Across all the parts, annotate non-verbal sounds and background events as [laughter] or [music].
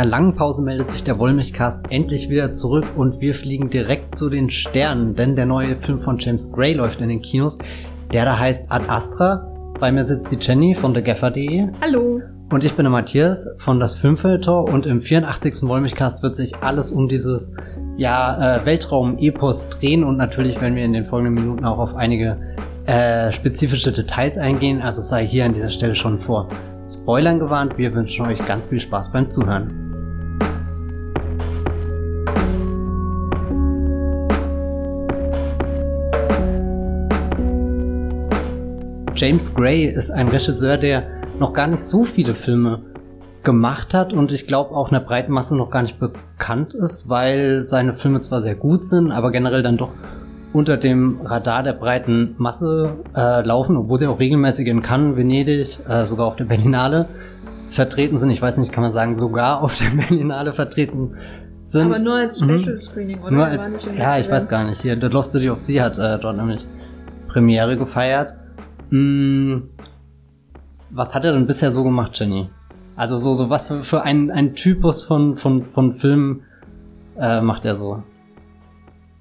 einer langen Pause meldet sich der Wollmilchcast endlich wieder zurück und wir fliegen direkt zu den Sternen, denn der neue Film von James Gray läuft in den Kinos, der da heißt Ad Astra. Bei mir sitzt die Jenny von thegaffer.de. Hallo. Und ich bin der Matthias von das Filmfilter und im 84. Wollmilchcast wird sich alles um dieses ja, äh, Weltraum-Epos drehen und natürlich werden wir in den folgenden Minuten auch auf einige äh, spezifische Details eingehen, also sei hier an dieser Stelle schon vor Spoilern gewarnt. Wir wünschen euch ganz viel Spaß beim Zuhören. James Gray ist ein Regisseur, der noch gar nicht so viele Filme gemacht hat und ich glaube auch einer breiten Masse noch gar nicht bekannt ist, weil seine Filme zwar sehr gut sind, aber generell dann doch unter dem Radar der breiten Masse äh, laufen, obwohl sie auch regelmäßig in Cannes, Venedig, äh, sogar auf der Berlinale vertreten sind. Ich weiß nicht, kann man sagen, sogar auf der [laughs] Berlinale vertreten sind. Aber nur als mhm. Special Screening, oder? Nur als, ja, ich weiß gar nicht. Hier, The Lost City of Sea hat äh, dort nämlich Premiere gefeiert. Hm, was hat er denn bisher so gemacht, Jenny? Also so, so was für, für ein, ein Typus von, von, von Filmen äh, macht er so?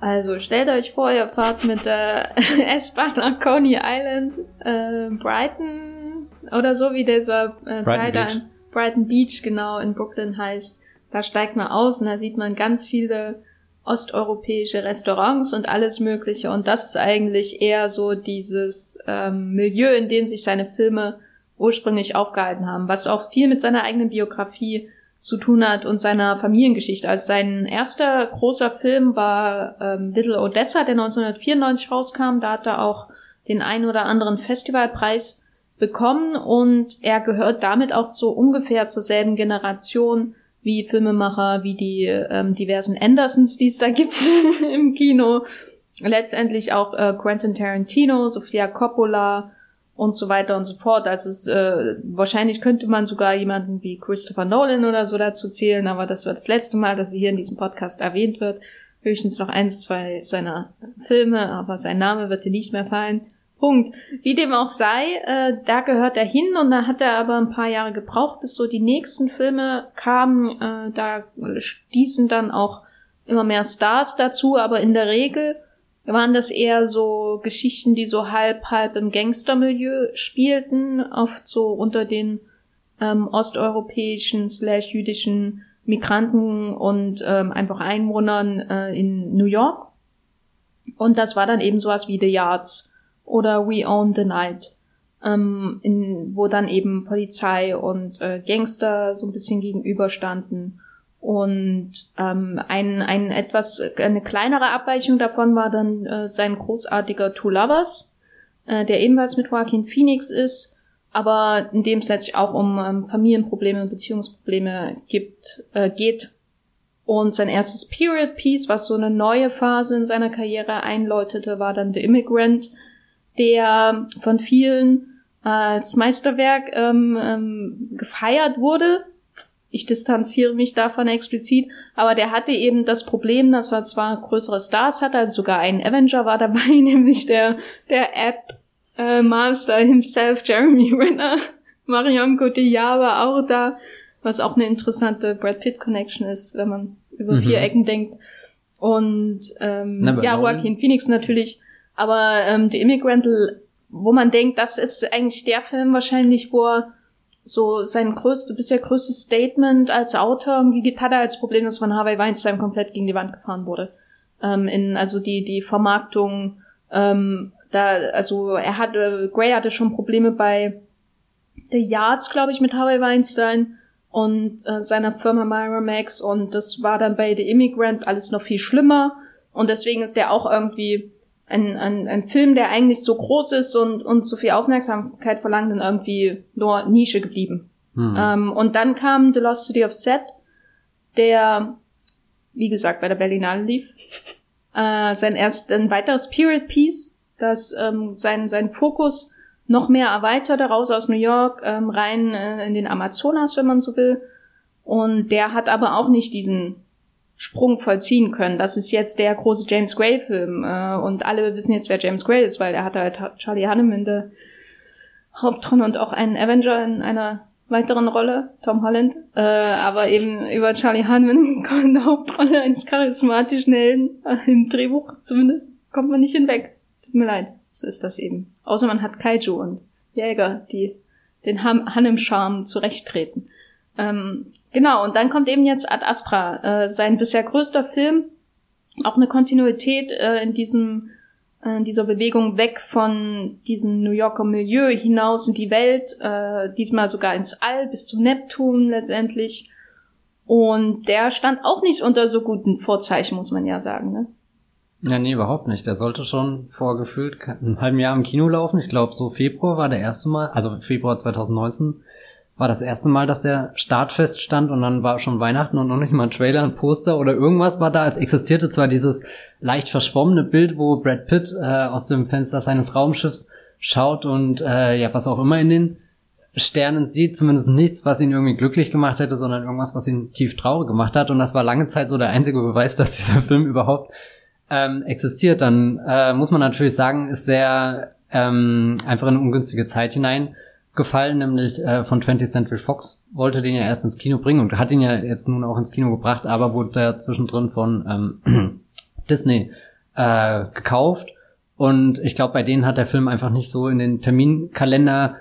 Also stellt euch vor, ihr fahrt mit der [laughs] S-Bahn nach Coney Island, äh, Brighton oder so wie dieser äh, Teil da in Brighton Beach genau in Brooklyn heißt. Da steigt man aus und da sieht man ganz viele osteuropäische Restaurants und alles Mögliche. Und das ist eigentlich eher so dieses ähm, Milieu, in dem sich seine Filme ursprünglich aufgehalten haben, was auch viel mit seiner eigenen Biografie zu tun hat und seiner Familiengeschichte. Also sein erster großer Film war ähm, Little Odessa, der 1994 rauskam. Da hat er auch den einen oder anderen Festivalpreis bekommen und er gehört damit auch so ungefähr zur selben Generation wie Filmemacher, wie die ähm, diversen Andersons, die es da gibt [laughs] im Kino. Letztendlich auch äh, Quentin Tarantino, Sofia Coppola, und so weiter und so fort. Also es, äh, wahrscheinlich könnte man sogar jemanden wie Christopher Nolan oder so dazu zählen, aber das wird das letzte Mal, dass er hier in diesem Podcast erwähnt wird. Höchstens noch eins, zwei seiner Filme, aber sein Name wird dir nicht mehr fallen. Punkt. Wie dem auch sei, äh, da gehört er hin und da hat er aber ein paar Jahre gebraucht, bis so die nächsten Filme kamen. Äh, da stießen dann auch immer mehr Stars dazu, aber in der Regel waren das eher so Geschichten, die so halb, halb im Gangstermilieu spielten, oft so unter den ähm, osteuropäischen slash jüdischen Migranten und ähm, einfach Einwohnern äh, in New York. Und das war dann eben sowas wie The Yards oder We Own the Night, ähm, in, wo dann eben Polizei und äh, Gangster so ein bisschen gegenüberstanden. Und ähm, ein, ein etwas eine kleinere Abweichung davon war dann äh, sein großartiger Two Lovers, äh, der ebenfalls mit Joaquin Phoenix ist, aber in dem es letztlich auch um ähm, Familienprobleme und Beziehungsprobleme gibt, äh, geht. Und sein erstes Period Piece, was so eine neue Phase in seiner Karriere einläutete, war dann The Immigrant, der von vielen als Meisterwerk ähm, ähm, gefeiert wurde, ich distanziere mich davon explizit, aber der hatte eben das Problem, dass er zwar größere Stars hatte, also sogar ein Avenger war dabei, [laughs] nämlich der, der App äh, Master himself, Jeremy Renner, [laughs] Marion Cotillard war auch da, was auch eine interessante Brad Pitt Connection ist, wenn man über mhm. vier Ecken denkt. Und ähm, ja, Joaquin Phoenix natürlich, aber ähm, The Immigrant, wo man denkt, das ist eigentlich der Film wahrscheinlich, wo er so sein größte, bisher größtes Statement als Autor irgendwie gibt, hat er als Problem, dass von Harvey Weinstein komplett gegen die Wand gefahren wurde. Ähm, in, also die, die Vermarktung, ähm, da, also er hatte, Gray hatte schon Probleme bei The Yards, glaube ich, mit Harvey Weinstein und äh, seiner Firma Miramax und das war dann bei The Immigrant alles noch viel schlimmer und deswegen ist der auch irgendwie ein, ein, ein Film, der eigentlich so groß ist und, und so viel Aufmerksamkeit verlangt, dann irgendwie nur Nische geblieben. Mhm. Ähm, und dann kam The Lost City of Set, der, wie gesagt, bei der Berlinale lief. [laughs] Äh, sein erst ein weiteres Period Piece, das ähm, sein, sein Fokus noch mehr erweitert, raus aus New York, ähm, rein äh, in den Amazonas, wenn man so will. Und der hat aber auch nicht diesen Sprung vollziehen können. Das ist jetzt der große James Gray-Film. Äh, und alle wissen jetzt, wer James Gray ist, weil er hat halt Charlie Hunnam in der Hauptrolle und auch einen Avenger in einer weiteren Rolle, Tom Holland, äh, aber eben über Charlie Hunnam [laughs] kommt eine Hauptrolle eines charismatischen Helden, äh, im Drehbuch zumindest, kommt man nicht hinweg. Tut mir leid, so ist das eben. Außer man hat Kaiju und Jäger, die den Hanem-Charme zurechttreten. Ähm, genau, und dann kommt eben jetzt Ad Astra, äh, sein bisher größter Film, auch eine Kontinuität äh, in diesem äh, dieser Bewegung weg von diesem New Yorker Milieu hinaus in die Welt, äh, diesmal sogar ins All bis zum Neptun letztendlich. Und der stand auch nicht unter so guten Vorzeichen, muss man ja sagen, ne? Ja, nee, überhaupt nicht. Der sollte schon vor gefühlt einem halben Jahr im Kino laufen. Ich glaube, so Februar war der erste Mal, also Februar 2019 war das erste Mal, dass der Start feststand und dann war schon Weihnachten und noch nicht mal ein Trailer, ein Poster oder irgendwas war da. Es existierte zwar dieses leicht verschwommene Bild, wo Brad Pitt äh, aus dem Fenster seines Raumschiffs schaut und äh, ja, was auch immer in den Sternen sieht, zumindest nichts, was ihn irgendwie glücklich gemacht hätte, sondern irgendwas, was ihn tief traurig gemacht hat. Und das war lange Zeit so der einzige Beweis, [laughs] dass dieser Film überhaupt ähm, existiert. Dann äh, muss man natürlich sagen, ist sehr ähm, einfach in eine ungünstige Zeit hinein gefallen, nämlich äh, von 20th Century Fox. Wollte den ja erst ins Kino bringen und hat ihn ja jetzt nun auch ins Kino gebracht, aber wurde da zwischendrin von ähm, [clears throat] Disney äh, gekauft. Und ich glaube, bei denen hat der Film einfach nicht so in den Terminkalender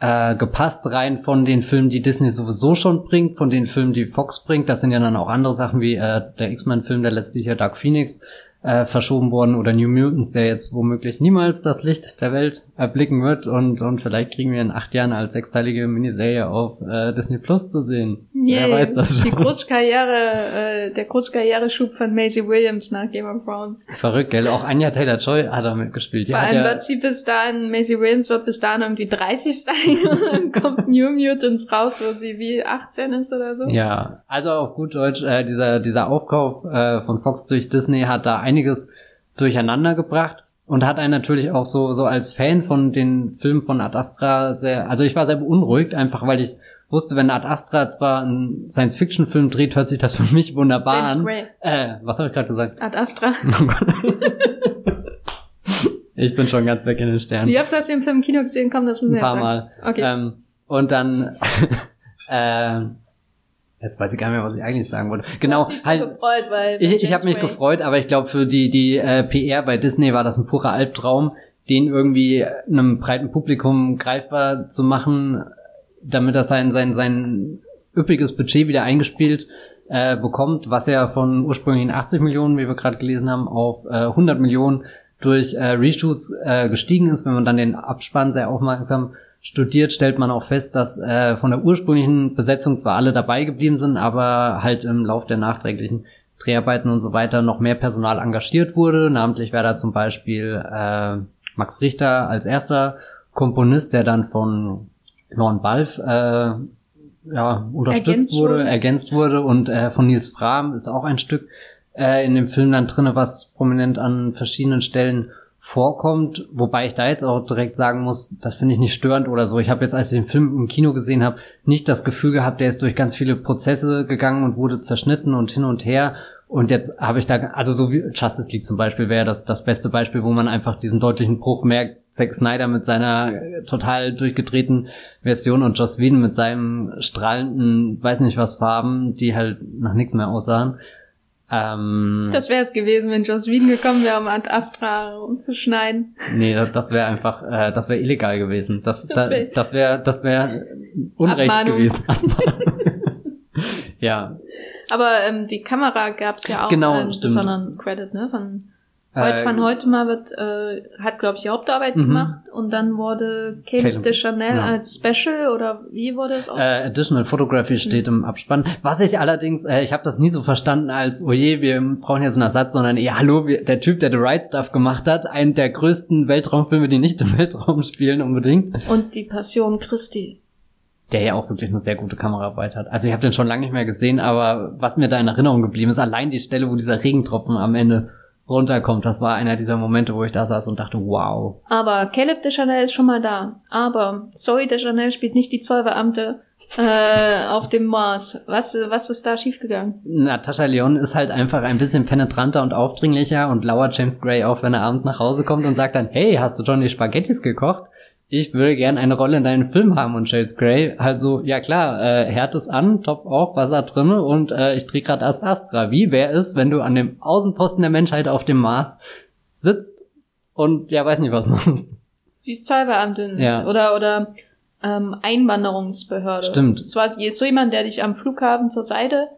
äh, gepasst, rein von den Filmen, die Disney sowieso schon bringt, von den Filmen, die Fox bringt. Das sind ja dann auch andere Sachen wie äh, der X-Men-Film, der letztlich ja Dark Phoenix äh, verschoben worden oder New Mutants, der jetzt womöglich niemals das Licht der Welt erblicken wird und, und vielleicht kriegen wir in acht Jahren als sechsteilige Miniserie auf äh, Disney Plus zu sehen. Yeah, Wer weiß das schon. Die Großkarriere, äh, der Großkarriereschub von Maisie Williams nach Game of Thrones. Verrückt, gell? Auch Anja Taylor-Joy hat da mitgespielt. Die Vor allem ja wird sie bis dahin, Maisie Williams wird bis dahin irgendwie 30 sein [laughs] und dann kommt New Mutants raus, wo sie wie 18 ist oder so. Ja, also auf gut Deutsch, äh, dieser, dieser Aufkauf äh, von Fox durch Disney hat da einiges durcheinander gebracht und hat einen natürlich auch so, so als Fan von den Filmen von Ad Astra sehr, also ich war sehr beunruhigt, einfach weil ich wusste, wenn Ad Astra zwar einen Science-Fiction-Film dreht, hört sich das für mich wunderbar an. Gray. Äh, was habe ich gerade gesagt? Ad Astra. [laughs] ich bin schon ganz weg in den Sternen. Wie oft hast du den Film im Kino gesehen? Komm, das müssen wir Ein paar Mal. Okay. Ähm, und dann, [laughs] äh, Jetzt weiß ich gar nicht mehr, was ich eigentlich sagen wollte. Genau, dich halt. So gefreut, weil ich ich habe mich gefreut, aber ich glaube für die die äh, PR bei Disney war das ein purer Albtraum, den irgendwie einem breiten Publikum greifbar zu machen, damit er sein sein sein üppiges Budget wieder eingespielt äh, bekommt, was er von ursprünglichen 80 Millionen, wie wir gerade gelesen haben, auf äh, 100 Millionen durch äh, Reshoots äh, gestiegen ist. Wenn man dann den Abspann sehr aufmerksam studiert, stellt man auch fest, dass äh, von der ursprünglichen Besetzung zwar alle dabei geblieben sind, aber halt im Lauf der nachträglichen Dreharbeiten und so weiter noch mehr Personal engagiert wurde. Namentlich wäre da zum Beispiel äh, Max Richter als erster Komponist, der dann von Lorne Balf äh, ja, unterstützt ergänzt wurde, wurde, ergänzt wurde und äh, von Nils Frahm ist auch ein Stück äh, in dem Film dann drinne, was prominent an verschiedenen Stellen vorkommt, wobei ich da jetzt auch direkt sagen muss, das finde ich nicht störend oder so. Ich habe jetzt, als ich den Film im Kino gesehen habe, nicht das Gefühl gehabt, der ist durch ganz viele Prozesse gegangen und wurde zerschnitten und hin und her. Und jetzt habe ich da, also so wie Justice League zum Beispiel wäre das das beste Beispiel, wo man einfach diesen deutlichen Bruch merkt. Zack Snyder mit seiner total durchgedrehten Version und Joss Whedon mit seinem strahlenden, weiß nicht was Farben, die halt nach nichts mehr aussahen. Ähm, das wäre es gewesen, wenn Joss Whedon gekommen wäre, um Ad Astra umzuschneiden. Nee, das, das wäre einfach, äh, das wäre illegal gewesen. Das, das wäre, das wäre, das wäre Unrecht Abmahnung. gewesen. [laughs] ja. Aber ähm, die Kamera gab's ja auch genau, einen stimmt. besonderen Credit, ne? Von Heute von heute mal wird, äh, hat glaube ich die Hauptarbeit mhm. gemacht und dann wurde Caleb, Caleb de Chanel ja. als Special oder wie wurde es auch? Äh, Additional Photography mhm. steht im Abspann. Was ich allerdings, äh, ich habe das nie so verstanden als, oh je, wir brauchen jetzt einen Ersatz, sondern eher, hallo, wir, der Typ, der The Right Stuff gemacht hat, einen der größten Weltraumfilme, die nicht im Weltraum spielen unbedingt. Und die Passion Christi der ja auch wirklich eine sehr gute Kameraarbeit hat. Also ich habe den schon lange nicht mehr gesehen, aber was mir da in Erinnerung geblieben ist, allein die Stelle, wo dieser Regentropfen am Ende runterkommt. Das war einer dieser Momente, wo ich da saß und dachte, wow. Aber Caleb de Chanel ist schon mal da. Aber Zoe de Chanel spielt nicht die Zollbeamte äh, auf dem Mars. Was, was ist da schiefgegangen? Natascha Leon ist halt einfach ein bisschen penetranter und aufdringlicher und lauert James Gray auf, wenn er abends nach Hause kommt und sagt dann, hey, hast du schon die Spaghettis gekocht? Ich würde gern eine Rolle in deinem Film haben und Shades Grey halt so, ja klar, äh, Herd ist an, Top auch, Wasser drinne und äh, ich drehe gerade Ast Astra. Wie wäre es, wenn du an dem Außenposten der Menschheit auf dem Mars sitzt und ja, weiß nicht, was machst? Die ist Zollbeamtin. Ja. Oder, oder ähm, Einwanderungsbehörde. Stimmt. Das war so jemand, der dich am Flughafen zur Seite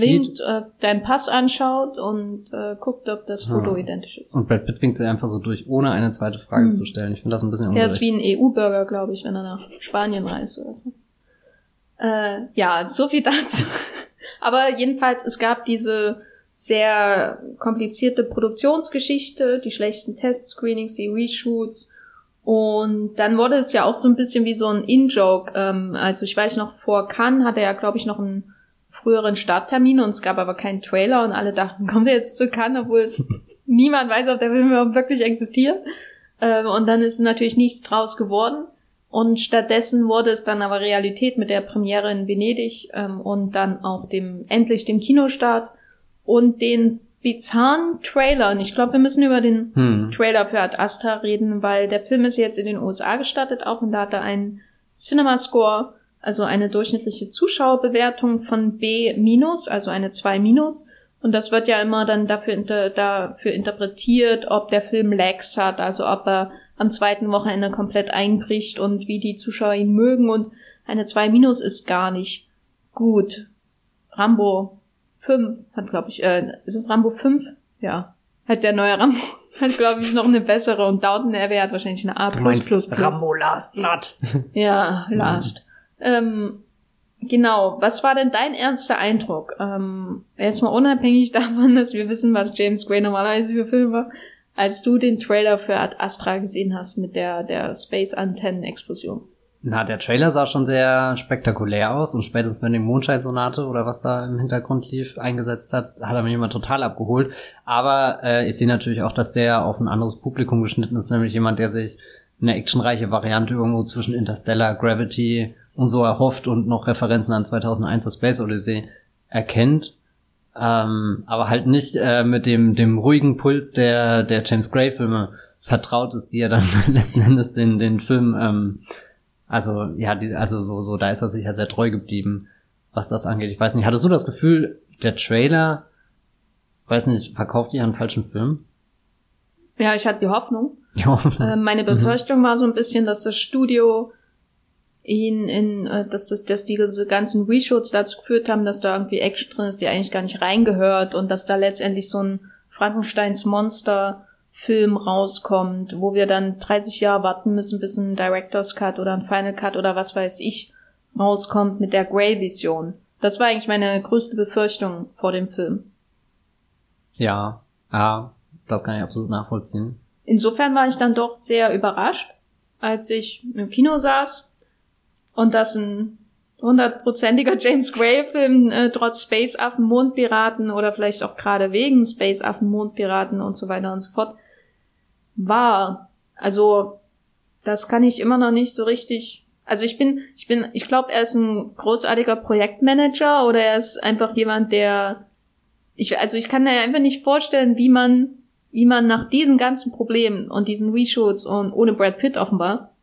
lehnt, äh, deinen Pass anschaut und äh, guckt, ob das Foto Ja. identisch ist. Und Brad Pitt winkt sie einfach so durch, ohne eine zweite Frage Hm. zu stellen. Ich finde das ein bisschen Der ist ungerecht. wie ein EU-Bürger, glaube ich, wenn er nach Spanien reist oder so. Äh, ja, so viel [laughs] dazu. Aber jedenfalls, es gab diese sehr komplizierte Produktionsgeschichte, die schlechten Testscreenings, die Reshoots. Und dann wurde es ja auch so ein bisschen wie so ein In-Joke. Ähm, also ich weiß noch, vor Cannes hatte er ja, glaube ich, noch einen früheren Starttermin und es gab aber keinen Trailer und alle dachten, [laughs] kommen wir jetzt zu Cannes, obwohl es [laughs] niemand weiß, ob der Film überhaupt wirklich existiert. Ähm, und dann ist natürlich nichts draus geworden. Und stattdessen wurde es dann aber Realität mit der Premiere in Venedig ähm, und dann auch dem endlich dem Kinostart und den bizarren Trailern. Ich glaube, wir müssen über den Hm. Trailer für Ad Astra reden, weil der Film ist jetzt in den USA gestartet auch und da hat er einen Cinema Score, also eine durchschnittliche Zuschauerbewertung von B minus, also eine 2 minus. Und das wird ja immer dann dafür, inter, dafür interpretiert, ob der Film Lags hat, also ob er am zweiten Wochenende komplett einbricht und wie die Zuschauer ihn mögen. Und eine 2 minus ist gar nicht gut. Rambo 5 hat, glaube ich, äh, ist es Rambo 5? Ja. Hat der neue Rambo, [laughs] hat, glaube ich, noch eine bessere und Downton Abbey hat wahrscheinlich eine A++. Du meinst Rambo Last Blood. Ja, last. Ähm, genau, was war denn dein erster Eindruck? Ähm, jetzt mal unabhängig [laughs] davon, dass wir wissen, was James Gray normalerweise für Film war, als du den Trailer für Ad Astra gesehen hast mit der, der Space-Antennen-Explosion. Na, der Trailer sah schon sehr spektakulär aus und spätestens wenn die Mondscheinsonate oder was da im Hintergrund lief eingesetzt hat, hat er mich immer total abgeholt. Aber äh, ich sehe natürlich auch, dass der auf ein anderes Publikum geschnitten ist, nämlich jemand, der sich eine actionreiche Variante irgendwo zwischen Interstellar, Gravity und so erhofft und noch Referenzen an 2001 The Space Odyssey erkennt. Ähm, aber halt nicht äh, mit dem, dem ruhigen Puls der, der James Gray Filme vertraut ist, die er dann [laughs] letzten Endes den, den Film ähm, also, ja, die, also so, so, da ist er sicher sehr treu geblieben, was das angeht. Ich weiß nicht, hattest du das Gefühl, der Trailer, weiß nicht, verkauft ihr einen falschen Film? Ja, ich hatte die Hoffnung. Ja. Äh, meine Befürchtung war so ein bisschen, dass das Studio ihn in, äh, dass das, dass diese ganzen Reshoots dazu geführt haben, dass da irgendwie Action drin ist, die eigentlich gar nicht reingehört und dass da letztendlich so ein Frankensteins Monster Film rauskommt, wo wir dann 30 Jahre warten müssen, bis ein Director's Cut oder ein Final Cut oder was weiß ich rauskommt mit der Grey-Vision. Das war eigentlich meine größte Befürchtung vor dem Film. ja, ja, das kann ich absolut nachvollziehen. Insofern war ich dann doch sehr überrascht, als ich im Kino saß und das ein hundertprozentiger James Gray-Film äh, trotz Space-Affen, Mondpiraten oder vielleicht auch gerade wegen Space-Affen, Mondpiraten und so weiter und so fort war. Also das kann ich immer noch nicht so richtig. Also ich bin, ich bin, ich glaube, er ist ein großartiger Projektmanager oder er ist einfach jemand, der ich, also ich kann mir einfach nicht vorstellen, wie man, wie man nach diesen ganzen Problemen und diesen Reshoots und ohne Brad Pitt offenbar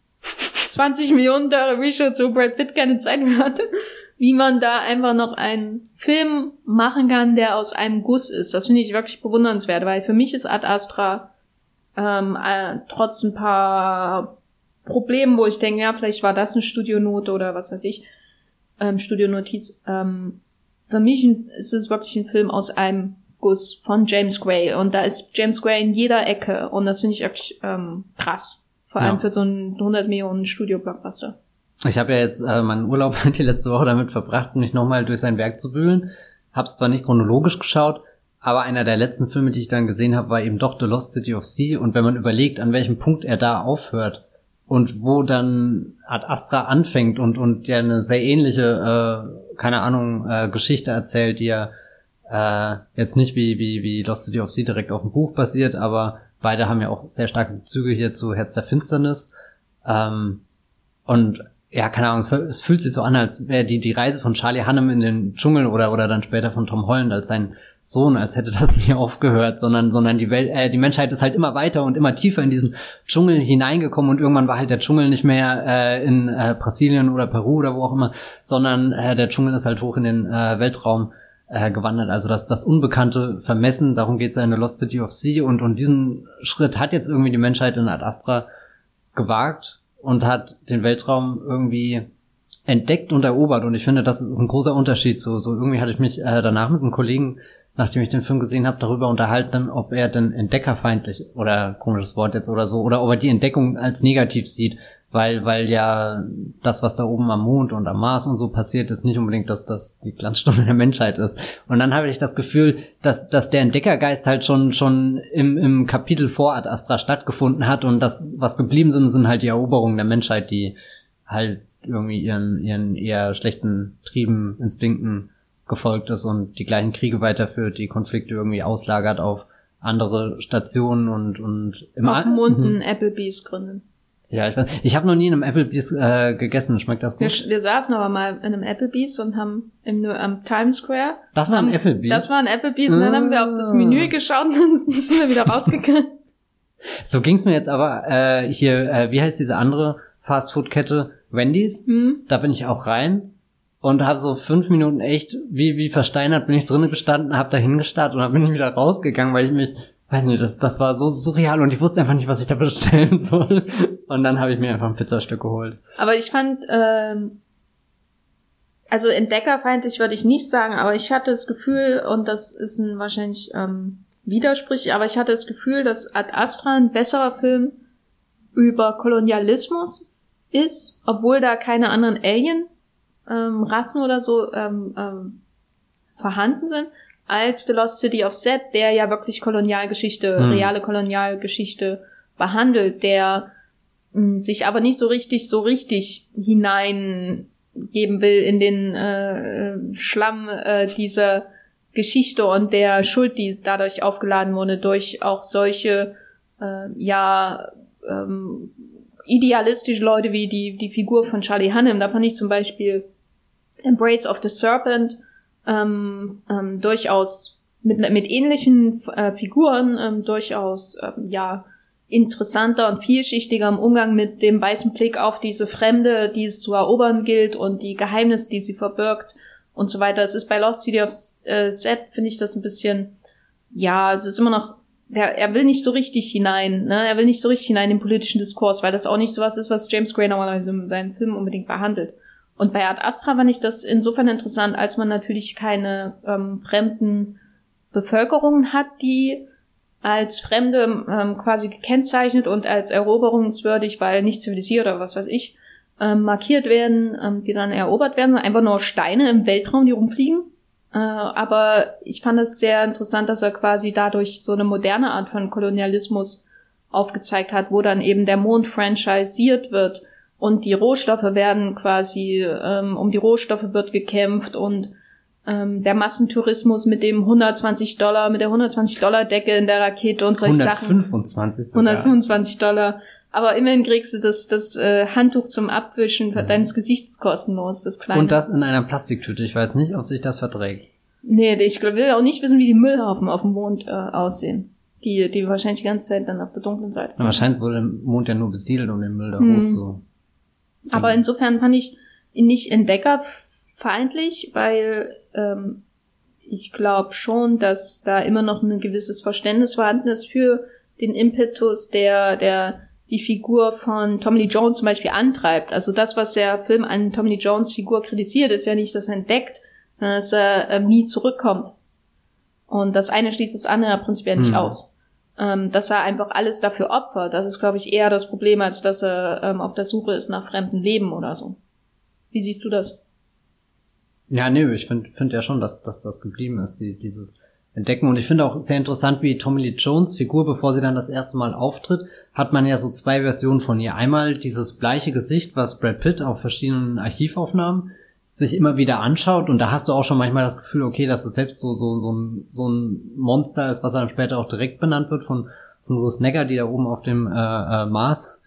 20 Millionen teure Reshoots, wo Brad Pitt keine Zeit mehr hatte, wie man da einfach noch einen Film machen kann, der aus einem Guss ist. Das finde ich wirklich bewundernswert, weil für mich ist Ad Astra ähm, äh, trotz ein paar Problemen, wo ich denke, ja, vielleicht war das eine Studionote oder was weiß ich, ähm, Studionotiz. Ähm, für mich ist es wirklich ein Film aus einem Guss von James Gray und da ist James Gray in jeder Ecke und das finde ich wirklich ähm, krass. Vor allem Ja. für so einen 100 Millionen Studio-Blockbuster. Ich habe ja jetzt äh, meinen Urlaub [laughs] die letzte Woche damit verbracht, mich nochmal durch sein Werk zu wühlen. Hab's zwar nicht chronologisch geschaut, aber einer der letzten Filme, die ich dann gesehen habe, war eben doch The Lost City of Sea. Und wenn man überlegt, an welchem Punkt er da aufhört und wo dann Ad Astra anfängt und und ja eine sehr ähnliche, äh, keine Ahnung, äh, Geschichte erzählt, die ja äh, jetzt nicht wie wie wie Lost City of Sea direkt auf dem Buch basiert, aber beide haben ja auch sehr starke Bezüge hier zu Herz der Finsternis. Ähm, und ja, keine Ahnung, es, es fühlt sich so an, als wäre die, die Reise von Charlie Hannem in den Dschungel oder, oder dann später von Tom Holland als sein, so, als hätte das [laughs] nie aufgehört, sondern, sondern die Welt, äh, die Menschheit ist halt immer weiter und immer tiefer in diesen Dschungel hineingekommen und irgendwann war halt der Dschungel nicht mehr äh, in äh, Brasilien oder Peru oder wo auch immer, sondern äh, der Dschungel ist halt hoch in den äh, Weltraum äh, gewandert. Also das, das Unbekannte vermessen, darum geht es ja in The Lost City of Sea und, und diesen Schritt hat jetzt irgendwie die Menschheit in Ad Astra gewagt und hat den Weltraum irgendwie entdeckt und erobert. Und ich finde, das ist ein großer Unterschied. So, so irgendwie hatte ich mich äh, danach mit einem Kollegen, nachdem ich den Film gesehen habe, darüber unterhalten, ob er denn entdeckerfeindlich oder komisches Wort jetzt oder so, oder ob er die Entdeckung als negativ sieht weil, weil ja das, was da oben am Mond und am Mars und so passiert, ist nicht unbedingt, dass das die Glanzstunde der Menschheit ist. Und dann habe ich das Gefühl, dass, dass der Entdeckergeist halt schon, schon im, im Kapitel vor Ad Astra stattgefunden hat und das, was geblieben sind, sind halt die Eroberungen der Menschheit, die halt irgendwie ihren, ihren eher schlechten Trieben, Instinkten gefolgt ist und die gleichen Kriege weiterführt, die Konflikte irgendwie auslagert auf andere Stationen und, und im Auf Mond ein Applebees gründen. Ja, ich weiß. Ich habe noch nie in einem Applebee's äh, gegessen. Schmeckt das gut? Wir, wir saßen aber mal in einem Applebee's und haben im, am Times Square. Das war ein Applebee's? Das war ein Applebee's und dann haben wir auf das ah. Menü geschaut und dann [laughs] sind wir wieder rausgegangen. [laughs] so ging's mir jetzt aber äh, hier, äh, wie heißt diese andere Fastfood-Kette? Wendy's. Hm? Da bin ich auch rein und habe so fünf Minuten echt, wie, wie versteinert bin ich drinnen gestanden, habe da hingestarrt und dann bin ich wieder rausgegangen, weil ich mich weiß nicht, das, das war so surreal und ich wusste einfach nicht, was ich da bestellen [laughs] soll. Und dann habe ich mir einfach ein Pizzastück geholt. Aber ich fand, ähm, also entdeckerfeindlich würde ich nicht sagen, aber ich hatte das Gefühl, und das ist ein wahrscheinlich ähm, widersprüchlich, aber ich hatte das Gefühl, dass Ad Astra ein besserer Film über Kolonialismus ist, obwohl da keine anderen Alien-Rassen ähm, oder so ähm, ähm, vorhanden sind, als The Lost City of Set, der ja wirklich Kolonialgeschichte, hm. reale Kolonialgeschichte behandelt, der sich aber nicht so richtig, so richtig hineingeben will in den äh, Schlamm äh, dieser Geschichte und der Schuld, die dadurch aufgeladen wurde, durch auch solche, äh, ja, ähm, idealistische Leute wie die, die Figur von Charlie Hunnam. Da fand ich zum Beispiel Embrace of the Serpent ähm, ähm, durchaus mit, mit ähnlichen äh, Figuren ähm, durchaus ähm, ja interessanter und vielschichtiger im Umgang mit dem weißen Blick auf diese Fremde, die es zu erobern gilt und die Geheimnisse, die sie verbirgt und so weiter. Es ist bei Lost City of äh, Set, finde ich das ein bisschen, ja, es ist immer noch, der, er will nicht so richtig hinein, ne? er will nicht so richtig hinein in den politischen Diskurs, weil das auch nicht sowas ist, was James Gray normalerweise in seinen Filmen unbedingt behandelt. Und bei Ad Astra fand ich das insofern interessant, als man natürlich keine ähm, fremden Bevölkerungen hat, die als Fremde ähm, quasi gekennzeichnet und als eroberungswürdig, weil nicht zivilisiert oder was weiß ich, ähm, markiert werden, ähm, die dann erobert werden, einfach nur Steine im Weltraum, die rumfliegen. Äh, aber ich fand es sehr interessant, dass er quasi dadurch so eine moderne Art von Kolonialismus aufgezeigt hat, wo dann eben der Mond franchiseiert wird und die Rohstoffe werden quasi, ähm, um die Rohstoffe wird gekämpft und ähm, der Massentourismus mit dem 120 Dollar, mit der 120 Dollar Decke in der Rakete und solche 125 Sachen. 125 Dollar. Aber immerhin kriegst du das, das äh, Handtuch zum Abwischen mhm. deines Gesichts kostenlos, das kleine. Und das in einer Plastiktüte. Ich weiß nicht, ob sich das verträgt. Nee, ich will auch nicht wissen, wie die Müllhaufen auf dem Mond äh, aussehen. Die, die wahrscheinlich die ganze Zeit dann auf der dunklen Seite sind. wahrscheinlich wurde der Mond ja nur besiedelt, um den Müll da hm. hoch zu aber mhm. insofern fand ich ihn nicht entdeckerfeindlich, weil ähm, ich glaube schon, dass da immer noch ein gewisses Verständnis vorhanden ist für den Impetus, der, der die Figur von Tommy Lee Jones zum Beispiel antreibt. Also das, was der Film an Tommy Lee Jones Figur kritisiert, ist ja nicht, dass er entdeckt, sondern dass er ähm, nie zurückkommt. Und das eine schließt das andere prinzipiell nicht mhm. aus ähm, dass er einfach alles dafür opfert. Das ist, glaube ich, eher das Problem, als dass er ähm, auf der Suche ist nach fremden Leben oder so. Wie siehst du das? Ja, nee, ich finde find ja schon, dass, dass das geblieben ist, die, dieses Entdecken. Und ich finde auch sehr interessant, wie Tommy Lee Jones Figur, bevor sie dann das erste Mal auftritt, hat man ja so zwei Versionen von ihr. Einmal dieses bleiche Gesicht, was Brad Pitt auf verschiedenen Archivaufnahmen sich immer wieder anschaut und da hast du auch schon manchmal das Gefühl, okay, dass es selbst so, so, so, ein, so ein Monster ist, was dann später auch direkt benannt wird von, von Ruth Negger, die da oben auf dem äh, äh, Mars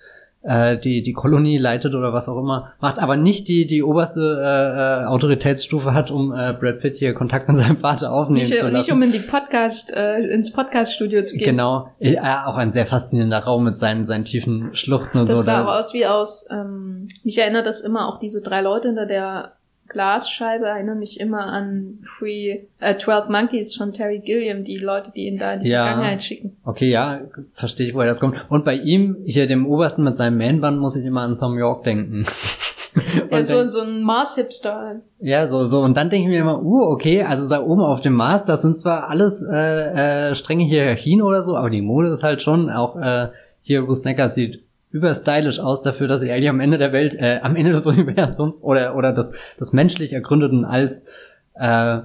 äh, die die Kolonie leitet oder was auch immer macht, aber nicht die die oberste äh, äh, Autoritätsstufe hat, um äh, Brad Pitt hier Kontakt mit seinem Vater aufnehmen nicht, zu lassen. Nicht um in die Podcast äh, ins Podcaststudio zu gehen. Genau, ja, auch ein sehr faszinierender Raum mit seinen seinen tiefen Schluchten und das so. sah da, aus wie aus. Ähm, mich erinnert das immer auch diese drei Leute hinter der Glasscheibe erinnert mich immer an Free äh, 12 Monkeys von Terry Gilliam, die Leute, die ihn da in die ja. Vergangenheit schicken. Okay, ja, verstehe ich, woher das kommt. Und bei ihm, hier dem Obersten mit seinem Man-Band, muss ich immer an Tom York denken. [laughs] ja, so, so ein Mars-Hipster. Ja, so, so. Und dann denke ich mir immer, uh, okay, also da oben auf dem Mars, das sind zwar alles äh, äh, strenge Hierarchien oder so, aber die Mode ist halt schon, auch äh, hier Bruce Necker sieht überstylisch aus dafür, dass sie eigentlich am Ende der Welt, äh, am Ende des [laughs] Universums oder, oder des, des menschlich ergründeten Alls äh,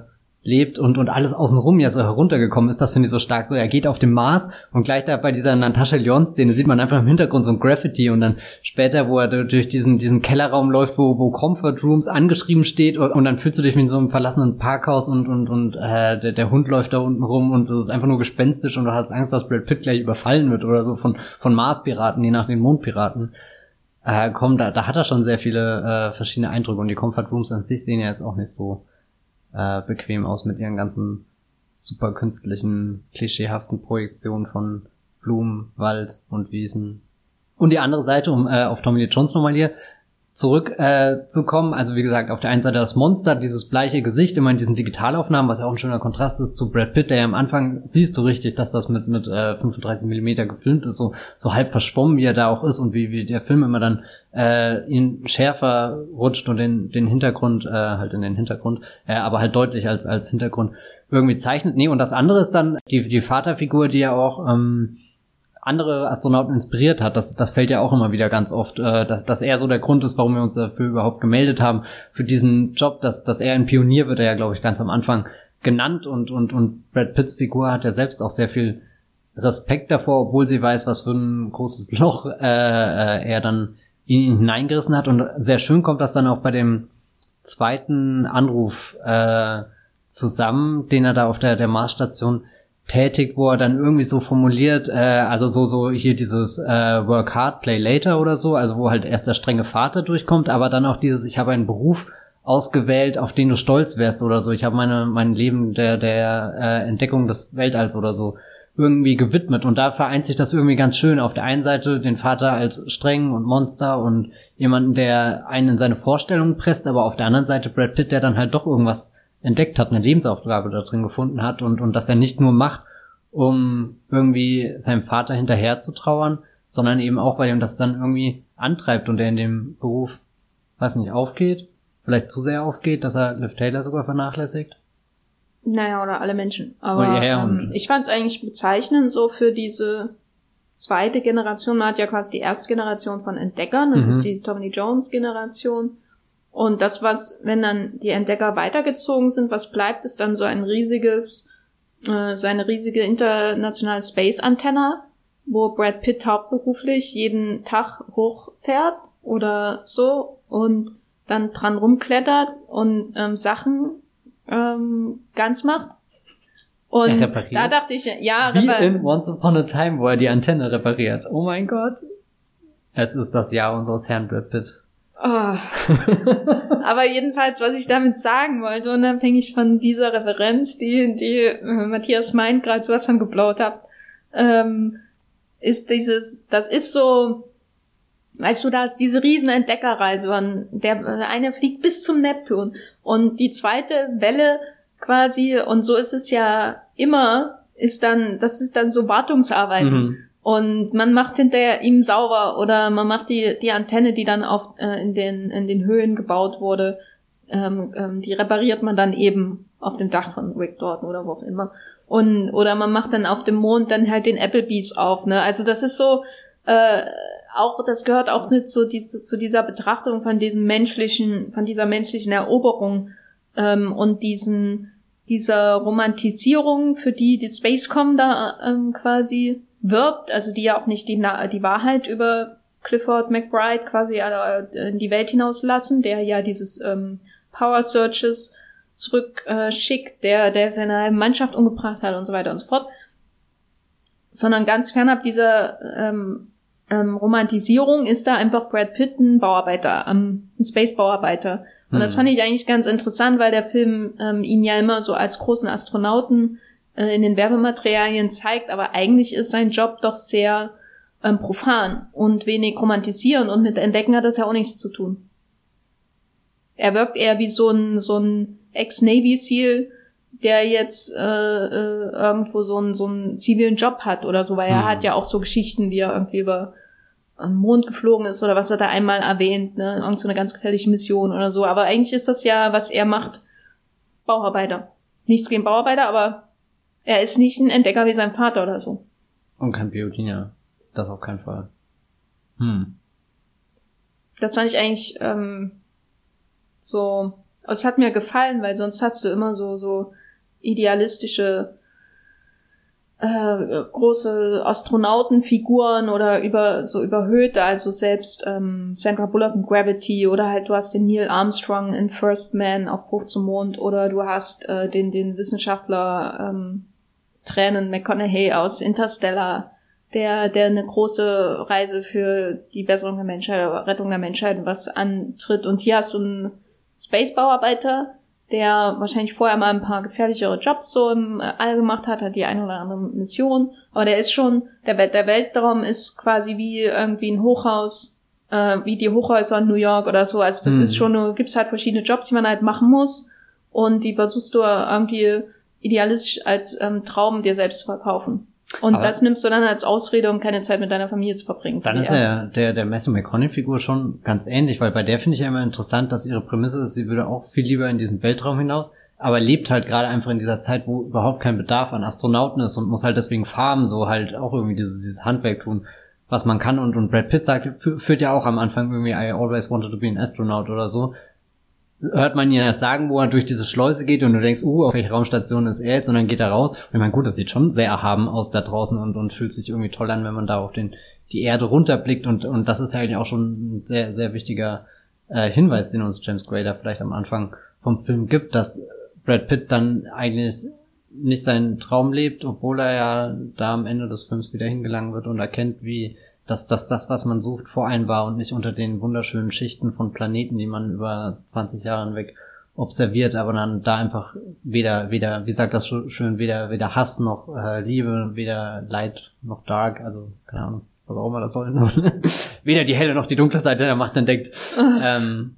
lebt und, und alles außenrum ja so heruntergekommen ist, das finde ich so stark. So, er geht auf dem Mars und gleich da bei dieser Natascha Lyon-Szene sieht man einfach im Hintergrund so ein Graffiti und dann später, wo er durch diesen, diesen Kellerraum läuft, wo, wo Comfort Rooms angeschrieben steht und, und dann fühlst du dich wie in so einem verlassenen Parkhaus und, und, und äh, der, der Hund läuft da unten rum und es ist einfach nur gespenstisch und du hast Angst, dass Brad Pitt gleich überfallen wird oder so von, von Mars-Piraten, je nach den Mondpiraten. Äh, komm, da, da hat er schon sehr viele äh, verschiedene Eindrücke und die Comfort Rooms an sich sehen ja jetzt auch nicht so äh, bequem aus mit ihren ganzen super künstlichen, klischeehaften Projektionen von Blumen, Wald und Wiesen. Und die andere Seite, um äh, auf Tommy Lee Jones nochmal hier zurück äh, zu kommen, also wie gesagt, auf der einen Seite das Monster, dieses bleiche Gesicht, immer in diesen Digitalaufnahmen, was ja auch ein schöner Kontrast ist zu Brad Pitt, der ja am Anfang siehst du richtig, dass das mit mit äh, 35 Millimeter gefilmt ist, so so halb verschwommen, wie er da auch ist und wie wie der Film immer dann äh, ihn schärfer rutscht und den den Hintergrund äh, halt in den Hintergrund, äh, aber halt deutlich als als Hintergrund irgendwie zeichnet. Nee, und das andere ist dann die die Vaterfigur, die ja auch ähm, andere Astronauten inspiriert hat. Das, das fällt ja auch immer wieder ganz oft, äh, dass, dass er so der Grund ist, warum wir uns dafür überhaupt gemeldet haben, für diesen Job, dass, dass er ein Pionier wird, er ja, glaube ich, ganz am Anfang genannt und, und, und Brad Pitts Figur hat ja selbst auch sehr viel Respekt davor, obwohl sie weiß, was für ein großes [laughs] Loch äh, äh, er dann ihn hineingerissen hat. Und sehr schön kommt das dann auch bei dem zweiten Anruf äh, zusammen, den er da auf der, der Marsstation tätig, wo er dann irgendwie so formuliert, äh, also so so hier dieses äh, Work Hard, Play Later oder so, also wo halt erst der strenge Vater durchkommt, aber dann auch dieses, ich habe einen Beruf ausgewählt, auf den du stolz wärst oder so. Ich habe meine mein Leben der der äh, Entdeckung des Weltalls oder so irgendwie gewidmet und da vereint sich das irgendwie ganz schön. Auf der einen Seite den Vater als streng und Monster und jemanden, der einen in seine Vorstellungen presst, aber auf der anderen Seite Brad Pitt, der dann halt doch irgendwas entdeckt hat, eine Lebensaufgabe da drin gefunden hat und, und dass er nicht nur macht, um irgendwie seinem Vater hinterher zu trauern, sondern eben auch, weil ihm das dann irgendwie antreibt und er in dem Beruf, weiß nicht, aufgeht, vielleicht zu sehr aufgeht, dass er Liv Taylor sogar vernachlässigt. Naja, oder alle Menschen. Aber oh, ja, ähm, ich fand es eigentlich bezeichnend so für diese zweite Generation. Man hat ja quasi die erste Generation von Entdeckern, das mhm. ist die Tommy Jones Generation. Und das, was, wenn dann die Entdecker weitergezogen sind, was bleibt, ist dann so ein riesiges, äh, so eine riesige internationale Space-Antenne, wo Brad Pitt hauptberuflich jeden Tag hochfährt oder so und dann dran rumklettert und ähm, Sachen ähm, ganz macht. Und da dachte ich, ja, Wie in Once Upon a Time, wo er die Antenne repariert. Oh mein Gott. Es ist das Jahr unseres Herrn Brad Pitt. Oh. [laughs] Aber jedenfalls, was ich damit sagen wollte, unabhängig von dieser Referenz, die, die äh, Matthias meint, gerade sowas von geblaut hat, ähm, ist dieses, das ist so, weißt du, da ist diese riesen Entdeckerreise, von der eine fliegt bis zum Neptun und die zweite Welle quasi, und so ist es ja immer, ist dann, das ist dann so Wartungsarbeiten. Mhm. Und man macht hinterher ihm sauber oder man macht die, die Antenne, die dann auf, äh, in, den, in den Höhen gebaut wurde, ähm, ähm, die repariert man dann eben auf dem Dach von Rick Dorton oder wo auch immer. Und, oder man macht dann auf dem Mond dann halt den Applebees auf, ne? Also das ist so, äh, auch, das gehört auch zu, die, zu, zu dieser Betrachtung von diesem menschlichen, von dieser menschlichen Eroberung ähm, und diesen, dieser Romantisierung, für die die Spacecom da ähm, quasi wirbt, also die ja auch nicht die, die Wahrheit über Clifford McBride quasi äh, in die Welt hinauslassen, der ja dieses ähm, Power Searches zurückschickt, äh, der, der seine Mannschaft umgebracht hat und so weiter und so fort. Sondern ganz fernab dieser ähm, ähm, Romantisierung ist da einfach Brad Pitt ein Bauarbeiter, ähm, ein Space-Bauarbeiter. Und das hm. fand ich eigentlich ganz interessant, weil der Film ähm, ihn ja immer so als großen Astronauten äh, in den Werbematerialien zeigt, aber eigentlich ist sein Job doch sehr ähm, profan und wenig romantisieren und mit Entdecken hat das ja auch nichts zu tun. Er wirkt eher wie so ein, so ein Ex-Navy SEAL, der jetzt äh, äh, irgendwo so einen, so einen zivilen Job hat oder so, weil er mhm. hat ja auch so Geschichten, wie er irgendwie über am Mond geflogen ist oder was hat er einmal erwähnt, ne, irgend so eine ganz gefährliche Mission oder so. Aber eigentlich ist das ja, was er macht, Bauarbeiter. Nichts gegen Bauarbeiter, aber er ist nicht ein Entdecker wie sein Vater oder so. Und kein Biodiener. Das auf keinen Fall. Hm. Das fand ich eigentlich ähm, so. Also es hat mir gefallen, weil sonst hast du immer so so idealistische äh, große Astronautenfiguren oder über so überhöhte, also selbst ähm, Sandra Bullock in Gravity oder halt du hast den Neil Armstrong in First Man auf Bruch zum Mond oder du hast äh, den den Wissenschaftler ähm, Tränen McConaughey aus Interstellar, der der eine große Reise für die Besserung der Menschheit, Rettung der Menschheit was antritt. Und hier hast du einen Space Bauarbeiter, der wahrscheinlich vorher mal ein paar gefährlichere Jobs so im All gemacht hat, hat die eine oder andere Mission, aber der ist schon, der, der Weltraum ist quasi wie irgendwie ein Hochhaus, äh, wie die Hochhäuser in New York oder so, also das hm. ist schon, du gibt's halt verschiedene Jobs, die man halt machen muss. Und die versuchst du irgendwie idealistisch als ähm, Traum dir selbst zu verkaufen. Und Aber das nimmst du dann als Ausrede, um keine Zeit mit deiner Familie zu verbringen. Dann ist ja der, der Matthew McConaughey-Figur schon ganz ähnlich, weil bei der finde ich ja immer interessant, dass ihre Prämisse ist, sie würde auch viel lieber in diesen Weltraum hinaus, aber lebt halt gerade einfach in dieser Zeit, wo überhaupt kein Bedarf an Astronauten ist und muss halt deswegen farmen, so halt auch irgendwie dieses, dieses Handwerk tun, was man kann. Und, und Brad Pitt sagt, führt ja auch am Anfang irgendwie I always wanted to be an astronaut oder so hört man ihn erst sagen, wo er durch diese Schleuse geht und du denkst, uh, auf welche Raumstation ist er jetzt? Und dann geht er raus. Und ich meine, gut, das sieht schon sehr erhaben aus da draußen und, und fühlt sich irgendwie toll an, wenn man da auf den, die Erde runterblickt. Und, und das ist ja eigentlich auch schon ein sehr, sehr wichtiger äh, Hinweis, den uns James Gray da vielleicht am Anfang vom Film gibt, dass Brad Pitt dann eigentlich nicht seinen Traum lebt, obwohl er ja da am Ende des Films wieder hingelangen wird und erkennt, wie dass, dass das, was man sucht, vor einem war und nicht unter den wunderschönen Schichten von Planeten, die man über 20 Jahre hinweg observiert, aber dann da einfach weder, weder, wie sagt das schön, weder, weder Hass noch äh, Liebe, weder Light noch Dark, also keine Ahnung, was auch immer das soll. [laughs] weder die helle noch die dunkle Seite der Macht entdeckt. ähm,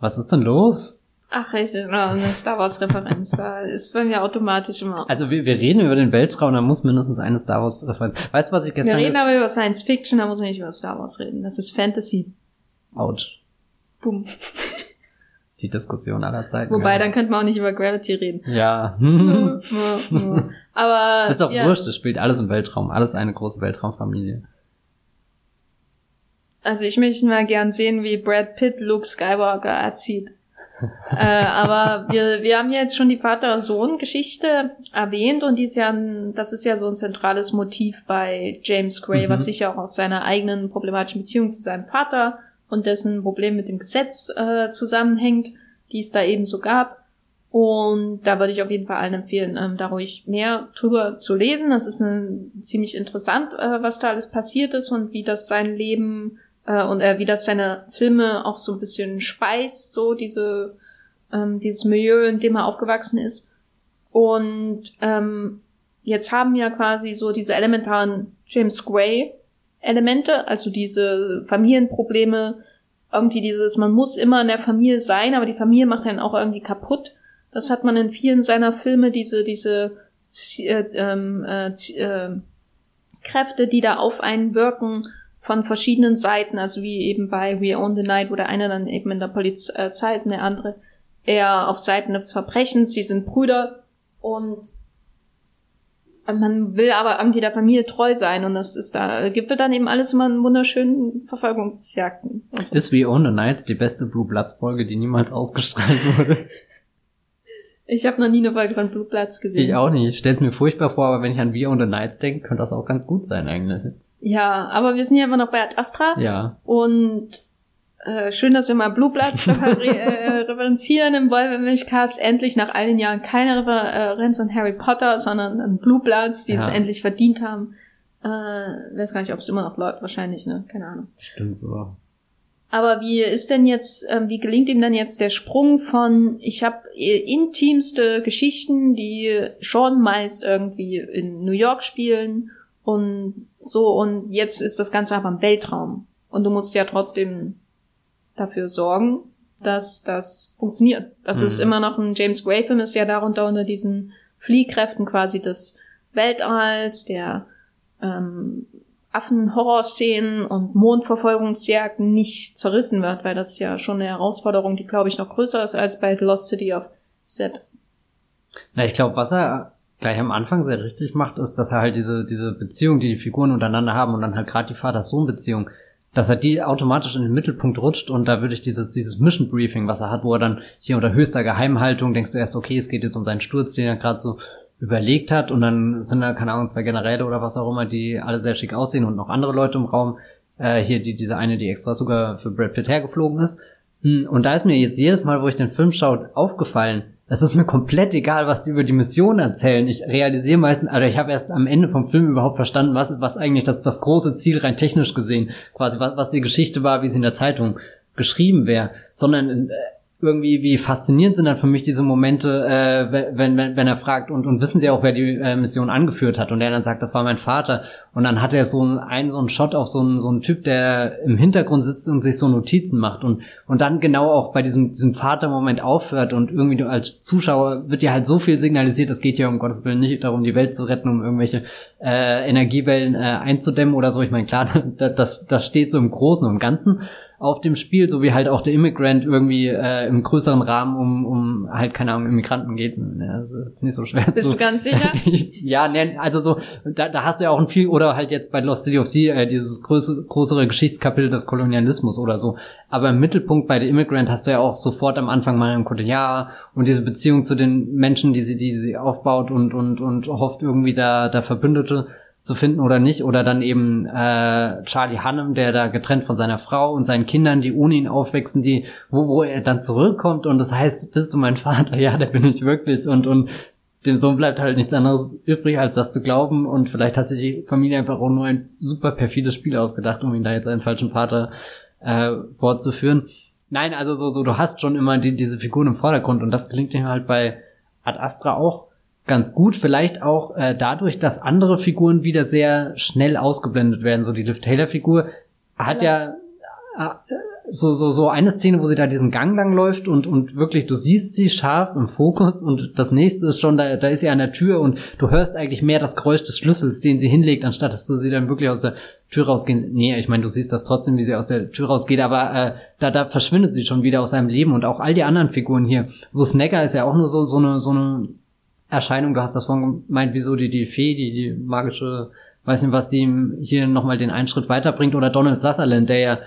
was ist denn los? Ach, richtig, eine Star Wars-Referenz. da ist bei mir automatisch immer. Also wir, wir reden über den Weltraum, da muss mindestens eine Star Wars-Referenz. Weißt du, was ich gestern... Wir reden aber über Science Fiction, da muss man nicht über Star Wars reden. Das ist Fantasy. Autsch. Boom. [laughs] Die Diskussion aller Zeiten. Wobei, dann könnte man auch nicht über Gravity reden. Ja. [laughs] aber... ist doch ja. wurscht, es spielt alles im Weltraum. Alles eine große Weltraumfamilie. Also ich möchte mal gern sehen, wie Brad Pitt Luke Skywalker erzieht äh, aber wir, wir haben ja jetzt schon die Vater-Sohn-Geschichte erwähnt und die ist ja ein, das ist ja so ein zentrales Motiv bei James Gray, mhm. was sich ja auch aus seiner eigenen problematischen Beziehung zu seinem Vater und dessen Problem mit dem Gesetz äh, zusammenhängt, die es da eben so gab. Und da würde ich auf jeden Fall allen empfehlen, ähm, da ruhig mehr drüber zu lesen. Das ist ein, ziemlich interessant, äh, was da alles passiert ist und wie das sein Leben äh, und er, wie das seine Filme auch so ein bisschen speist, so diese, ähm, dieses Milieu, in dem er aufgewachsen ist. Und ähm, jetzt haben wir quasi so diese elementaren James Gray Elemente, also diese Familienprobleme, irgendwie dieses, man muss immer in der Familie sein, aber die Familie macht einen auch irgendwie kaputt. Das hat man in vielen seiner Filme, diese, diese äh, ähm, äh, äh, Kräfte, die da auf einen wirken, von verschiedenen Seiten, also wie eben bei We Own the Night, wo der eine dann eben in der Polizei ist und der andere eher auf Seiten des Verbrechens, sie sind Brüder und man will aber irgendwie der Familie treu sein und das ist da, gibt es dann eben alles immer einen wunderschönen Verfolgungsjagden. So. Ist We Own the Night die beste Blue Bloods Folge, die niemals ausgestrahlt wurde? Ich habe noch nie eine Folge von Blue Bloods gesehen. Ich auch nicht. Ich stell's mir furchtbar vor, aber wenn ich an We Own the Nights denke, könnte das auch ganz gut sein eigentlich. Ja, aber wir sind ja immer noch bei Ad Astra. Ja. Und äh, schön, dass wir mal Blue Bloods [laughs] refer äh, referenzieren im Wolverine-Cast. Endlich nach all den Jahren keine Referenz an Harry Potter, sondern an Blue Bloods, die ja. es endlich verdient haben. Äh, weiß gar nicht, ob es immer noch läuft, wahrscheinlich, ne? Keine Ahnung. Stimmt, aber. Aber wie ist denn jetzt, äh, wie gelingt ihm denn jetzt der Sprung von, ich habe intimste Geschichten, die schon meist irgendwie in New York spielen und so und jetzt ist das Ganze aber im Weltraum. Und du musst ja trotzdem dafür sorgen, dass das funktioniert. Dass mhm. es immer noch ein James Gray-Film ist, der darunter unter diesen Fliehkräften quasi des Weltalls, der ähm, Affen-Horror-Szenen und Mondverfolgungsjagden nicht zerrissen wird, weil das ist ja schon eine Herausforderung, die glaube ich noch größer ist als bei The Lost City of Z. Na, ich glaube, was er gleich am Anfang sehr richtig macht, ist, dass er halt diese, diese Beziehung, die die Figuren untereinander haben und dann halt gerade die Vater-Sohn-Beziehung, dass er die automatisch in den Mittelpunkt rutscht und da würde ich dieses, dieses Mission Briefing, was er hat, wo er dann hier unter höchster Geheimhaltung denkst du erst, okay, es geht jetzt um seinen Sturz, den er gerade so überlegt hat und dann sind da, keine Ahnung, zwei Generäle oder was auch immer, die alle sehr schick aussehen und noch andere Leute im Raum. Äh, hier die, diese eine, die extra sogar für Brad Pitt hergeflogen ist. Hm, und da ist mir jetzt jedes Mal, wo ich den Film schaue, aufgefallen, es ist mir komplett egal, was die über die Mission erzählen. Ich realisiere meistens, also ich habe erst am Ende vom Film überhaupt verstanden, was, was eigentlich das, das große Ziel rein technisch gesehen, quasi was, was die Geschichte war, wie sie in der Zeitung geschrieben wäre, sondern äh, irgendwie, wie faszinierend sind dann für mich diese Momente, äh, wenn, wenn, wenn er fragt und, und wissen sie auch, wer die äh, Mission angeführt hat? Und der dann sagt, das war mein Vater. Und dann hat er so einen, so einen Shot auf so einen, so einen Typ, der im Hintergrund sitzt und sich so Notizen macht. Und, und dann genau auch bei diesem, diesem Vatermoment aufhört und irgendwie du als Zuschauer wird dir halt so viel signalisiert, es geht ja um Gottes Willen nicht darum, die Welt zu retten, um irgendwelche äh, Energiewellen äh, einzudämmen oder so. Ich meine, klar, [laughs] das, das steht so im Großen und Ganzen, auf dem Spiel, so wie halt auch der Immigrant irgendwie äh, im größeren Rahmen um, um halt, keine Ahnung, Immigranten geht. Das ist nicht so schwer. Bist so. du ganz sicher? [laughs] ja, ne, also so, da, da hast du ja auch ein viel, oder halt jetzt bei Lost City of Sea, äh, dieses größere, größere Geschichtskapitel des Kolonialismus oder so. Aber im Mittelpunkt bei The Immigrant hast du ja auch sofort am Anfang mal ein ja, und diese Beziehung zu den Menschen, die sie, die sie aufbaut und, und, und hofft irgendwie da, da Verbündete zu finden oder nicht. Oder dann eben äh, Charlie Hannem, der da getrennt von seiner Frau und seinen Kindern, die ohne ihn aufwachsen, die, wo, wo er dann zurückkommt und das heißt, bist du mein Vater? [laughs] Ja, der bin ich wirklich. Und, und dem Sohn bleibt halt nichts anderes übrig, als das zu glauben. Und vielleicht hat sich die Familie einfach auch nur ein super perfides Spiel ausgedacht, um ihn da jetzt einen falschen Vater äh, vorzuführen. Nein, also so, so, du hast schon immer die, diese Figuren im Vordergrund und das gelingt ihm halt bei Ad Astra auch ganz gut. Vielleicht auch äh, dadurch, dass andere Figuren wieder sehr schnell ausgeblendet werden. So die Liv Taylor Figur hat ja, äh, so, so, so eine Szene, wo sie da diesen Gang lang läuft und, und wirklich, du siehst sie scharf im Fokus und das nächste ist schon, da, da ist sie an der Tür und du hörst eigentlich mehr das Geräusch des Schlüssels, den sie hinlegt, anstatt dass du sie dann wirklich aus der Tür rausgehen. Nee, ich meine, du siehst das trotzdem, wie sie aus der Tür rausgeht, aber äh, da, da verschwindet sie schon wieder aus seinem Leben und auch all die anderen Figuren hier. Bruce Necker ist ja auch nur so, so eine, so eine Erscheinung, du hast das vorhin gemeint, wieso die, die Fee, die, die magische, weiß nicht, was die ihm hier nochmal den einen Schritt weiterbringt, oder Donald Sutherland, der ja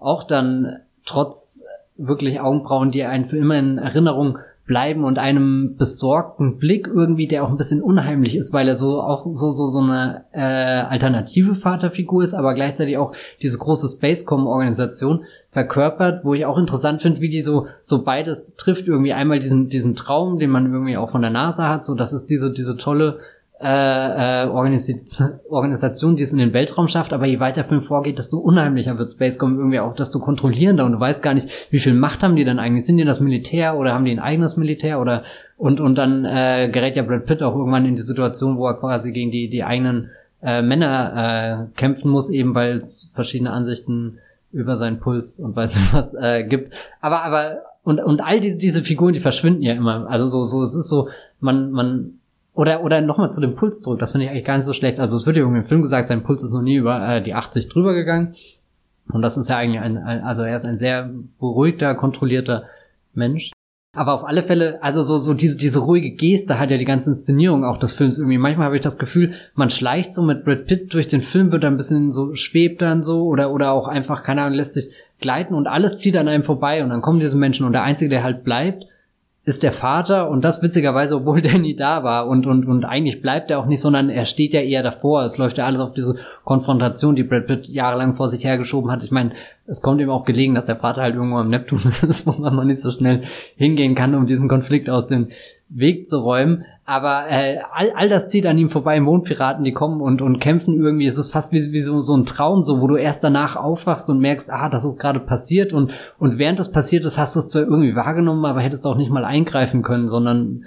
auch dann trotz wirklich Augenbrauen, die einen für immer in Erinnerung bleiben und einem besorgten Blick irgendwie, der auch ein bisschen unheimlich ist, weil er so auch so so so eine äh, alternative Vaterfigur ist, aber gleichzeitig auch diese große Spacecom-Organisation verkörpert, wo ich auch interessant finde, wie die so so beides trifft. Irgendwie einmal diesen diesen Traum, den man irgendwie auch von der NASA hat, so das ist diese diese tolle äh, äh, Organisation, die es in den Weltraum schafft, aber je weiter Film vorgeht, desto unheimlicher wird Spacecom irgendwie auch, desto kontrollierender. Und du weißt gar nicht, wie viel Macht haben die denn eigentlich? Sind die das Militär oder haben die ein eigenes Militär? Oder und und dann äh, gerät ja Brad Pitt auch irgendwann in die Situation, wo er quasi gegen die die eigenen äh, Männer äh, kämpfen muss, eben weil es verschiedene Ansichten über seinen Puls und weiß nicht was äh, gibt. Aber aber und und all diese diese Figuren, die verschwinden ja immer. Also so so es ist so man man oder, oder nochmal zu dem Puls zurück, das finde ich eigentlich gar nicht so schlecht. Also es wird ja irgendwie im Film gesagt, sein Puls ist noch nie über äh, die 80 drüber gegangen. Und das ist ja eigentlich ein, ein, also er ist ein sehr beruhigter, kontrollierter Mensch. Aber auf alle Fälle, also so, so diese, diese ruhige Geste hat ja die ganze Inszenierung auch des Films irgendwie. Manchmal habe ich das Gefühl, man schleicht so mit Brad Pitt durch den Film, wird ein bisschen so, schwebt dann so oder, oder auch einfach, keine Ahnung, lässt sich gleiten und alles zieht an einem vorbei und dann kommen diese Menschen und der Einzige, der halt bleibt, ist der Vater und das witzigerweise, obwohl [laughs] der nie da war und, und, und eigentlich bleibt er auch nicht, sondern er steht ja eher davor. Es läuft ja alles auf diese Konfrontation, die Brad Pitt jahrelang vor sich hergeschoben hat. Ich meine, es kommt ihm auch gelegen, dass der Vater halt irgendwo am Neptun [laughs] ist, wo man mal nicht so schnell hingehen kann, um diesen Konflikt aus dem Weg zu räumen. Aber äh, all, all das zieht an ihm vorbei. Mondpiraten, die kommen und, und kämpfen irgendwie. Es ist fast wie, wie so, so ein Traum, so wo du erst danach aufwachst und merkst, ah, das ist gerade passiert. Und, und während das passiert ist, hast du es zwar irgendwie wahrgenommen, aber hättest auch nicht mal eingreifen können, sondern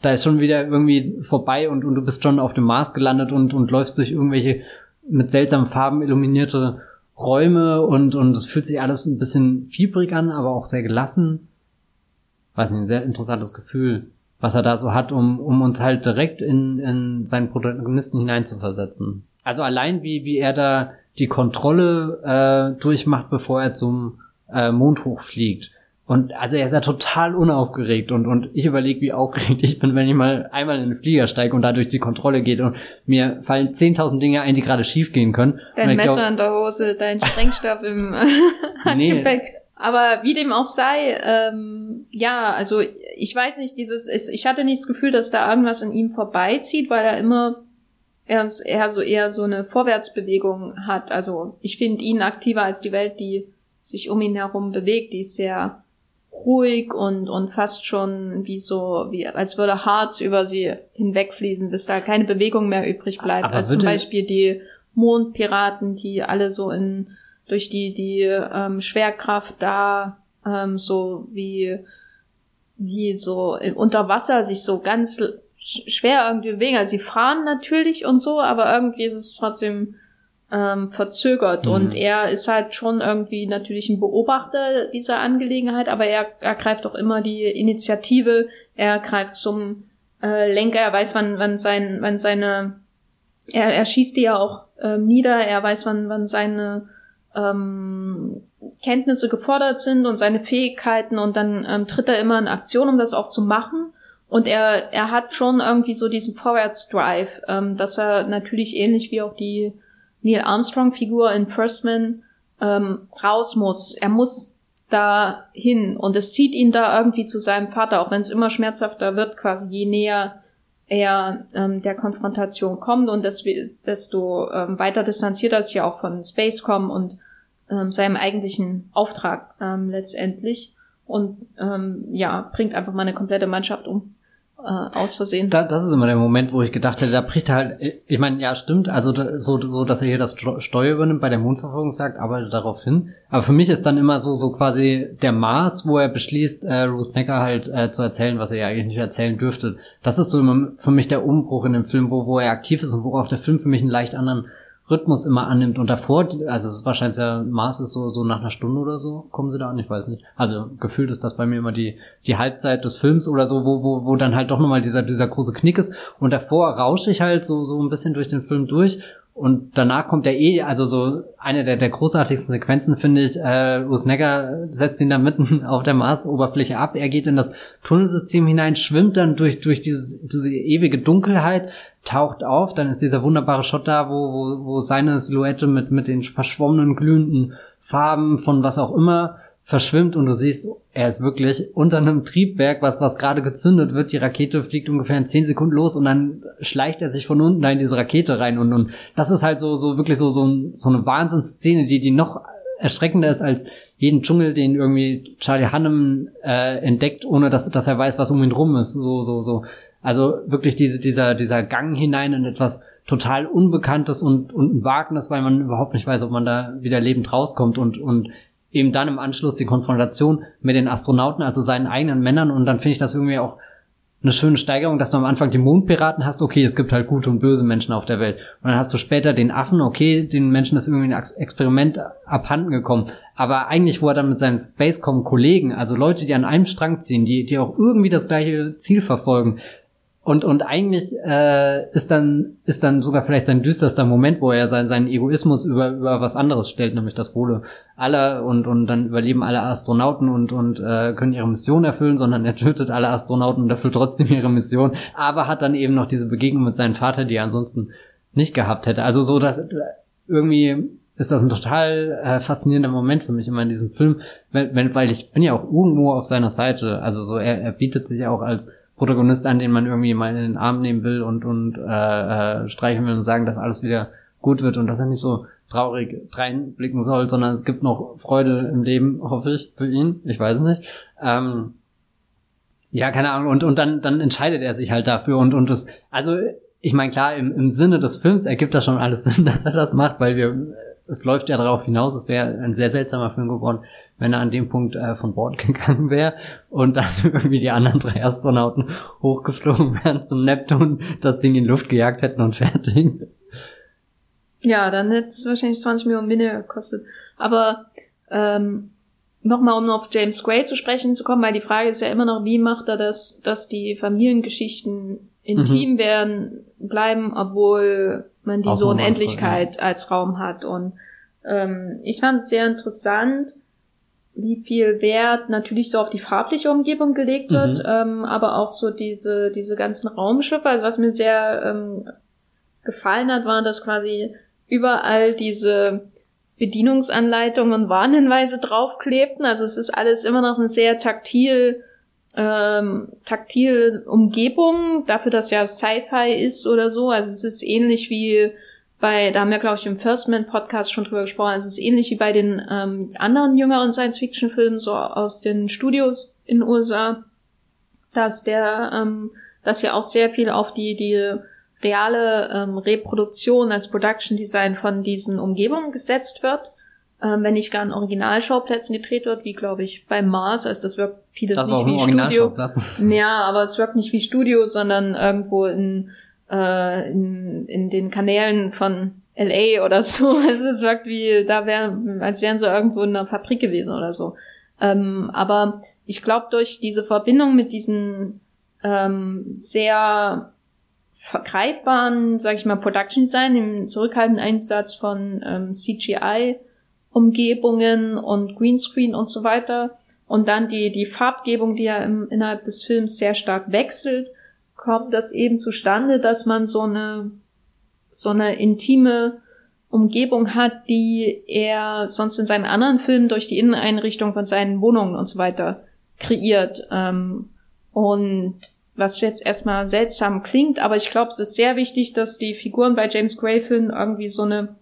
da ist schon wieder irgendwie vorbei und, und du bist schon auf dem Mars gelandet und, und läufst durch irgendwelche mit seltsamen Farben illuminierte Räume und, und es fühlt sich alles ein bisschen fiebrig an, aber auch sehr gelassen. Weiß nicht, ein sehr interessantes Gefühl was er da so hat, um, um uns halt direkt in, in seinen Protagonisten hineinzuversetzen. Also allein wie, wie er da die Kontrolle äh, durchmacht, bevor er zum äh, Mond hochfliegt. Und also er ist ja total unaufgeregt und, und ich überlege, wie aufgeregt ich bin, wenn ich mal einmal in den Flieger steige und da durch die Kontrolle geht und mir fallen 10.000 Dinge ein, die gerade schief gehen können. Dein Messer glaub, in der Hose, dein Sprengstoff im [laughs] Handgepäck. Nee, aber wie dem auch sei, ähm, ja, also ich weiß nicht, dieses, ich hatte nicht das Gefühl, dass da irgendwas an ihm vorbeizieht, weil er immer eher, eher so eher so eine Vorwärtsbewegung hat. Also ich finde ihn aktiver als die Welt, die sich um ihn herum bewegt. Die ist sehr ruhig und, und fast schon wie so, wie, als würde Harz über sie hinwegfließen, bis da keine Bewegung mehr übrig bleibt. Aber als zum Beispiel die Mondpiraten, die alle so in durch die, die ähm, Schwerkraft da ähm, so wie, wie so unter Wasser sich so ganz schwer irgendwie bewegen. Also sie fahren natürlich und so, aber irgendwie ist es trotzdem ähm, verzögert. Mhm. Und er ist halt schon irgendwie natürlich ein Beobachter dieser Angelegenheit, aber er ergreift auch immer die Initiative, er greift zum äh, Lenker, er weiß, wann, wann sein, wann seine, er, er schießt die ja auch ähm, nieder, er weiß, wann, wann seine ähm, Kenntnisse gefordert sind und seine Fähigkeiten und dann ähm, tritt er immer in Aktion, um das auch zu machen. Und er, er hat schon irgendwie so diesen Vorwärtsdrive, ähm, dass er natürlich ähnlich wie auch die Neil Armstrong-Figur in First Man ähm, raus muss. Er muss da hin und es zieht ihn da irgendwie zu seinem Vater, auch wenn es immer schmerzhafter wird, quasi je näher er ähm, der Konfrontation kommt und desto ähm, weiter distanziert er sich auch von Spacecom und ähm, seinem eigentlichen Auftrag ähm, letztendlich und ähm, ja, bringt einfach mal eine komplette Mannschaft um äh, aus Versehen. Da, das ist immer der Moment, wo ich gedacht hätte, da bricht er halt, ich meine, ja, stimmt, also so, so, dass er hier das Steuer übernimmt bei der Mondverfolgung sagt, arbeitet darauf hin. Aber für mich ist dann immer so, so quasi der Maß, wo er beschließt, äh, Ruth Necker halt äh, zu erzählen, was er ja eigentlich nicht erzählen dürfte. Das ist so immer für mich der Umbruch in dem Film, wo, wo er aktiv ist und wo auch der Film für mich einen leicht anderen Rhythmus immer annimmt und davor, also es ist wahrscheinlich ja Maß ist so, so nach einer Stunde oder so, kommen sie da an, ich weiß nicht. Also gefühlt ist das bei mir immer die, die Halbzeit des Films oder so, wo, wo, wo dann halt doch nochmal dieser, dieser große Knick ist und davor rausche ich halt so, so ein bisschen durch den Film durch und danach kommt der eh, also so eine der, der großartigsten Sequenzen finde ich, äh, Usnegger setzt ihn da mitten [laughs] auf der Marsoberfläche ab, er geht in das Tunnelsystem hinein, schwimmt dann durch, durch dieses, diese ewige Dunkelheit, taucht auf, dann ist dieser wunderbare Shot da, wo, wo, wo seine Silhouette mit, mit den verschwommenen, glühenden Farben von was auch immer verschwimmt und du siehst, er ist wirklich unter einem Triebwerk, was, was gerade gezündet wird. Die Rakete fliegt ungefähr in zehn Sekunden los und dann schleicht er sich von unten da in diese Rakete rein und, und das ist halt so, so wirklich so, so, so eine Wahnsinnsszene, die, die noch erschreckender ist als jeden Dschungel, den irgendwie Charlie Hannem äh, entdeckt, ohne dass, dass er weiß, was um ihn rum ist. So, so, so. Also wirklich diese, dieser, dieser Gang hinein in etwas total Unbekanntes und, und ein Wagnis, weil man überhaupt nicht weiß, ob man da wieder lebend rauskommt und, und eben dann im Anschluss die Konfrontation mit den Astronauten, also seinen eigenen Männern und dann finde ich das irgendwie auch eine schöne Steigerung, dass du am Anfang die Mondpiraten hast, okay, es gibt halt gute und böse Menschen auf der Welt. Und dann hast du später den Affen, okay, den Menschen ist irgendwie ein Experiment abhanden gekommen. Aber eigentlich, wo er dann mit seinen Spacecom-Kollegen, also Leute, die an einem Strang ziehen, die, die auch irgendwie das gleiche Ziel verfolgen, und, und eigentlich äh, ist dann ist dann sogar vielleicht sein düsterster Moment, wo er sein, seinen Egoismus über, über was anderes stellt, nämlich das Wohle aller und, und dann überleben alle Astronauten und, und äh, können ihre Mission erfüllen, sondern er tötet alle Astronauten und erfüllt trotzdem ihre Mission, aber hat dann eben noch diese Begegnung mit seinem Vater, die er ansonsten nicht gehabt hätte. Also so, dass irgendwie ist das ein total äh, faszinierender Moment für mich immer in diesem Film, weil, weil ich bin ja auch irgendwo auf seiner Seite. Also so, er, er bietet sich ja auch als Protagonist an, den man irgendwie mal in den Arm nehmen will und, und äh, äh, streichen will und sagen, dass alles wieder gut wird und dass er nicht so traurig reinblicken soll, sondern es gibt noch Freude im Leben, hoffe ich, für ihn. Ich weiß es nicht. Ähm, Ja, keine Ahnung. Und, und dann, dann entscheidet er sich halt dafür und, und das, also, ich meine, klar, im, im Sinne des Films ergibt das schon alles [laughs] Sinn, dass er das macht, weil wir, es läuft ja darauf hinaus, es wäre ein sehr seltsamer Film geworden, wenn er an dem Punkt äh, von Bord gegangen wäre und dann [laughs] irgendwie die anderen drei Astronauten hochgeflogen wären zum Neptun, das Ding in Luft gejagt hätten und fertig. Ja, dann hätte es wahrscheinlich 20 Millionen weniger gekostet. Aber ähm, nochmal, um auf James Gray zu sprechen zu kommen, weil die Frage ist ja immer noch, wie macht er das, dass die Familiengeschichten intim mhm. werden, bleiben, obwohl man die so Unendlichkeit ja. als Raum hat. Und ähm, ich fand es sehr interessant, wie viel Wert natürlich so auf die farbliche Umgebung gelegt wird, mhm. ähm, aber auch so diese, diese ganzen Raumschiffe. Also was mir sehr ähm, gefallen hat, war, dass quasi überall diese Bedienungsanleitungen und Warnhinweise draufklebten. Also es ist alles immer noch eine sehr taktil, ähm, taktil Umgebung, dafür, dass ja Sci-Fi ist oder so. Also es ist ähnlich wie bei, da haben wir, glaube ich, im First Man Podcast schon drüber gesprochen, also es ist ähnlich wie bei den ähm, anderen jüngeren Science-Fiction-Filmen, so aus den Studios in den USA, dass der, ähm, dass ja auch sehr viel auf die, die reale ähm, Reproduktion als Production Design von diesen Umgebungen gesetzt wird. Ähm, wenn nicht gar an Originalschauplätzen gedreht wird, wie glaube ich bei Mars, also das wirkt vieles das nicht wie Studio. Ja, aber es wirkt nicht wie Studio, sondern irgendwo in, äh, in, in den Kanälen von LA oder so. [laughs] Also es wirkt wie, da wäre, als wären sie irgendwo in einer Fabrik gewesen oder so. Ähm, aber ich glaube, durch diese Verbindung mit diesen ähm, sehr vergreifbaren, sag ich mal, Production Design, im zurückhaltenden Einsatz von ähm, CGI-Umgebungen und Greenscreen und so weiter. Und dann die, die Farbgebung, die ja im, innerhalb des Films sehr stark wechselt, kommt das eben zustande, dass man so eine, so eine intime Umgebung hat, die er sonst in seinen anderen Filmen durch die Inneneinrichtung von seinen Wohnungen und so weiter kreiert. Ähm, und was jetzt erstmal seltsam klingt, aber ich glaube, es ist sehr wichtig, dass die Figuren bei James Gray Filmen irgendwie so eine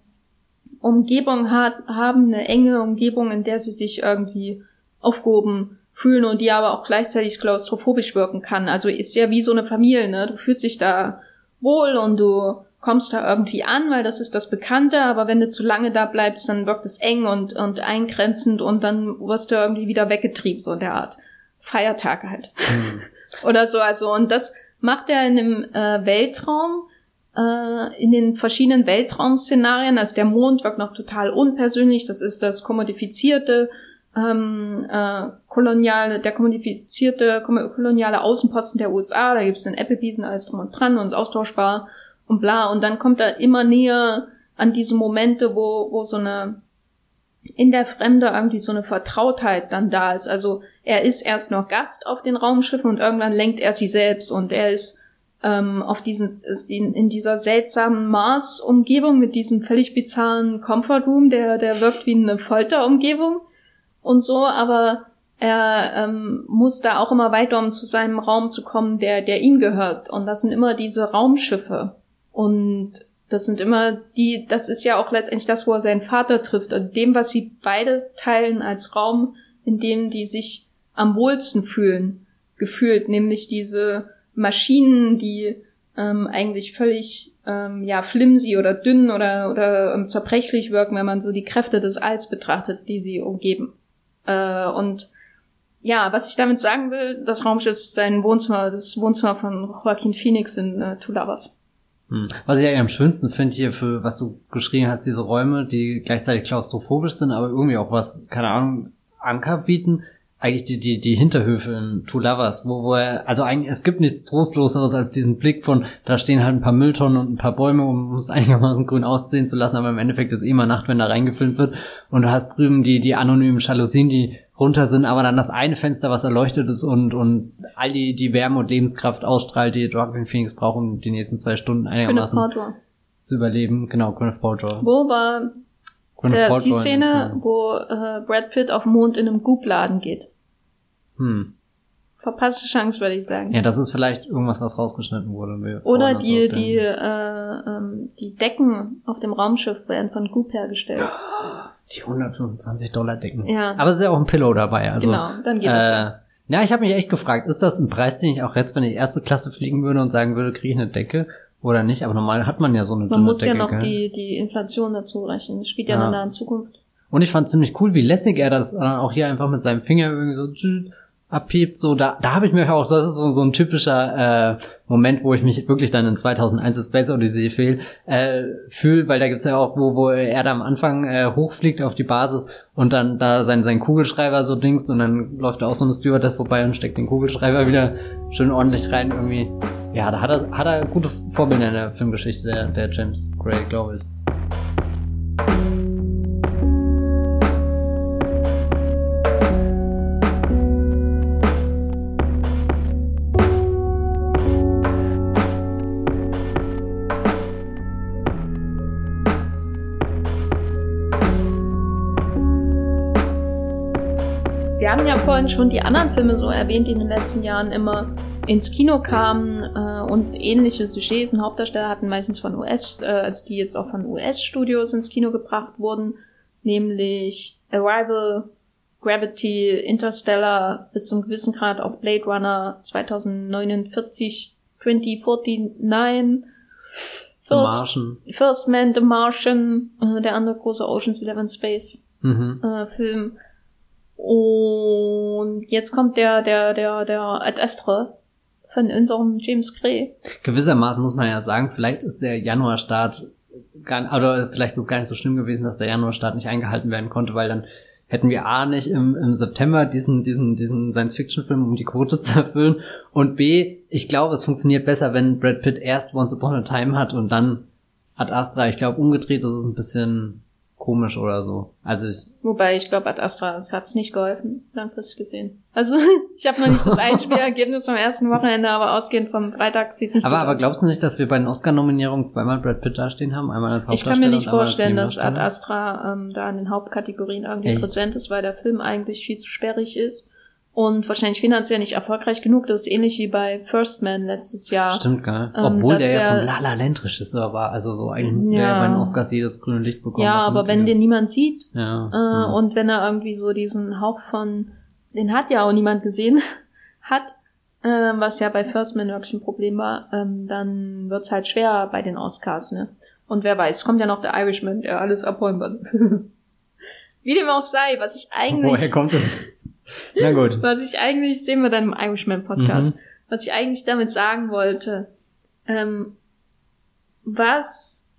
Umgebung hat, haben, eine enge Umgebung, in der sie sich irgendwie aufgehoben fühlen und die aber auch gleichzeitig klaustrophobisch wirken kann. Also ist ja wie so eine Familie, ne? Du fühlst dich da wohl und du kommst da irgendwie an, weil das ist das Bekannte, aber wenn du zu lange da bleibst, dann wirkt es eng und, und eingrenzend und dann wirst du irgendwie wieder weggetrieben, so in der Art. Feiertage halt. Mhm. [laughs] oder so. Also und das macht er in dem äh, Weltraum, äh, in den verschiedenen Weltraum-Szenarien. Also der Mond wirkt noch total unpersönlich. Das ist das kommodifizierte ähm, äh, koloniale, der kommodifizierte koloniale Außenposten der USA. Da gibt's den Applebee's und alles drum und dran und austauschbar und bla. Und dann kommt er immer näher an diese Momente, wo, wo so eine in der Fremde irgendwie so eine Vertrautheit dann da ist. Also er ist erst noch Gast auf den Raumschiffen und irgendwann lenkt er sie selbst und er ist ähm, auf diesen in, in dieser seltsamen Mars-Umgebung mit diesem völlig bizarren Comfort Room, der der wirkt wie eine Folterumgebung und so, aber er ähm, muss da auch immer weiter, um zu seinem Raum zu kommen, der der ihm gehört. Und das sind immer diese Raumschiffe. Und das sind immer die, das ist ja auch letztendlich das, wo er seinen Vater trifft, an dem, was sie beide teilen als Raum, in dem die sich am wohlsten fühlen, gefühlt, nämlich diese Maschinen, die ähm, eigentlich völlig ähm, ja flimsy oder dünn oder oder ähm, zerbrechlich wirken, wenn man so die Kräfte des Alls betrachtet, die sie umgeben. Äh, und ja, was ich damit sagen will, das Raumschiff ist sein Wohnzimmer, das Wohnzimmer von Joaquin Phoenix in äh, Two Lovers. Hm. Was ich eigentlich am schönsten finde hier für, was du geschrieben hast, diese Räume, die gleichzeitig klaustrophobisch sind, aber irgendwie auch was, keine Ahnung, Anker bieten, eigentlich die, die, die Hinterhöfe in Two Lovers, wo, wo er, also eigentlich, es gibt nichts Trostloseres als diesen Blick von, da stehen halt ein paar Mülltonnen und ein paar Bäume, um es [laughs] einigermaßen grün aussehen zu lassen, aber im Endeffekt ist eh immer Nacht, wenn da reingefilmt wird. Und du hast drüben die, die anonymen Jalousien, die runter sind, aber dann das eine Fenster, was erleuchtet ist und, und all die, die Wärme und Lebenskraft ausstrahlt, die Joaquin Phoenix braucht, um die nächsten zwei Stunden einigermaßen zu überleben. Genau, Gwyneth Paltrow. Wo war der, die Szene, wo äh, Brad Pitt auf dem Mond in einem Goop-Laden geht. Hm. Verpasste Chance, würde ich sagen. Ja, das ist vielleicht irgendwas, was rausgeschnitten wurde. Oder die, die, äh, ähm, die Decken auf dem Raumschiff werden von Goop hergestellt. Die 125 Dollar Decken. Ja. Aber es ist ja auch ein Pillow dabei. Also, genau, dann geht äh, das ja. Ja, ich habe mich echt gefragt, ist das ein Preis, den ich auch jetzt, wenn ich erste Klasse fliegen würde und sagen würde, kriege ich eine Decke oder nicht? Aber normal hat man ja so eine Man muss Decke, ja noch die, die Inflation dazu rechnen. Das spielt ja, ja dann da in Zukunft. Und ich fand ziemlich cool, wie lässig er das auch hier einfach mit seinem Finger irgendwie so abhebt, so da, da habe ich mir auch, das ist so, so ein typischer äh, Moment, wo ich mich wirklich dann in 2001 Space Odyssey fehl, äh, fühle, weil da gibt's ja auch, wo, wo er da am Anfang äh, hochfliegt auf die Basis und dann da sein, sein Kugelschreiber so dingst und dann läuft da auch so eine Stewardess vorbei und steckt den Kugelschreiber wieder schön ordentlich rein irgendwie. Ja, da hat er, hat er gute Vorbilder in der Filmgeschichte, der, der James Gray, glaube ich. Vorhin schon die anderen Filme so erwähnt, die in den letzten Jahren immer ins Kino kamen äh, und ähnliche Sujets und Hauptdarsteller hatten meistens von US, äh, also die jetzt auch von US-Studios ins Kino gebracht wurden, nämlich Arrival, Gravity, Interstellar, bis zum gewissen Grad auch Blade Runner 2049, 2049, First, First Man, The Martian, äh, der andere große Ocean's Eleven Space mhm. äh, Film. Und jetzt kommt der, der, der, der Ad Astra von unserem James Gray. Gewissermaßen muss man ja sagen, vielleicht ist der Januarstart gar, oder vielleicht ist es gar nicht so schlimm gewesen, dass der Januarstart nicht eingehalten werden konnte, weil dann hätten wir A nicht im, im September diesen, diesen, diesen Science-Fiction-Film, um die Quote [laughs] zu erfüllen. Und B, ich glaube, es funktioniert besser, wenn Brad Pitt erst Once Upon a Time hat und dann Ad Astra. Ich glaube, umgedreht ist es ein bisschen komisch oder so. Also ich. Wobei ich glaube, Ad Astra, es hat's nicht geholfen, langfristig gesehen. Also [laughs] ich habe noch nicht das [laughs] Einspielergebnis vom ersten Wochenende, aber ausgehend vom Freitag sieht sich Aber aber glaubst du nicht, dass wir bei den Oscar-Nominierungen zweimal Brad Pitt dastehen haben? Einmal als Hauptdarsteller Ich kann mir nicht vorstellen, dass Ad Astra ähm, da in den Hauptkategorien irgendwie Echt? präsent ist, weil der Film eigentlich viel zu sperrig ist und wahrscheinlich finanziell nicht erfolgreich genug. Das ist ähnlich wie bei First Man letztes Jahr. Stimmt, geil. Ähm, Obwohl der ja von La La Land Regisseur war. Also so eigentlich müsste ja. er bei den Oscars jedes grüne Licht bekommen. Ja, aber wenn ist. den niemand sieht ja. Äh, ja. und wenn er irgendwie so diesen Hauch von, den hat ja auch niemand gesehen, [laughs] hat, äh, was ja bei First Man wirklich ein Problem war, ähm, dann wird's halt schwer bei den Oscars, ne? Und wer weiß, kommt ja noch der Irishman, der alles abholen wird. [laughs] Wie dem auch sei, was ich eigentlich... Woher kommt das? [laughs] Na gut. Was ich eigentlich, sehen wir dann im Irishman Podcast, mhm. was ich eigentlich damit sagen wollte, ähm, was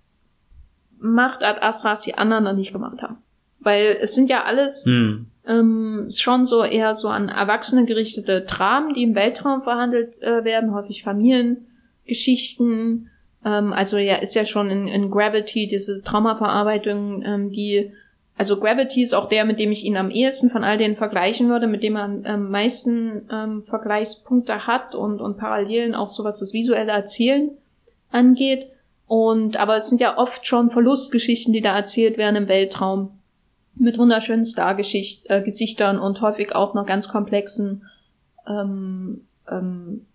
macht Ad Astra, was die anderen noch nicht gemacht haben? Weil es sind ja alles mhm. ähm, schon so eher so an Erwachsene gerichtete Dramen, die im Weltraum verhandelt äh, werden, häufig Familiengeschichten. Ähm, also ja, ist ja schon in, in Gravity diese Traumaverarbeitung, ähm, die also Gravity ist auch der, mit dem ich ihn am ehesten von all denen vergleichen würde, mit dem er am meisten ähm, Vergleichspunkte hat und, und Parallelen auch so was das visuelle Erzählen angeht. Und aber es sind ja oft schon Verlustgeschichten, die da erzählt werden im Weltraum mit wunderschönen Star-Gesichtern äh, und häufig auch noch ganz komplexen ähm, ähm,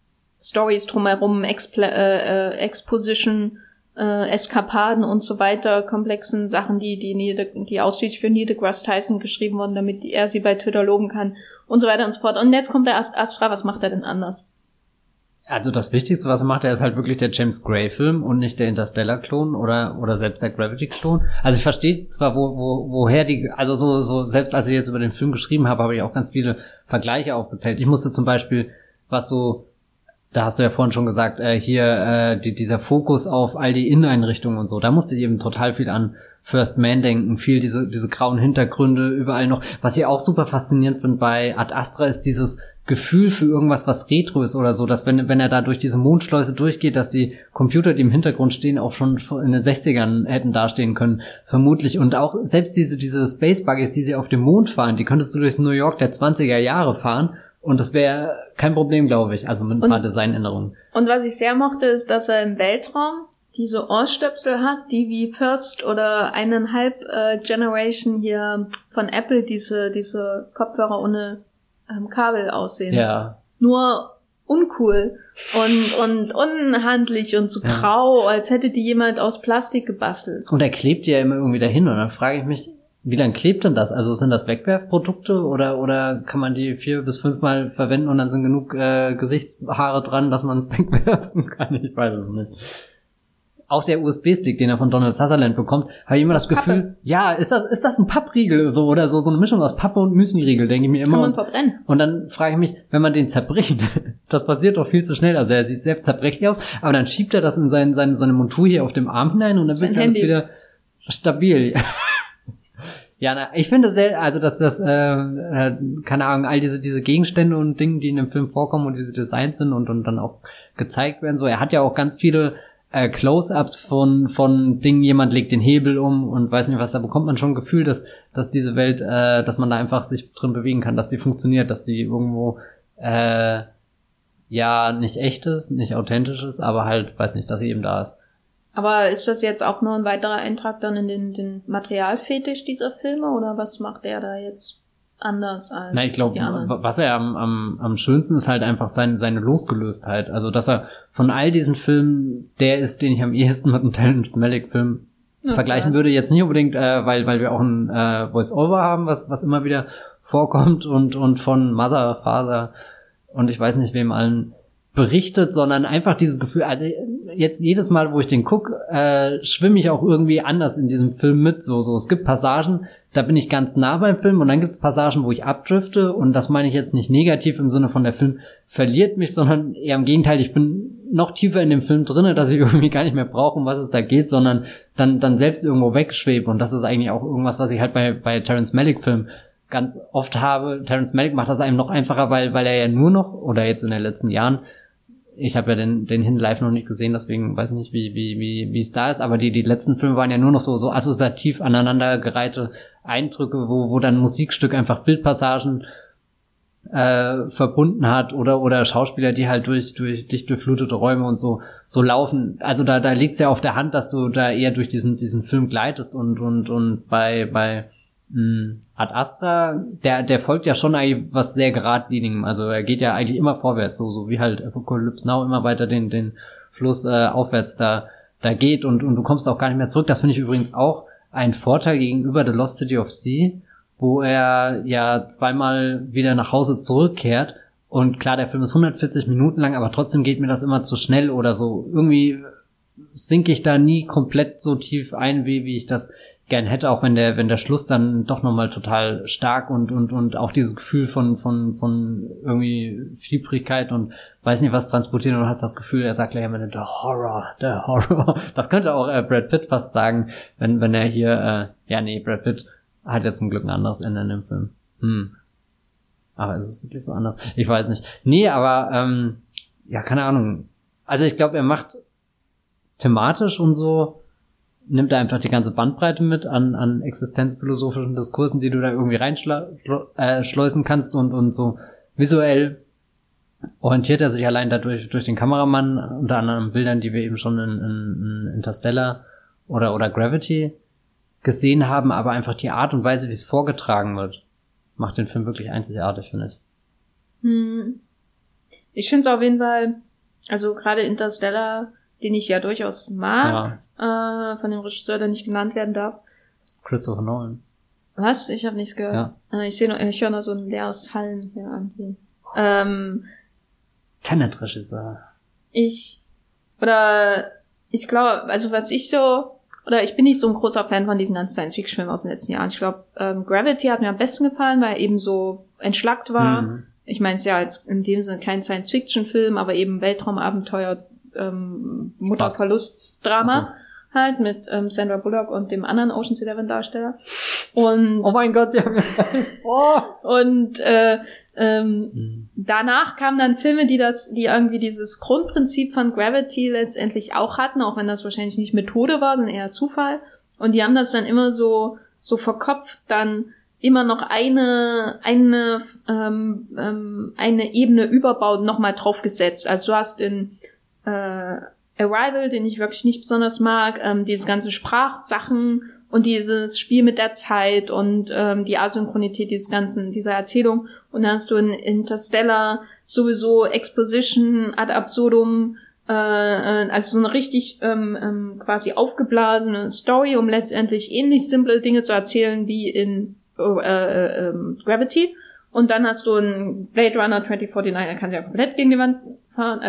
Stories drumherum, Expl äh, äh, Exposition äh, Eskapaden und so weiter, komplexen Sachen, die, die, die ausschließlich für Neil deGrasse Tyson geschrieben wurden, damit er sie bei Twitter loben kann und so weiter und so fort. Und jetzt kommt der Astra, was macht er denn anders? Also das Wichtigste, was er macht, er ist halt wirklich der James Gray-Film und nicht der Interstellar-Klon oder oder selbst der Gravity-Klon. Also ich verstehe zwar, wo, wo, woher die, also so, so, selbst als ich jetzt über den Film geschrieben habe, habe ich auch ganz viele Vergleiche aufgezählt. Ich musste zum Beispiel, was so da hast du ja vorhin schon gesagt, äh, hier äh, die, dieser Fokus auf all die Inneneinrichtungen und so, da musste ich eben total viel an First Man denken, viel diese, diese grauen Hintergründe überall noch. Was ich auch super faszinierend finde bei Ad Astra ist dieses Gefühl für irgendwas, was Retro ist oder so, dass wenn, wenn er da durch diese Mondschleuse durchgeht, dass die Computer, die im Hintergrund stehen, auch schon in den 60ern hätten dastehen können, vermutlich. Und auch selbst diese, diese Space Buggies, die sie auf dem Mond fahren, die könntest du durch New York der 20er Jahre fahren und das wäre kein Problem, glaube ich, also mit ein paar Designänderungen. Und was ich sehr mochte, ist, dass er im Weltraum diese Ohrstöpsel hat, die wie First oder eineinhalb äh, Generation hier von Apple diese, diese Kopfhörer ohne ähm, Kabel aussehen. Ja. Nur uncool und, und unhandlich und so ja. grau, als hätte die jemand aus Plastik gebastelt. Und er klebt ja immer irgendwie dahin und dann frage ich mich, wie lange klebt denn das? Also sind das Wegwerfprodukte oder oder kann man die vier bis fünfmal verwenden und dann sind genug äh, Gesichtshaare dran, dass man es [laughs] wegwerfen kann? Ich weiß es nicht. Auch der USB-Stick, den er von Donald Sutherland bekommt, habe ich immer das, das Gefühl, Pappe. ja, ist das ist das ein Pappriegel so oder so so eine Mischung aus Pappe und Müsli-Riegel, denke ich mir immer. Kann man verbrennen. Und dann frage ich mich, wenn man den zerbricht, [laughs] das passiert doch viel zu schnell. Also er sieht sehr zerbrechlich aus, aber dann schiebt er das in sein, seine, seine Montur hier auf dem Arm hinein und dann wird alles wieder stabil. [laughs] Ja, na, ich finde sehr, also dass das, äh, äh, keine Ahnung, all diese diese Gegenstände und Dinge, die in dem Film vorkommen und diese Designs sind und und dann auch gezeigt werden. So, er hat ja auch ganz viele äh, Close-ups von von Dingen. Jemand legt den Hebel um und weiß nicht was. Da bekommt man schon ein Gefühl, dass dass diese Welt, äh, dass man da einfach sich drin bewegen kann, dass die funktioniert, dass die irgendwo äh, ja nicht echt ist, nicht authentisch ist, aber halt, weiß nicht, dass sie eben da ist. Aber ist das jetzt auch nur ein weiterer Eintrag dann in den, den Materialfetisch dieser Filme oder was macht er da jetzt anders als Na, ich glaube, was er am, am, am schönsten ist halt einfach seine, seine Losgelöstheit. Also, dass er von all diesen Filmen der ist, den ich am ehesten mit einem Terrence Malick Film okay. vergleichen würde. Jetzt nicht unbedingt, äh, weil, weil wir auch ein äh, Voice-Over haben, was, was immer wieder vorkommt und, und von Mother, Father und ich weiß nicht wem allen berichtet, sondern einfach dieses Gefühl, also jetzt jedes Mal, wo ich den guck, äh, schwimme ich auch irgendwie anders in diesem Film mit. So, so. Es gibt Passagen, da bin ich ganz nah beim Film und dann gibt es Passagen, wo ich abdrifte und das meine ich jetzt nicht negativ im Sinne von der Film verliert mich, sondern eher im Gegenteil, ich bin noch tiefer in dem Film drinne, dass ich [laughs] irgendwie gar nicht mehr brauche, um was es da geht, sondern dann, dann selbst irgendwo wegschwebe und das ist eigentlich auch irgendwas, was ich halt bei, bei Terence Malick Filmen ganz oft habe. Terence Malick macht das einem noch einfacher, weil, weil er ja nur noch, oder jetzt in den letzten Jahren, ich habe ja den, den Hin live noch nicht gesehen, deswegen weiß ich nicht, wie, wie, wie, wie es da ist, aber die, die letzten Filme waren ja nur noch so, so assoziativ aneinandergereihte Eindrücke, wo, wo dann Musikstück einfach Bildpassagen äh, verbunden hat oder oder Schauspieler, die halt durch durch dicht durchflutete Räume und so so laufen. Also da da liegt's ja auf der Hand, dass du da eher durch diesen diesen Film gleitest und und und bei bei Ad Astra, der, der folgt ja schon eigentlich was sehr geradlinigem. Also er geht ja eigentlich immer vorwärts, so, so wie halt Apocalypse Now immer weiter den, den Fluss äh, aufwärts da, da geht und, und du kommst auch gar nicht mehr zurück. Das finde ich übrigens auch ein Vorteil gegenüber The Lost City of Sea, wo er ja zweimal wieder nach Hause zurückkehrt. Und klar, der Film ist 140 Minuten lang, aber trotzdem geht mir das immer zu schnell oder so. Irgendwie sinke ich da nie komplett so tief ein, wie, wie ich das gern hätte, auch wenn der, wenn der Schluss dann doch nochmal total stark und, und, und auch dieses Gefühl von, von, von irgendwie Fiebrigkeit und weiß nicht was transportieren und hast das Gefühl, er sagt gleich immer, der Horror, der Horror. [laughs] Das könnte auch äh, Brad Pitt fast sagen, wenn, wenn er hier, äh, ja nee, Brad Pitt hat ja zum Glück ein anderes Ende in dem Film. Hm. Aber ist es wirklich so anders? Ich weiß nicht. Nee, aber, ähm, ja, keine Ahnung. Also ich glaube, er macht thematisch und so nimmt er einfach die ganze Bandbreite mit an, an existenzphilosophischen Diskursen, die du da irgendwie reinschleusen äh, kannst und, und so visuell orientiert er sich allein dadurch durch den Kameramann, unter anderem Bildern, die wir eben schon in, in, in Interstellar oder, oder Gravity gesehen haben, aber einfach die Art und Weise, wie es vorgetragen wird, macht den Film wirklich einzigartig, finde ich. Hm. Ich finde es auf jeden Fall, also gerade Interstellar, den ich ja durchaus mag, äh, von dem Regisseur, der nicht genannt werden darf. Christopher Nolan. Was? Ich habe nichts gehört. Ja. Äh, ich sehe nur, ich höre nur so ein leeres Hallen hier irgendwie. Ähm, Tenet-Regisseur. Ich, oder, ich glaube, also was ich so, oder ich bin nicht so ein großer Fan von diesen ganzen Science-Fiction-Filmen aus den letzten Jahren. Ich glaube, ähm, Gravity hat mir am besten gefallen, weil er eben so entschlackt war. Mhm. Ich meine es ja als in dem Sinne kein Science-Fiction-Film, aber eben Weltraumabenteuer, ähm, Mutterverlustdrama halt mit ähm, Sandra Bullock und dem anderen Ocean's Eleven Darsteller. Und oh mein Gott, die haben ja [laughs] oh. und äh, ähm, mhm. danach kamen dann Filme, die das, die irgendwie dieses Grundprinzip von Gravity letztendlich auch hatten, auch wenn das wahrscheinlich nicht Methode war, sondern eher Zufall. Und die haben das dann immer so so verkopft, dann immer noch eine eine ähm, ähm, eine Ebene überbaut nochmal draufgesetzt. Also du hast in äh, Arrival, den ich wirklich nicht besonders mag, ähm, diese ganzen Sprachsachen und dieses Spiel mit der Zeit und ähm, die Asynchronität dieses ganzen, dieser Erzählung. Und dann hast du in Interstellar sowieso Exposition ad absurdum äh, äh, also so eine richtig ähm, ähm, quasi aufgeblasene Story, um letztendlich ähnlich simple Dinge zu erzählen wie in äh, äh, Gravity. Und dann hast du einen Blade Runner 2049, der kann ja komplett gegen die Wand fahren.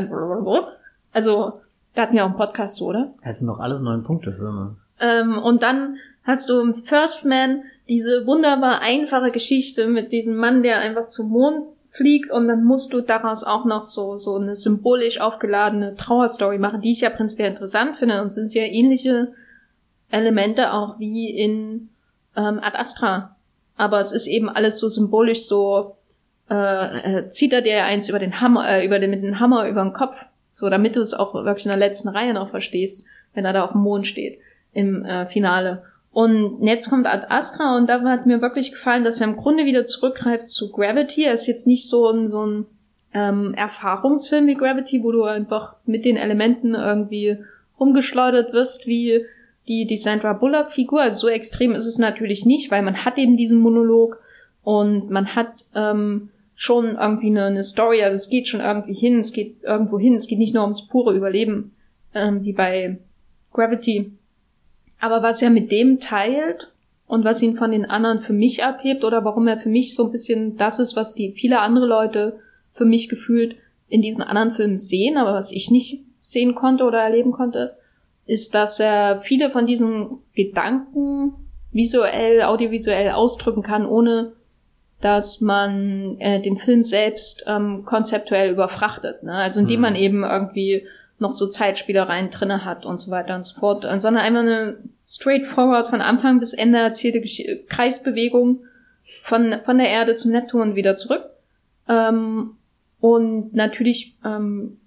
Also, da hatten wir auch einen Podcast oder? Das sind doch alles neun Punkte Filme. Ähm, und dann hast du im First Man diese wunderbar einfache Geschichte mit diesem Mann, der einfach zum Mond fliegt und dann musst du daraus auch noch so, so eine symbolisch aufgeladene Trauerstory machen, die ich ja prinzipiell interessant finde und sind sehr ähnliche Elemente auch wie in ähm, Ad Astra. Aber es ist eben alles so symbolisch so, äh, äh, zieht er dir eins über den Hammer, äh, über den, mit dem Hammer über den Kopf, so damit du es auch wirklich in der letzten Reihe noch verstehst, wenn er da auf dem Mond steht im äh, Finale. Und jetzt kommt Ad Astra und da hat mir wirklich gefallen, dass er im Grunde wieder zurückgreift zu Gravity. Er ist jetzt nicht so ein, so ein ähm, Erfahrungsfilm wie Gravity, wo du einfach mit den Elementen irgendwie rumgeschleudert wirst, wie die, die Sandra Bullock-Figur. Also so extrem ist es natürlich nicht, weil man hat eben diesen Monolog und man hat ähm, schon irgendwie eine, eine Story, also es geht schon irgendwie hin, es geht irgendwo hin, es geht nicht nur ums pure Überleben, ähm, wie bei Gravity. Aber was er mit dem teilt und was ihn von den anderen für mich abhebt oder warum er für mich so ein bisschen das ist, was die viele andere Leute für mich gefühlt in diesen anderen Filmen sehen, aber was ich nicht sehen konnte oder erleben konnte, ist, dass er viele von diesen Gedanken visuell, audiovisuell ausdrücken kann, ohne dass man äh, den Film selbst ähm, konzeptuell überfrachtet. Ne? Also indem man eben irgendwie noch so Zeitspielereien drinne hat und so weiter und so fort, sondern einfach eine straightforward von Anfang bis Ende erzählte Gesch Kreisbewegung von, von der Erde zum Neptun wieder zurück. Ähm, und natürlich ähm,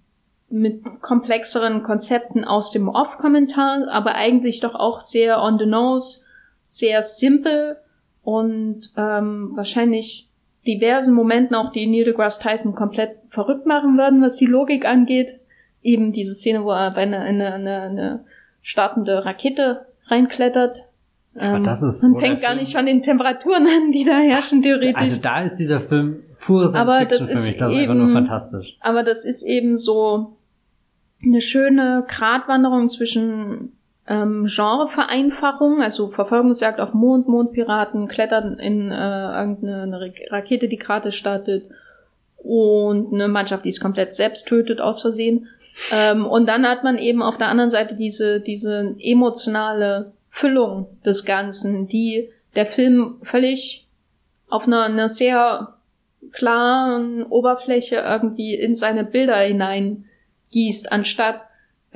mit komplexeren Konzepten aus dem Off-Kommentar, aber eigentlich doch auch sehr on the nose, sehr simpel und ähm, wahrscheinlich diversen Momenten auch die Neil deGrasse Tyson komplett verrückt machen würden, was die Logik angeht. Eben diese Szene, wo er bei einer eine, eine, eine startende Rakete reinklettert. Ähm, das ist, man fängt gar nicht von den Temperaturen an, die da herrschen, theoretisch. Also da ist dieser Film pure Science aber das für mich. Das ist eben, einfach nur fantastisch. Aber das ist eben so eine schöne Gratwanderung zwischen ähm, Genrevereinfachung, also Verfolgungsjagd auf Mond, Mondpiraten, Klettern in äh, irgendeine Rakete, die gerade startet und eine Mannschaft, die es komplett selbst tötet aus Versehen. Ähm, und dann hat man eben auf der anderen Seite diese, diese emotionale Füllung des Ganzen, die der Film völlig auf einer, einer sehr klaren Oberfläche irgendwie in seine Bilder hineingießt, anstatt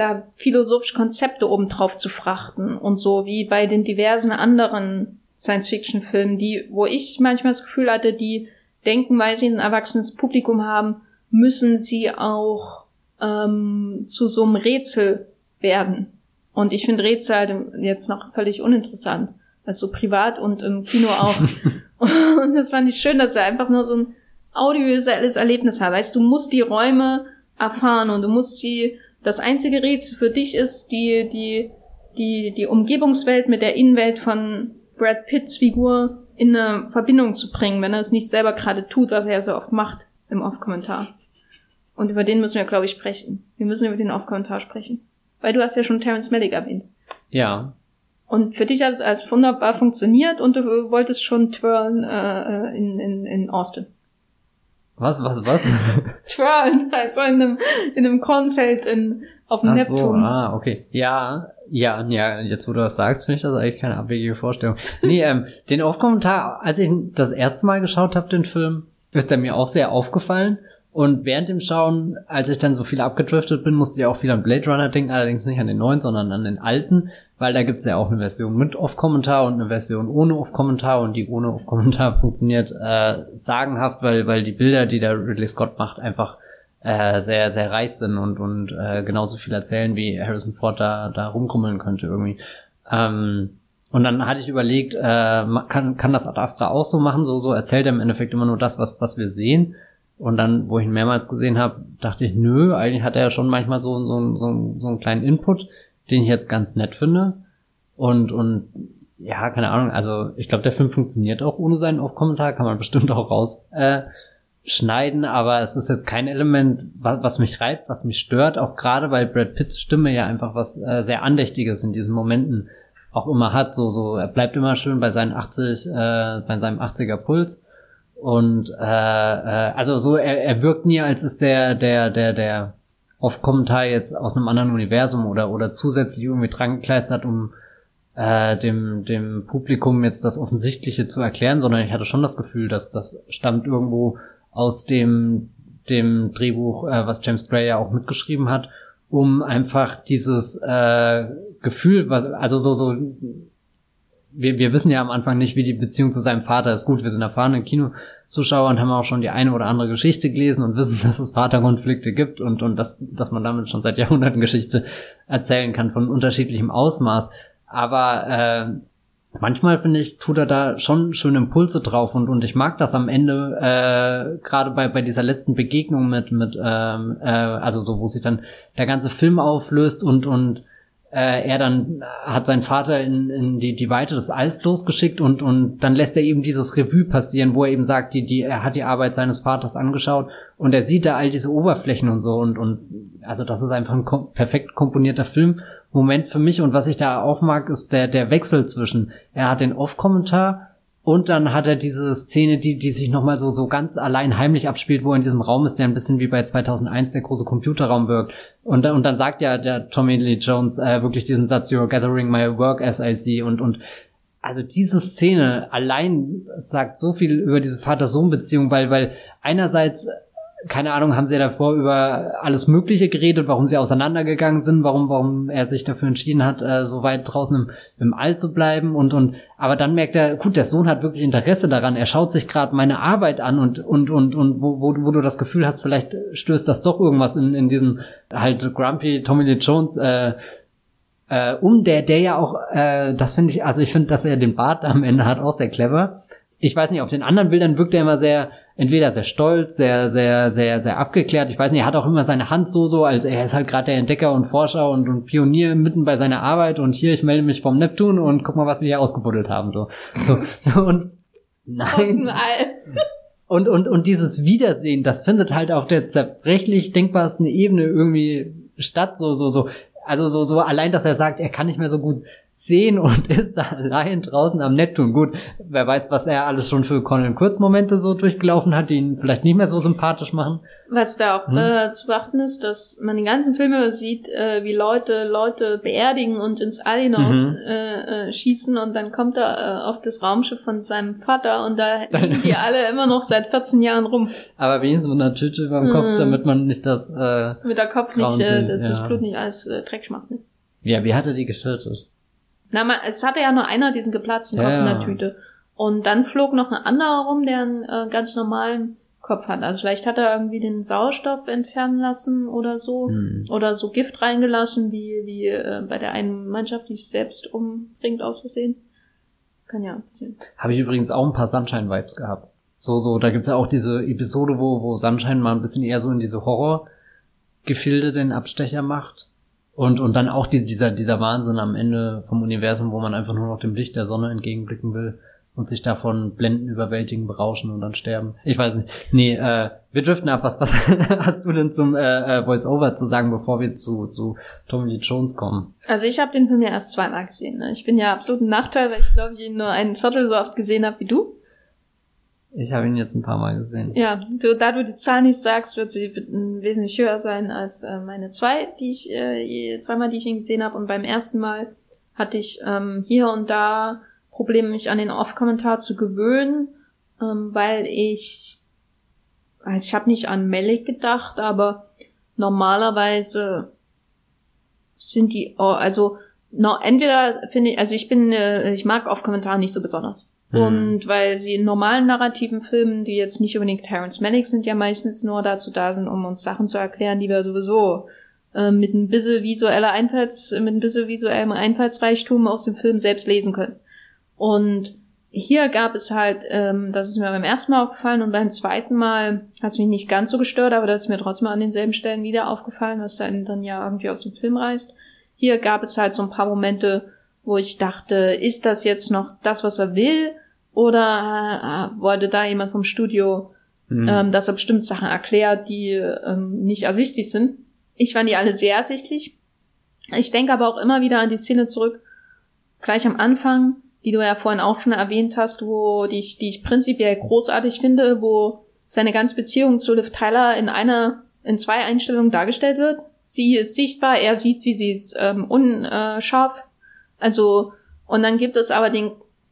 da philosophische Konzepte obendrauf zu frachten und so wie bei den diversen anderen Science-Fiction-Filmen, die, wo ich manchmal das Gefühl hatte, die denken, weil sie ein erwachsenes Publikum haben, müssen sie auch ähm, zu so einem Rätsel werden. Und ich finde Rätsel halt jetzt noch völlig uninteressant. Also privat und im Kino auch. [laughs] und das fand ich schön, dass er einfach nur so ein audiovisuelles Erlebnis hat. Weißt du, musst die Räume erfahren und du musst die, das einzige Rätsel für dich ist die, die, die, die Umgebungswelt mit der Innenwelt von Brad Pitts Figur in eine Verbindung zu bringen, wenn er es nicht selber gerade tut, was er so oft macht im Off-Kommentar. Und über den müssen wir, glaube ich, sprechen. Wir müssen über den Off-Kommentar sprechen. Weil du hast ja schon Terence Malick erwähnt. Ja. Und für dich hat es als wunderbar funktioniert und du wolltest schon twirlen äh, in, in, in Austin. Was, was, was? [laughs] twirlen, also in einem, in einem Kornfeld in, auf dem Ach Neptun. So, ah, okay. Ja, ja, ja, jetzt wo du das sagst, finde ich das eigentlich keine abwegige Vorstellung. Nee, ähm, den Off-Kommentar, als ich das erste Mal geschaut habe, den Film, ist er mir auch sehr aufgefallen. Und während dem Schauen, als ich dann so viel abgedriftet bin, musste ich auch viel an Blade Runner denken, allerdings nicht an den neuen, sondern an den alten, weil da gibt's ja auch eine Version mit Off-Kommentar und eine Version ohne Off-Kommentar und die ohne Off-Kommentar [laughs] funktioniert äh, sagenhaft, weil, weil die Bilder, die der Ridley Scott macht, einfach äh, sehr, sehr reich sind und, und äh, genauso viel erzählen, wie Harrison Ford da, da rumkrummeln könnte irgendwie. Ähm, und dann hatte ich überlegt, äh, kann, kann das Ad Astra auch so machen? So, so erzählt er im Endeffekt immer nur das, was, was wir sehen. Und dann, wo ich ihn mehrmals gesehen habe, dachte ich, nö, eigentlich hat er ja schon manchmal so, so, so, so einen kleinen Input, den ich jetzt ganz nett finde. Und, und ja, keine Ahnung, also ich glaube, der Film funktioniert auch ohne seinen Off-Kommentar, kann man [laughs] bestimmt auch raus äh, aber es ist jetzt kein Element, was, was mich reibt, was mich stört, auch gerade weil Brad Pitts Stimme ja einfach was äh, sehr Andächtiges in diesen Momenten auch immer hat, so, so, er bleibt immer schön bei seinen 80, äh, bei seinem 80er Puls und äh, äh, also so, er, er wirkt nie, als ist der, der, der, der Off-Kommentar jetzt aus einem anderen Universum oder, oder zusätzlich irgendwie dran gekleistert, um äh, dem, dem Publikum jetzt das Offensichtliche zu erklären, sondern ich hatte schon das Gefühl, dass das stammt irgendwo aus dem, dem Drehbuch, äh, was James Gray ja auch mitgeschrieben hat, um einfach dieses äh, Gefühl, also so, so wir, wir wissen ja am Anfang nicht, wie die Beziehung zu seinem Vater ist. Gut, wir sind erfahrene Kinozuschauer und haben auch schon die eine oder andere Geschichte gelesen und wissen, [laughs] dass es Vaterkonflikte gibt und, und dass, dass man damit schon seit Jahrhunderten Geschichte erzählen kann von unterschiedlichem Ausmaß. Aber äh, manchmal finde ich, tut er da schon schöne Impulse drauf und, und ich mag das am Ende, äh, gerade bei, bei dieser letzten Begegnung mit, mit ähm, äh, also so, wo sich dann der ganze Film auflöst und, und äh, er dann hat seinen Vater in, in die, die Weite des Alls losgeschickt und, und dann lässt er eben dieses Revue passieren, wo er eben sagt, die, die, er hat die Arbeit seines Vaters angeschaut und er sieht da all diese Oberflächen und so und, und also das ist einfach ein kom perfekt komponierter Filmmoment für mich und was ich da auch mag, ist der, der Wechsel zwischen, er hat den Off-Kommentar und dann hat er diese Szene, die, die sich nochmal so, so ganz allein heimlich abspielt, wo er in diesem Raum ist, der ein bisschen wie bei 2001 der große Computerraum wirkt. Und, und dann sagt ja der Tommy Lee Jones äh, wirklich diesen Satz, you're gathering my work as I see. Und, und also diese Szene allein sagt so viel über diese Vater-Sohn-Beziehung, weil, weil einerseits keine Ahnung, haben sie ja davor über alles Mögliche geredet, warum sie auseinandergegangen sind, warum, warum er sich dafür entschieden hat, äh, so weit draußen im, im All zu bleiben und, und, aber dann merkt er, gut, der Sohn hat wirklich Interesse daran, er schaut sich gerade meine Arbeit an und, und, und, und wo, wo, wo du das Gefühl hast, vielleicht stößt das doch irgendwas in, in diesem halt Grumpy Tommy Lee Jones, äh, äh, um der, der ja auch, äh, das finde ich, also ich finde, dass er den Bart am Ende hat, auch sehr clever. Ich weiß nicht, auf den anderen Bildern wirkt er immer sehr, entweder sehr stolz, sehr, sehr, sehr, sehr abgeklärt. Ich weiß nicht, er hat auch immer seine Hand so, so, als er ist halt gerade der Entdecker und Forscher und, und Pionier mitten bei seiner Arbeit und hier, ich melde mich vom Neptun und guck mal, was wir hier ausgebuddelt haben, so. So, [laughs] und, nein. Und, und, und dieses Wiedersehen, das findet halt auf der zerbrechlich denkbarsten Ebene irgendwie statt, so, so, so. Also so, so allein, dass er sagt, er kann nicht mehr so gut sehen und [laughs] ist da allein draußen am Neptun. Gut, wer weiß, was er alles schon für Conan Kurzmomente so durchgelaufen hat, die ihn vielleicht nicht mehr so sympathisch machen. Was da auch hm? äh, zu beachten ist, dass man die ganzen Filme sieht, äh, wie Leute Leute beerdigen und ins All hinaus mhm. äh, schießen und dann kommt er äh, auf das Raumschiff von seinem Vater und da [laughs] hängen die alle immer noch seit 14 Jahren rum. Aber wenigstens mit einer Tüte über dem mhm. Kopf, damit man nicht das äh, mit der Kopf nicht, äh, dass ja. das Blut nicht alles äh, Dreck macht. Ne? Ja, wie hat er die geschüttet? Na, man, es hatte ja nur einer diesen geplatzten Kopf ja. in der Tüte. Und dann flog noch ein anderer rum, der einen äh, ganz normalen Kopf hat. Also vielleicht hat er irgendwie den Sauerstoff entfernen lassen oder so. Hm. Oder so Gift reingelassen, wie, wie äh, bei der einen Mannschaft, die sich selbst umbringt, auszusehen. Kann ja passieren. Habe ich übrigens auch ein paar Sunshine-Vibes gehabt. So, so, da gibt's ja auch diese Episode, wo, wo Sunshine mal ein bisschen eher so in diese Horror-Gefilde den Abstecher macht. Und, und dann auch die, dieser, dieser Wahnsinn am Ende vom Universum, wo man einfach nur noch dem Licht der Sonne entgegenblicken will und sich davon blenden, überwältigen, berauschen und dann sterben. Ich weiß nicht. Nee, äh, wir driften ab. Was, was [laughs] hast du denn zum äh, äh, Voice-Over zu sagen, bevor wir zu, zu Tommy Lee Jones kommen? Also ich habe den Film ja erst zweimal gesehen. Ne? Ich bin ja absolut ein Nachteil, weil ich glaube, ich ihn nur ein Viertel so oft gesehen habe wie du. Ich habe ihn jetzt ein paar Mal gesehen. Ja, du, da du die Zahl nicht sagst, wird sie wesentlich höher sein als äh, meine zwei, die ich äh, zweimal, die ich ihn gesehen habe. Und beim ersten Mal hatte ich ähm, hier und da Probleme, mich an den Off-Kommentar zu gewöhnen, ähm, weil ich, also ich habe nicht an Melik gedacht, aber normalerweise sind die, oh, also no, entweder finde ich, also ich bin, äh, ich mag Off-Kommentar nicht so besonders. Mhm. Und weil sie in normalen narrativen Filmen, die jetzt nicht unbedingt Terrence Malick sind, ja meistens nur dazu da sind, um uns Sachen zu erklären, die wir sowieso äh, mit ein bisschen visueller Einfalls, mit ein bisschen visuellem Einfallsreichtum aus dem Film selbst lesen können. Und hier gab es halt, ähm, das ist mir beim ersten Mal aufgefallen und beim zweiten Mal hat es mich nicht ganz so gestört, aber das ist mir trotzdem an denselben Stellen wieder aufgefallen, was dann, dann ja irgendwie aus dem Film reißt. Hier gab es halt so ein paar Momente, wo ich dachte, ist das jetzt noch das, was er will? Oder äh, wollte da jemand vom Studio mhm. ähm, dass er bestimmte Sachen erklärt, die ähm, nicht ersichtlich sind. Ich fand die alle sehr ersichtlich. Ich denke aber auch immer wieder an die Szene zurück, gleich am Anfang, die du ja vorhin auch schon erwähnt hast, wo die ich, die ich prinzipiell großartig finde, wo seine ganze Beziehung zu Liv Tyler in einer, in zwei Einstellungen dargestellt wird. Sie ist sichtbar, er sieht sie, sie ist ähm, unscharf. Also, und dann gibt es aber den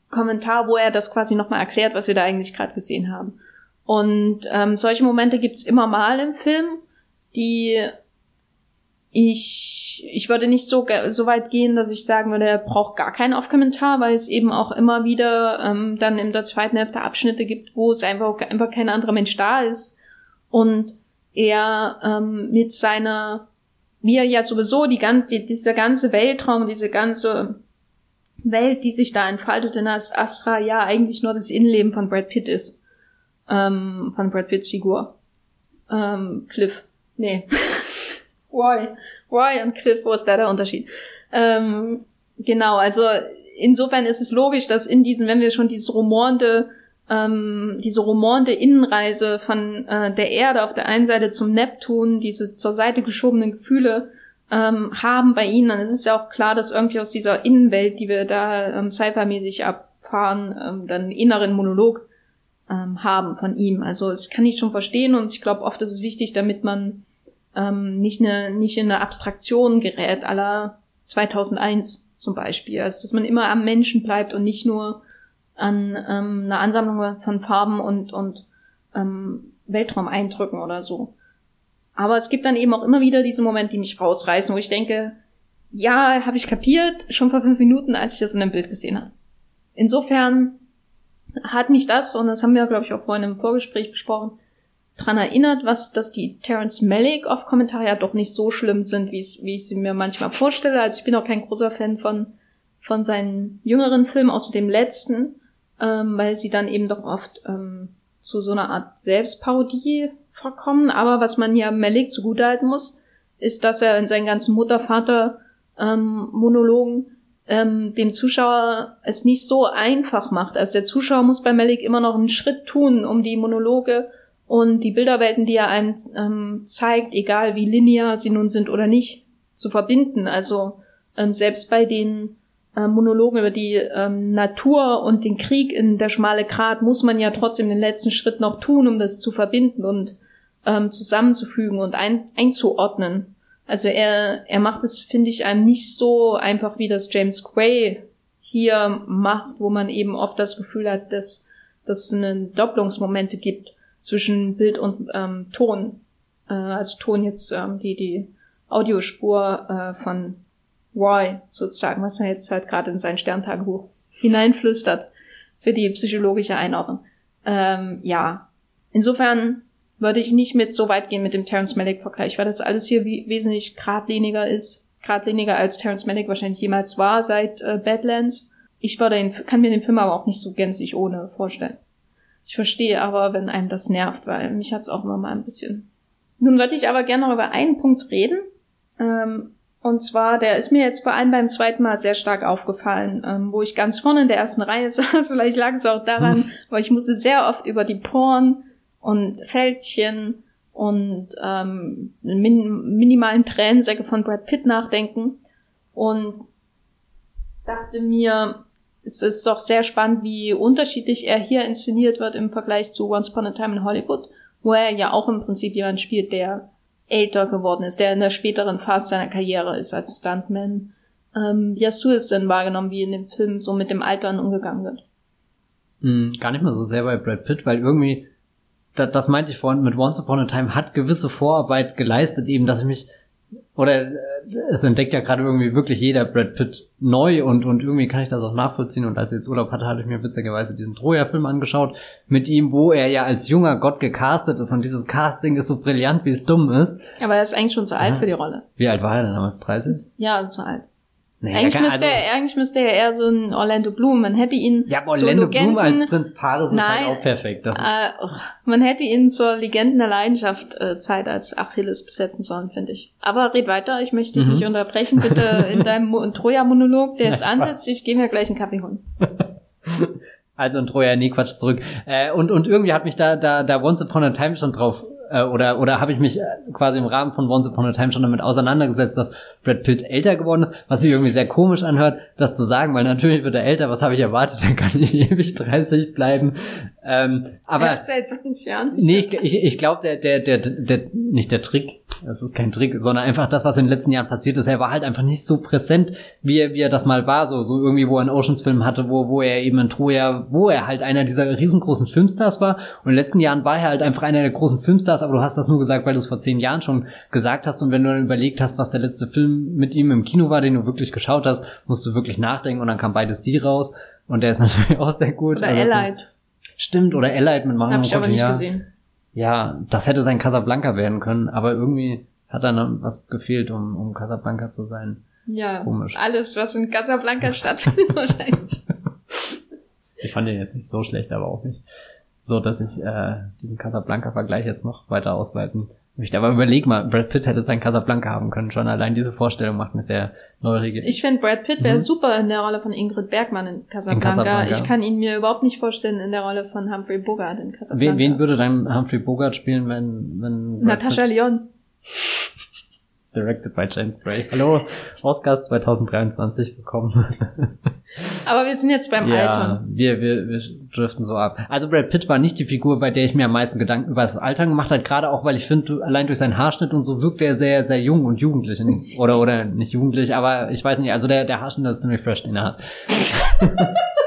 Kommentar, wo er das quasi nochmal erklärt, was wir da eigentlich gerade gesehen haben. Und ähm, solche Momente gibt's immer mal im Film, die ich, ich würde nicht so, so weit gehen, dass ich sagen würde, er braucht gar keinen Off-Kommentar, weil es eben auch immer wieder ähm, dann in der zweiten Hälfte Abschnitte gibt, wo es einfach, einfach kein anderer Mensch da ist. Und er ähm, mit seiner, wie er ja sowieso die ganze, dieser ganze Weltraum, diese ganze Welt, die sich da entfaltet in Astra, ja eigentlich nur das Innenleben von Brad Pitt ist. Ähm, von Brad Pitts Figur. Ähm, Cliff. Nee. [laughs] Why? Why und Cliff, wo ist da der Unterschied? Ähm, genau, also insofern ist es logisch, dass in diesem, wenn wir schon diese rumornde, ähm, diese rumornde Innenreise von äh, der Erde auf der einen Seite zum Neptun, diese zur Seite geschobenen Gefühle ähm, haben bei ihnen, dann ist es ja auch klar, dass irgendwie aus dieser Innenwelt, die wir da ähm, sci-fi-mäßig abfahren, ähm, dann inneren Monolog ähm, haben von ihm. Also das kann ich schon verstehen und ich glaube, oft ist es wichtig, damit man ähm, nicht, eine, nicht in eine Abstraktion gerät, aller 2001 zum Beispiel. Also, dass man immer am Menschen bleibt und nicht nur an ähm, einer Ansammlung von Farben und, und ähm, Weltraumeindrücken oder so. Aber es gibt dann eben auch immer wieder diese Momente, die mich rausreißen, wo ich denke, ja, habe ich kapiert, schon vor fünf Minuten, als ich das in einem Bild gesehen habe. Insofern hat mich das, und das haben wir, glaube ich, auch vorhin im Vorgespräch besprochen, dran erinnert, was, dass die Terence Malick auf Kommentare ja doch nicht so schlimm sind, wie ich sie mir manchmal vorstelle. Also ich bin auch kein großer Fan von, von seinen jüngeren Filmen, außer dem letzten, ähm, weil sie dann eben doch oft ähm, zu so einer Art Selbstparodie vorkommen. Aber was man ja Malick zugutehalten muss, ist, dass er in seinen ganzen Mutter-Vater-Monologen ähm, ähm, dem Zuschauer es nicht so einfach macht. Also der Zuschauer muss bei Malik immer noch einen Schritt tun, um die Monologe und die Bilderwelten, die er einem ähm, zeigt, egal wie linear sie nun sind oder nicht, zu verbinden. Also ähm, selbst bei den äh, Monologen über die ähm, Natur und den Krieg in der schmale Grat muss man ja trotzdem den letzten Schritt noch tun, um das zu verbinden und ähm, zusammenzufügen und ein, einzuordnen. Also er, er macht es, finde ich, einem nicht so einfach, wie das James Gray hier macht, wo man eben oft das Gefühl hat, dass, dass es eine Doppelungsmomente gibt zwischen Bild und ähm, Ton. Äh, also Ton jetzt ähm, die, die Audiospur äh, von Roy sozusagen, was er jetzt halt gerade in sein Sterntagebuch hineinflüstert für die psychologische Einordnung. Ähm, ja, insofern würde ich nicht mit so weit gehen mit dem Terence Malick Vergleich, weil das alles hier wesentlich geradliniger ist, geradliniger als Terence Malick wahrscheinlich jemals war seit äh, Badlands. Ich würde den, kann mir den Film aber auch nicht so gänzlich ohne vorstellen. Ich verstehe aber, wenn einem das nervt, weil mich hat's auch immer mal ein bisschen. Nun würde ich aber gerne noch über einen Punkt reden. Ähm, und zwar, der ist mir jetzt vor allem beim zweiten Mal sehr stark aufgefallen, ähm, wo ich ganz vorne in der ersten Reihe [laughs] saß. Vielleicht lag es auch daran, hm. weil ich musste sehr oft über die Poren und Fältchen und ähm, min minimalen Tränensäcke von Brad Pitt nachdenken und dachte mir, es ist doch sehr spannend, wie unterschiedlich er hier inszeniert wird im Vergleich zu Once Upon a Time in Hollywood, wo er ja auch im Prinzip jemand spielt, der älter geworden ist, der in der späteren Phase seiner Karriere ist als Stuntman. Ähm, wie hast du es denn wahrgenommen, wie in dem Film so mit dem Altern umgegangen wird? Mm, gar nicht mal so sehr bei Brad Pitt, weil irgendwie, das, das meinte ich vorhin, mit Once Upon a Time hat gewisse Vorarbeit geleistet, eben, dass ich mich oder äh, es entdeckt ja gerade irgendwie wirklich jeder Brad Pitt neu und, und irgendwie kann ich das auch nachvollziehen. Und als ich jetzt Urlaub hatte, hatte ich mir witzigerweise diesen Troja-Film angeschaut mit ihm, wo er ja als junger Gott gecastet ist und dieses Casting ist so brillant, wie es dumm ist. Aber er ist eigentlich schon zu alt ja. für die Rolle. Wie alt war er denn damals? 30? Ja, zu alt. Nee, eigentlich, kann, müsste also, er, eigentlich müsste er eher so ein Orlando Bloom. Man hätte ihn. Ja, aber Orlando Legenden, Bloom als Prinz Paris ist halt auch perfekt. Das äh, man hätte ihn zur Legenden der Leidenschaft äh, Zeit als Achilles besetzen sollen, finde ich. Aber red weiter, ich möchte dich mhm. nicht unterbrechen, bitte [laughs] in deinem Troja-Monolog, der jetzt ansetzt. Ich gehe mir gleich einen Kaffee holen. [laughs] Also in Troja, nee, Quatsch, zurück. Äh, und, und irgendwie hat mich da, da, da Once Upon a Time schon drauf äh, oder oder habe ich mich äh, quasi im Rahmen von Once Upon a Time schon damit auseinandergesetzt, dass Brad Pitt älter geworden ist, was sich irgendwie sehr komisch anhört, das zu sagen, weil natürlich wird er älter, was habe ich erwartet, [laughs] dann kann ich ewig 30 bleiben. Ähm, aber ja, seit 20 Jahren nee, ich, ich, ich glaube, der, der, der, der, nicht der Trick, das ist kein Trick, sondern einfach das, was in den letzten Jahren passiert ist, er war halt einfach nicht so präsent, wie er, wie er das mal war, so, so irgendwie, wo er einen Oceans-Film hatte, wo, wo er eben in Troja, wo er halt einer dieser riesengroßen Filmstars war und in den letzten Jahren war er halt einfach einer der großen Filmstars, aber du hast das nur gesagt, weil du es vor zehn Jahren schon gesagt hast und wenn du dann überlegt hast, was der letzte Film mit ihm im Kino war, den du wirklich geschaut hast, musst du wirklich nachdenken und dann kam beides sie raus und der ist [laughs] natürlich auch sehr gut. Oder also, Allied. Stimmt, oder Allied mit Mario Hab ich aber nicht ja. gesehen. Ja, das hätte sein Casablanca werden können, aber irgendwie hat da noch was gefehlt, um, um Casablanca zu sein. Ja, Komisch. alles, was in Casablanca stattfindet [laughs] wahrscheinlich. Ich fand den jetzt nicht so schlecht, aber auch nicht so, dass ich äh, diesen Casablanca-Vergleich jetzt noch weiter ausweiten möchte. Aber überleg mal, Brad Pitt hätte sein Casablanca haben können. Schon allein diese Vorstellung macht mir sehr neugierig. Ich finde, Brad Pitt wäre mhm. super in der Rolle von Ingrid Bergmann in Casablanca. in Casablanca. Ich kann ihn mir überhaupt nicht vorstellen in der Rolle von Humphrey Bogart in Casablanca. Wen, wen würde dann Humphrey Bogart spielen, wenn... wenn Natascha Lyon. Directed by James Gray. Hallo, Oscars 2023 bekommen. Aber wir sind jetzt beim ja, Altern. Wir, wir, wir driften so ab. Also Brad Pitt war nicht die Figur, bei der ich mir am meisten Gedanken über das Altern gemacht habe, gerade auch, weil ich finde, allein durch seinen Haarschnitt und so wirkt er sehr, sehr jung und jugendlich. Oder, oder nicht jugendlich, aber ich weiß nicht, also der, der Haarschnitt ist ziemlich fresh, den er hat. [laughs]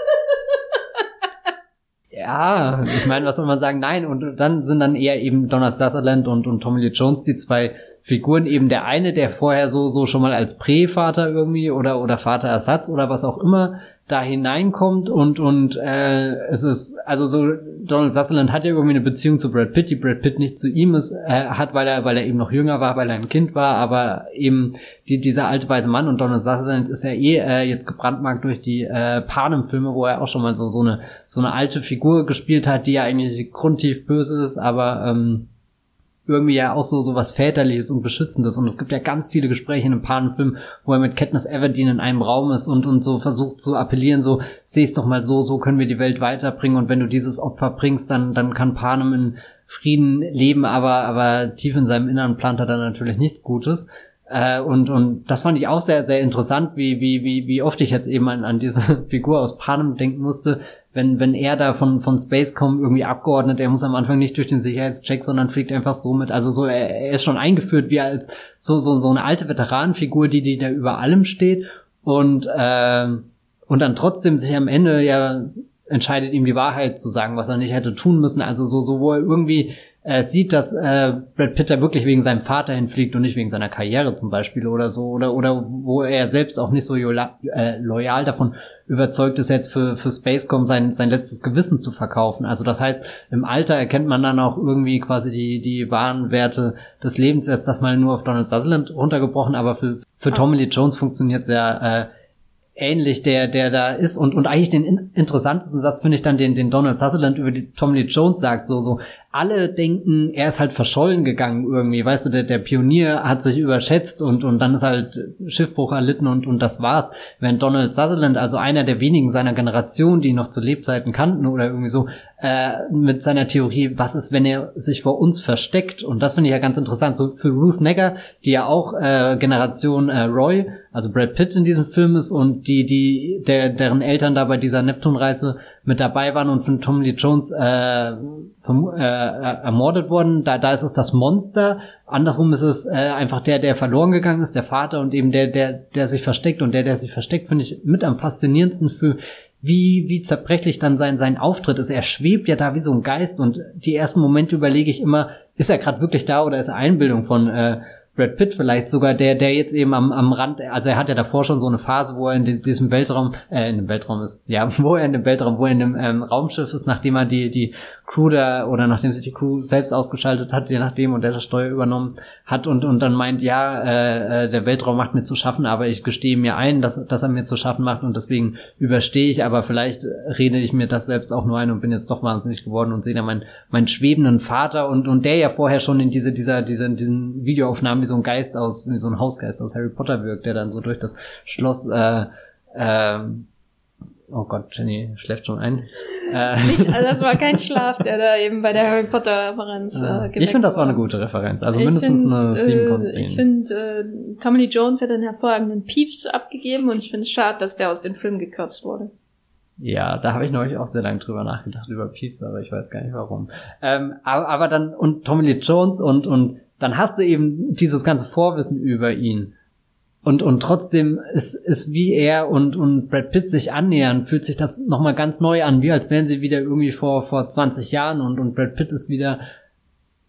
ja, ich meine, was soll man sagen? Nein, und dann sind dann eher eben Donald Sutherland und, und Tommy Lee Jones die zwei Figuren eben der eine, der vorher so so schon mal als Prävater irgendwie oder oder Vaterersatz oder was auch immer da hineinkommt und und äh, es ist also so Donald Sutherland hat ja irgendwie eine Beziehung zu Brad Pitt, die Brad Pitt nicht zu ihm ist äh, hat, weil er weil er eben noch jünger war, weil er ein Kind war, aber eben die, dieser alte weiße Mann und Donald Sutherland ist ja eh äh, jetzt gebrandmarkt durch die äh, Panem-Filme, wo er auch schon mal so so eine so eine alte Figur gespielt hat, die ja eigentlich grundtief böse ist, aber ähm, irgendwie ja auch so so was väterliches und beschützendes. Und es gibt ja ganz viele Gespräche in einem Panenfilm, wo er mit Katniss Everdeen in einem Raum ist und und so versucht zu appellieren, so seh's doch mal so, so können wir die Welt weiterbringen. Und wenn du dieses Opfer bringst, dann dann kann Panem in Frieden leben, aber aber tief in seinem Inneren plant er dann natürlich nichts Gutes. Äh, und, und das fand ich auch sehr, sehr interessant, wie, wie, wie, wie oft ich jetzt eben an, an diese [laughs] Figur aus Panem denken musste, wenn, wenn er da von, von Spacecom irgendwie abgeordnet, er muss am Anfang nicht durch den Sicherheitscheck, sondern fliegt einfach so mit. Also so, er, er ist schon eingeführt wie als so, so, so eine alte Veteranenfigur, die, die da über allem steht und, äh, und dann trotzdem sich am Ende ja entscheidet, ihm die Wahrheit zu sagen, was er nicht hätte tun müssen. Also so, so, wo er irgendwie äh, sieht, dass äh, Brad Pitt da wirklich wegen seinem Vater hinfliegt und nicht wegen seiner Karriere zum Beispiel oder so, oder, oder wo er selbst auch nicht so äh, loyal davon überzeugt ist, jetzt für, für Spacecom sein, sein letztes Gewissen zu verkaufen. Also das heißt, im Alter erkennt man dann auch irgendwie quasi die, die wahren Werte des Lebens, jetzt das mal nur auf Donald Sutherland runtergebrochen, aber für, für ah. Tommy Lee Jones funktioniert sehr äh, ähnlich, der, der da ist. Und, und eigentlich den in interessantesten Satz finde ich dann, den, den Donald Sutherland über die Tommy Lee Jones sagt, so, so, alle denken, er ist halt verschollen gegangen irgendwie, weißt du, der, der Pionier hat sich überschätzt und, und dann ist halt Schiffbruch erlitten und, und das war's. Wenn Donald Sutherland, also einer der wenigen seiner Generation, die noch zu Lebzeiten kannten oder irgendwie so, äh, mit seiner Theorie, was ist, wenn er sich vor uns versteckt? Und das finde ich ja ganz interessant. So für Ruth Negger, die ja auch äh, Generation äh, Roy, also Brad Pitt in diesem Film ist und die, die, der, deren Eltern da bei dieser Neptunreise mit dabei waren und von Tom Lee Jones äh, vom, äh, ermordet wurden. Da, da ist es das Monster. Andersrum ist es äh, einfach der, der verloren gegangen ist, der Vater und eben der, der, der sich versteckt. Und der, der sich versteckt, finde ich mit am faszinierendsten für wie, wie zerbrechlich dann sein, sein Auftritt ist. Er schwebt ja da wie so ein Geist und die ersten Momente überlege ich immer, ist er gerade wirklich da oder ist er Einbildung von äh, Brad Pitt vielleicht sogar, der, der jetzt eben am, am Rand, also er hat ja davor schon so eine Phase, wo er in diesem Weltraum, äh, in dem Weltraum ist, ja, [laughs] wo er in dem Weltraum, wo er in dem ähm, Raumschiff ist, nachdem er die, die Crew da, oder nachdem sich die Crew selbst ausgeschaltet hat, je nachdem, und der das Steuer übernommen hat und, und dann meint, ja, äh, äh, der Weltraum macht mir zu schaffen, aber ich gestehe mir ein, dass, dass er mir zu schaffen macht und deswegen überstehe ich, aber vielleicht rede ich mir das selbst auch nur ein und bin jetzt doch wahnsinnig geworden und sehe da meinen, meinen schwebenden Vater und, und der ja vorher schon in diese, dieser, dieser, diesen Videoaufnahmen wie so ein Geist aus, wie so ein Hausgeist aus Harry Potter wirkt, der dann so durch das Schloss, äh, äh, oh Gott, Jenny schläft schon ein. Äh, Nicht, also das war kein Schlaf, der da eben bei der Harry Potter Referenz äh, Ich finde, das war eine gute Referenz. Also mindestens find, eine 7 von 10. Ich finde, äh, Tommy Lee Jones hat einen hervorragenden Pieps abgegeben und ich finde es schade, dass der aus dem Film gekürzt wurde. Ja, da habe ich neulich auch sehr lange drüber nachgedacht, über Pieps, aber ich weiß gar nicht warum. Ähm, aber, aber dann, und Tommy Lee Jones und, und dann hast du eben dieses ganze Vorwissen über ihn. Und, und trotzdem ist, ist wie er und, und Brad Pitt sich annähern, fühlt sich das nochmal ganz neu an, wie als wären sie wieder irgendwie vor, vor 20 Jahren und, und Brad Pitt ist wieder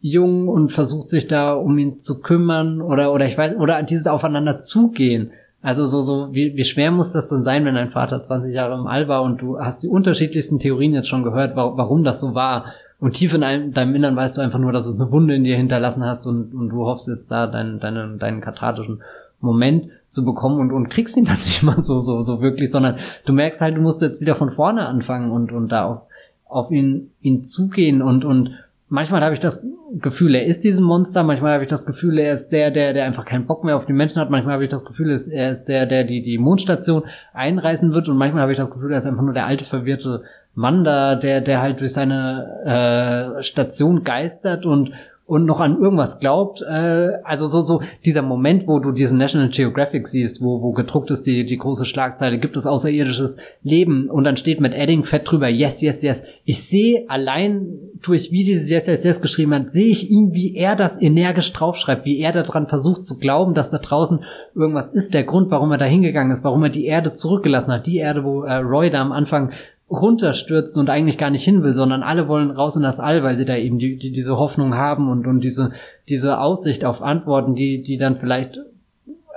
jung und versucht sich da um ihn zu kümmern oder, oder ich weiß, oder dieses Aufeinander zugehen. Also so, so, wie, wie schwer muss das denn sein, wenn dein Vater 20 Jahre im All war und du hast die unterschiedlichsten Theorien jetzt schon gehört, warum das so war. Und tief in deinem Innern weißt du einfach nur, dass es eine Wunde in dir hinterlassen hast und, und du hoffst jetzt da deinen, deinen, deinen kathartischen Moment zu bekommen und, und kriegst ihn dann [laughs] nicht mal so, so, so wirklich, sondern du merkst halt, du musst jetzt wieder von vorne anfangen und, und da auf, auf ihn, ihn zugehen und, und manchmal habe ich das Gefühl, er ist diesen Monster, manchmal habe ich das Gefühl, er ist der, der, der einfach keinen Bock mehr auf die Menschen hat, manchmal habe ich das Gefühl, er ist der, der die, die Mondstation einreißen wird und manchmal habe ich das Gefühl, er ist einfach nur der alte, verwirrte Mann da, der, der halt durch seine äh, Station geistert und, und noch an irgendwas glaubt. Äh, also so so dieser Moment, wo du diesen National Geographic siehst, wo wo gedruckt ist die die große Schlagzeile, gibt es außerirdisches Leben und dann steht mit Edding fett drüber Yes Yes Yes. Ich sehe allein durch wie dieses Yes Yes Yes geschrieben hat, sehe ich ihn, wie er das energisch draufschreibt, wie er daran versucht zu glauben, dass da draußen irgendwas ist. Der Grund, warum er da hingegangen ist, warum er die Erde zurückgelassen hat, die Erde, wo äh, Roy da am Anfang runterstürzen und eigentlich gar nicht hin will, sondern alle wollen raus in das All, weil sie da eben die, die, diese Hoffnung haben und, und diese, diese Aussicht auf Antworten, die, die dann vielleicht,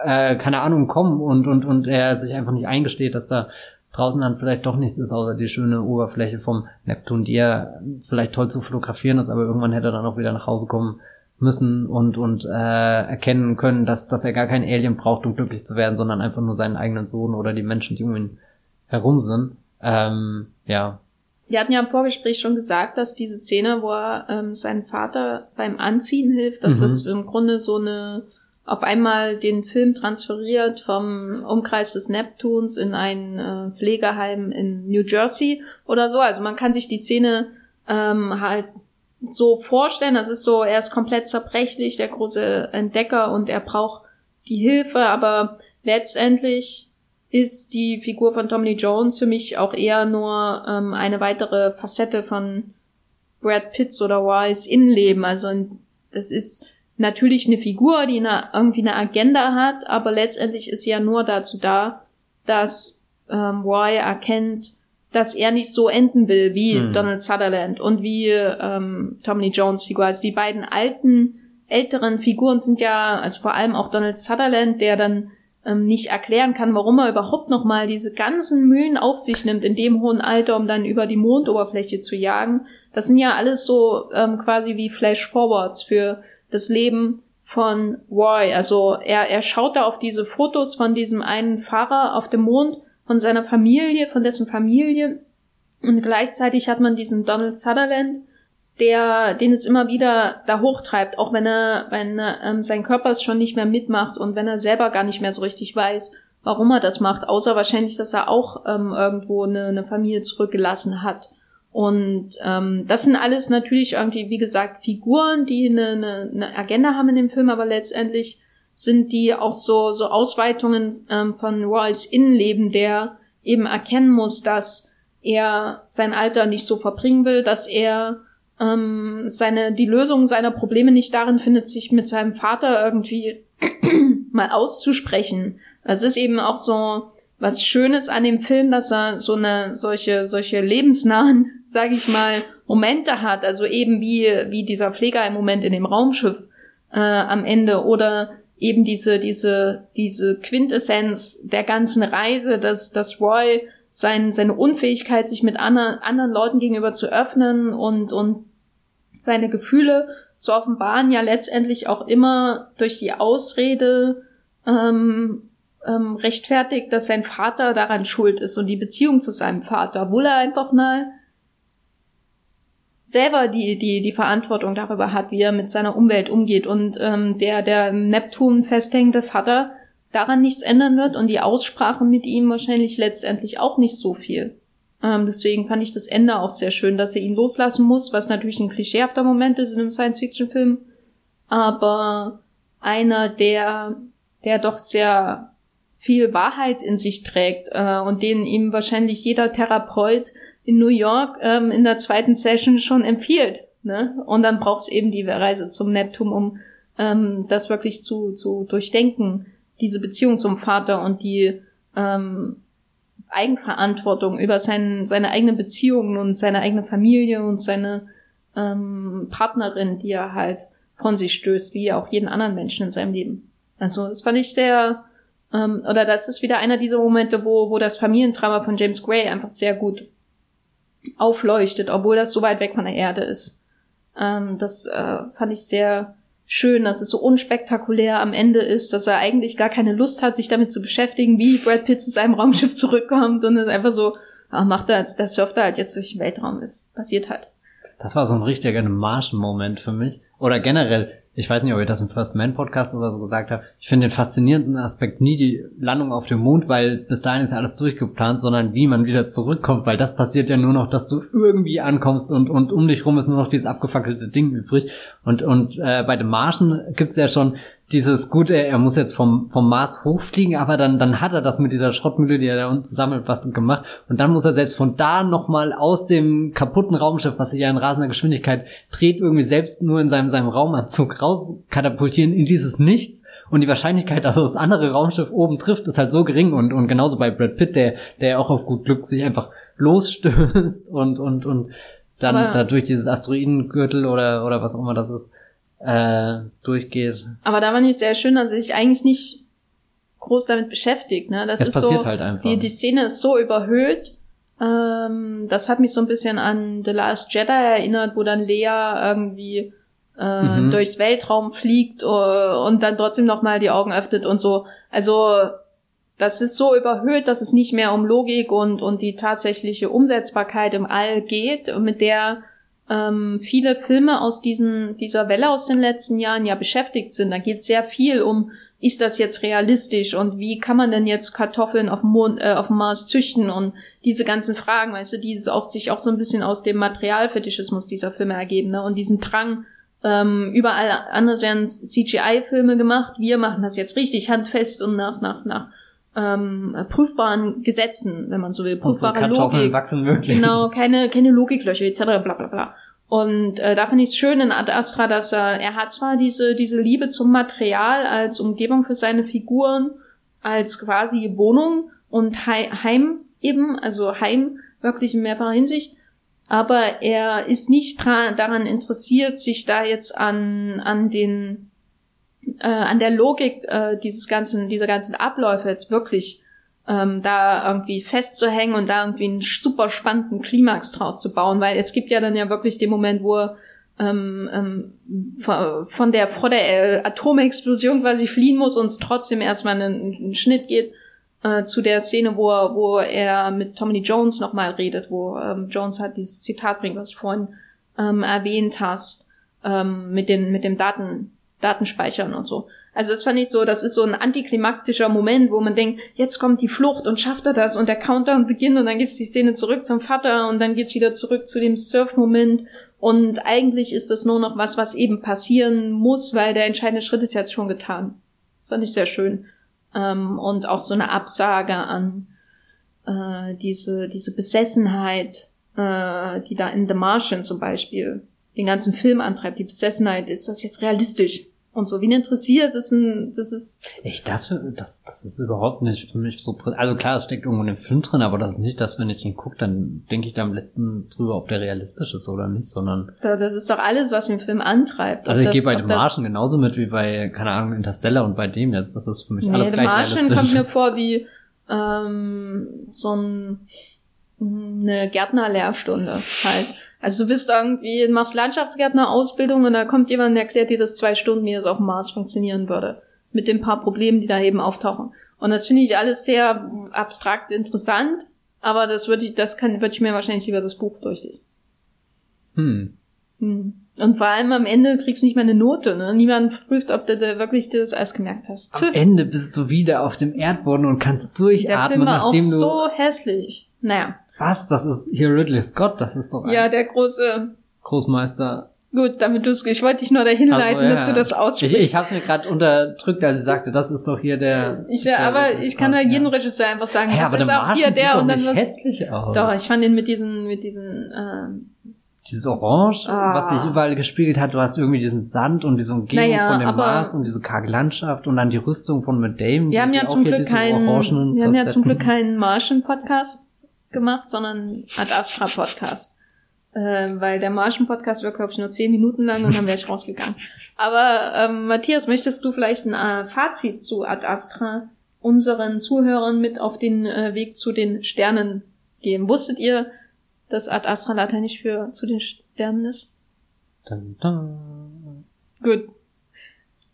äh, keine Ahnung, kommen und, und, und er sich einfach nicht eingesteht, dass da draußen dann vielleicht doch nichts ist, außer die schöne Oberfläche vom Neptun, die ja vielleicht toll zu fotografieren ist, aber irgendwann hätte er dann auch wieder nach Hause kommen müssen und, und äh, erkennen können, dass, dass er gar kein Alien braucht, um glücklich zu werden, sondern einfach nur seinen eigenen Sohn oder die Menschen, die um ihn herum sind. Ähm, ja. Wir hatten ja im Vorgespräch schon gesagt, dass diese Szene, wo er ähm, seinem Vater beim Anziehen hilft, dass mhm. das im Grunde so eine auf einmal den Film transferiert vom Umkreis des Neptuns in ein äh, Pflegeheim in New Jersey oder so. Also man kann sich die Szene ähm, halt so vorstellen. Das ist so, er ist komplett zerbrechlich, der große Entdecker und er braucht die Hilfe, aber letztendlich ist die Figur von Tommy Jones für mich auch eher nur ähm, eine weitere Facette von Brad Pitts oder Wise Innenleben. Also das ist natürlich eine Figur, die eine, irgendwie eine Agenda hat, aber letztendlich ist sie ja nur dazu da, dass ähm, Roy erkennt, dass er nicht so enden will wie hm. Donald Sutherland und wie ähm, Tommy Jones Figur. Also die beiden alten, älteren Figuren sind ja, also vor allem auch Donald Sutherland, der dann ähm, nicht erklären kann, warum er überhaupt noch mal diese ganzen Mühen auf sich nimmt in dem hohen Alter, um dann über die Mondoberfläche zu jagen. Das sind ja alles so ähm, quasi wie Flash-Forwards für das Leben von Roy. Also er, er schaut da auf diese Fotos von diesem einen Fahrer auf dem Mond, von seiner Familie, von dessen Familie. Und gleichzeitig hat man diesen Donald Sutherland, der, den es immer wieder da hochtreibt, auch wenn er, wenn ähm, sein Körper es schon nicht mehr mitmacht und wenn er selber gar nicht mehr so richtig weiß, warum er das macht, außer wahrscheinlich, dass er auch ähm, irgendwo eine, eine Familie zurückgelassen hat. Und ähm, das sind alles natürlich irgendwie, wie gesagt, Figuren, die eine, eine, eine Agenda haben in dem Film, aber letztendlich sind die auch so, so Ausweitungen ähm, von Roy's Innenleben, der eben erkennen muss, dass er sein Alter nicht so verbringen will, dass er ähm, seine, die Lösung seiner Probleme nicht darin findet, sich mit seinem Vater irgendwie [clears throat] mal auszusprechen. Das ist eben auch so was Schönes an dem Film, dass er so eine solche solche lebensnahen, [laughs] sage ich mal, Momente hat. Also eben wie wie dieser Pfleger im Moment in dem Raumschiff äh, am Ende oder eben diese diese diese Quintessenz der ganzen Reise, dass dass Roy sein, seine Unfähigkeit, sich mit anderen, anderen Leuten gegenüber zu öffnen und, und seine Gefühle zu offenbaren, ja letztendlich auch immer durch die Ausrede ähm, ähm, rechtfertigt, dass sein Vater daran schuld ist und die Beziehung zu seinem Vater, obwohl er einfach mal selber die, die, die Verantwortung darüber hat, wie er mit seiner Umwelt umgeht und ähm, der, der Neptun festhängende Vater daran nichts ändern wird und die Aussprache mit ihm wahrscheinlich letztendlich auch nicht so viel. Ähm, deswegen fand ich das Ende auch sehr schön, dass er ihn loslassen muss, was natürlich ein klischeehafter Moment ist in einem Science-Fiction-Film. Aber einer, der, der doch sehr viel Wahrheit in sich trägt äh, und den ihm wahrscheinlich jeder Therapeut in New York ähm, in der zweiten Session schon empfiehlt. Ne? Und dann braucht es eben die Reise zum Neptun, um ähm, das wirklich zu, zu durchdenken, diese Beziehung zum Vater und die ähm, Eigenverantwortung über sein, seine eigenen Beziehungen und seine eigene Familie und seine ähm, Partnerin, die er halt von sich stößt, wie auch jeden anderen Menschen in seinem Leben. Also das fand ich sehr, ähm, oder das ist wieder einer dieser Momente, wo, wo das Familiendrama von James Gray einfach sehr gut aufleuchtet, obwohl das so weit weg von der Erde ist. Ähm, das äh, fand ich sehr schön, dass es so unspektakulär am Ende ist, dass er eigentlich gar keine Lust hat, sich damit zu beschäftigen, wie Brad Pitt zu seinem Raumschiff [laughs] zurückkommt und es einfach so, ach, macht er, der surft halt jetzt durch den Weltraum, es passiert halt. Das war so ein richtiger Marschen-Moment für mich. Oder generell, ich weiß nicht, ob ihr das im First Man Podcast oder so gesagt habt, ich finde den faszinierenden Aspekt nie die Landung auf dem Mond, weil bis dahin ist ja alles durchgeplant, sondern wie man wieder zurückkommt, weil das passiert ja nur noch, dass du irgendwie ankommst und, und um dich rum ist nur noch dieses abgefackelte Ding übrig. Und, und äh, bei den Marschen gibt's ja schon dieses Gute, er muss jetzt vom, vom Mars hochfliegen, aber dann, dann hat er das mit dieser Schrottmühle, die er da unten zusammelt, was gemacht. Und dann muss er selbst von da nochmal aus dem kaputten Raumschiff, was sich ja in rasender Geschwindigkeit dreht, irgendwie selbst nur in seinem, seinem Raumanzug rauskatapultieren in dieses Nichts. Und die Wahrscheinlichkeit, dass das andere Raumschiff oben trifft, ist halt so gering. Und, und genauso bei Brad Pitt, der, der auch auf gut Glück sich einfach losstößt [laughs] und, und, und dann aber dadurch dieses Asteroidengürtel oder, oder was auch immer das ist, äh, durchgeht. Aber da fand ich sehr schön, dass ich eigentlich nicht groß damit beschäftigt. Ne? Das es ist passiert so, halt einfach. Die, die Szene ist so überhöht. Ähm, das hat mich so ein bisschen an The Last Jedi erinnert, wo dann Leia irgendwie äh, mhm. durchs Weltraum fliegt uh, und dann trotzdem nochmal die Augen öffnet und so. Also das ist so überhöht, dass es nicht mehr um Logik und, und die tatsächliche Umsetzbarkeit im All geht, mit der ähm, viele Filme aus diesen, dieser Welle aus den letzten Jahren ja beschäftigt sind. Da geht sehr viel um, ist das jetzt realistisch und wie kann man denn jetzt Kartoffeln auf dem, Mond, äh, auf dem Mars züchten und diese ganzen Fragen, weißt du, die auch sich auch so ein bisschen aus dem Materialfetischismus dieser Filme ergeben ne? und diesem Drang, ähm, überall anders werden CGI-Filme gemacht, wir machen das jetzt richtig handfest und nach, nach, nach ähm, prüfbaren Gesetzen, wenn man so will, prüfbare Kartoffeln Logik. wachsen wirklich. Genau, keine, keine Logiklöcher etc. bla bla bla. Und äh, da finde ich es schön in Ad Astra, dass er, er hat zwar diese, diese Liebe zum Material als Umgebung für seine Figuren, als quasi Wohnung und Heim eben, also Heim wirklich in mehrfacher Hinsicht, aber er ist nicht daran interessiert, sich da jetzt an, an den äh, an der Logik äh, dieses ganzen, dieser ganzen Abläufe jetzt wirklich ähm, da irgendwie festzuhängen und da irgendwie einen super spannenden Klimax draus zu bauen, weil es gibt ja dann ja wirklich den Moment, wo ähm, ähm, von der vor der äh, Atomexplosion quasi fliehen muss und es trotzdem erstmal einen, einen Schnitt geht äh, zu der Szene, wo er, wo er mit Tommy Jones nochmal redet, wo ähm, Jones hat dieses Zitat bringt, was du vorhin ähm, erwähnt hast, ähm, mit den mit dem Daten Datenspeichern und so. Also das fand ich so, das ist so ein antiklimaktischer Moment, wo man denkt, jetzt kommt die Flucht und schafft er das und der Countdown beginnt und dann gibt's die Szene zurück zum Vater und dann geht's wieder zurück zu dem Surf-Moment und eigentlich ist das nur noch was, was eben passieren muss, weil der entscheidende Schritt ist jetzt schon getan. Das fand ich sehr schön. Ähm, und auch so eine Absage an äh, diese, diese Besessenheit, äh, die da in The Martian zum Beispiel den ganzen Film antreibt, die Besessenheit, ist das jetzt realistisch? Und so, wen interessiert, das ist ein, das ist. Echt, das, das, das ist überhaupt nicht für mich so, also klar, es steckt irgendwo in dem Film drin, aber das ist nicht das, wenn ich ihn gucke, dann denke ich da am letzten drüber, ob der realistisch ist oder nicht, sondern. Das ist doch alles, was den Film antreibt. Also ich gehe bei dem Martian genauso mit wie bei, keine Ahnung, Interstellar und bei dem jetzt, das ist für mich nee, alles gleich Martian kommt mir [laughs] vor wie, ähm, so ein, eine Gärtnerlehrstunde halt. Also du bist irgendwie, machst Landschaftsgärtner-Ausbildung und da kommt jemand und erklärt dir das zwei Stunden, wie das auf dem Mars funktionieren würde. Mit den paar Problemen, die da eben auftauchen. Und das finde ich alles sehr abstrakt interessant, aber das würde ich, das kann, würde ich mir wahrscheinlich lieber das Buch durchlesen. Hm. hm. Und vor allem am Ende kriegst du nicht mal eine Note, ne? Niemand prüft, ob du da wirklich dir das alles gemerkt hast. Am Ende bist du wieder auf dem Erdboden und kannst durchatmen, Der Film war auch so hässlich. Naja. Was? Das ist hier Ridley Scott, das ist doch ein Ja, der große. Großmeister. Gut, damit du ich wollte dich nur dahin leiten, Also, dass ja. du das aussprichst. Ich, ich habe es mir gerade unterdrückt, als ich sagte, das ist doch hier der. Ich, der aber Ridley ich kann Scott, ja jedem ja. Regisseur einfach sagen, Ja, das aber ist der auch Martian hier sieht der doch und dann was. hässlich aus. Doch, ich fand ihn mit diesen, mit diesen, ähm, Dieses Orange, Ah. was sich überall gespiegelt hat, du hast irgendwie diesen Sand und diese Umgebung Naja, von dem Mars und diese karge Landschaft und dann die Rüstung von Matt Damon. wir haben ja zum Glück keinen, wir haben ja zum Glück keinen Martian-Podcast gemacht, sondern Ad Astra-Podcast. Äh, weil der Martian-Podcast war, glaube ich, nur zehn Minuten lang und dann wäre ich [laughs] rausgegangen. Aber ähm, Matthias, möchtest du vielleicht ein äh, Fazit zu Ad Astra unseren Zuhörern mit auf den äh, Weg zu den Sternen geben? Wusstet ihr, dass Ad Astra lateinisch für zu den Sternen ist? Dun, dun. Gut.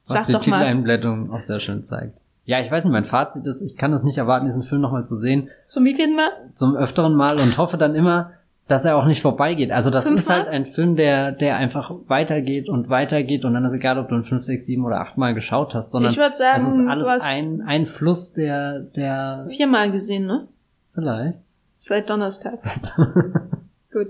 Was Sag die doch mal. Titeleinblättung auch sehr schön zeigt. Ja, ich weiß nicht, mein Fazit ist, ich kann es nicht erwarten, diesen Film nochmal zu sehen, Zum wievielten Mal? zum öfteren Mal und hoffe dann immer, dass er auch nicht vorbeigeht. Also das ist Fünfmal? halt ein Film, der, der einfach weitergeht und weitergeht und dann ist egal, ob du ihn fünf, sechs, sieben oder acht Mal geschaut hast, sondern Ich würde sagen, das ist alles ein, ein Fluss, der, der viermal gesehen, ne? vielleicht Seit Donnerstag. [laughs] Gut.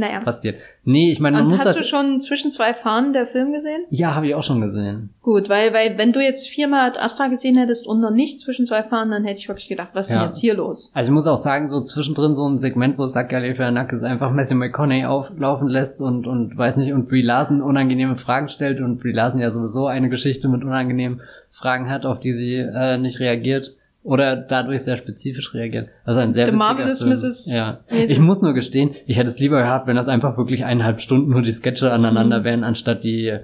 Naja. passiert. Nee, ich meine, man Und muss hast das. du schon zwischen zwei Fahnen der Film gesehen? ja, habe ich auch schon gesehen. Gut, weil, weil wenn du jetzt viermal Astra gesehen hättest und noch nicht zwischen zwei Fahnen, dann hätte ich wirklich gedacht, was ist Ja. denn jetzt hier los? Also ich muss auch sagen, so zwischendrin so ein Segment, wo Zachary Galifianakis einfach Matthew McConaughey auflaufen lässt und, und weiß nicht, und Brie Larson unangenehme Fragen stellt und Brie Larson ja sowieso eine Geschichte mit unangenehmen Fragen hat, auf die sie äh, nicht reagiert oder dadurch sehr spezifisch reagiert. Also ein sehr The Marvelous Film. Mrs. Ja. Ich muss nur gestehen, ich hätte es lieber gehabt, wenn das einfach wirklich eineinhalb Stunden nur die Sketche aneinander Mhm. wären, anstatt die äh,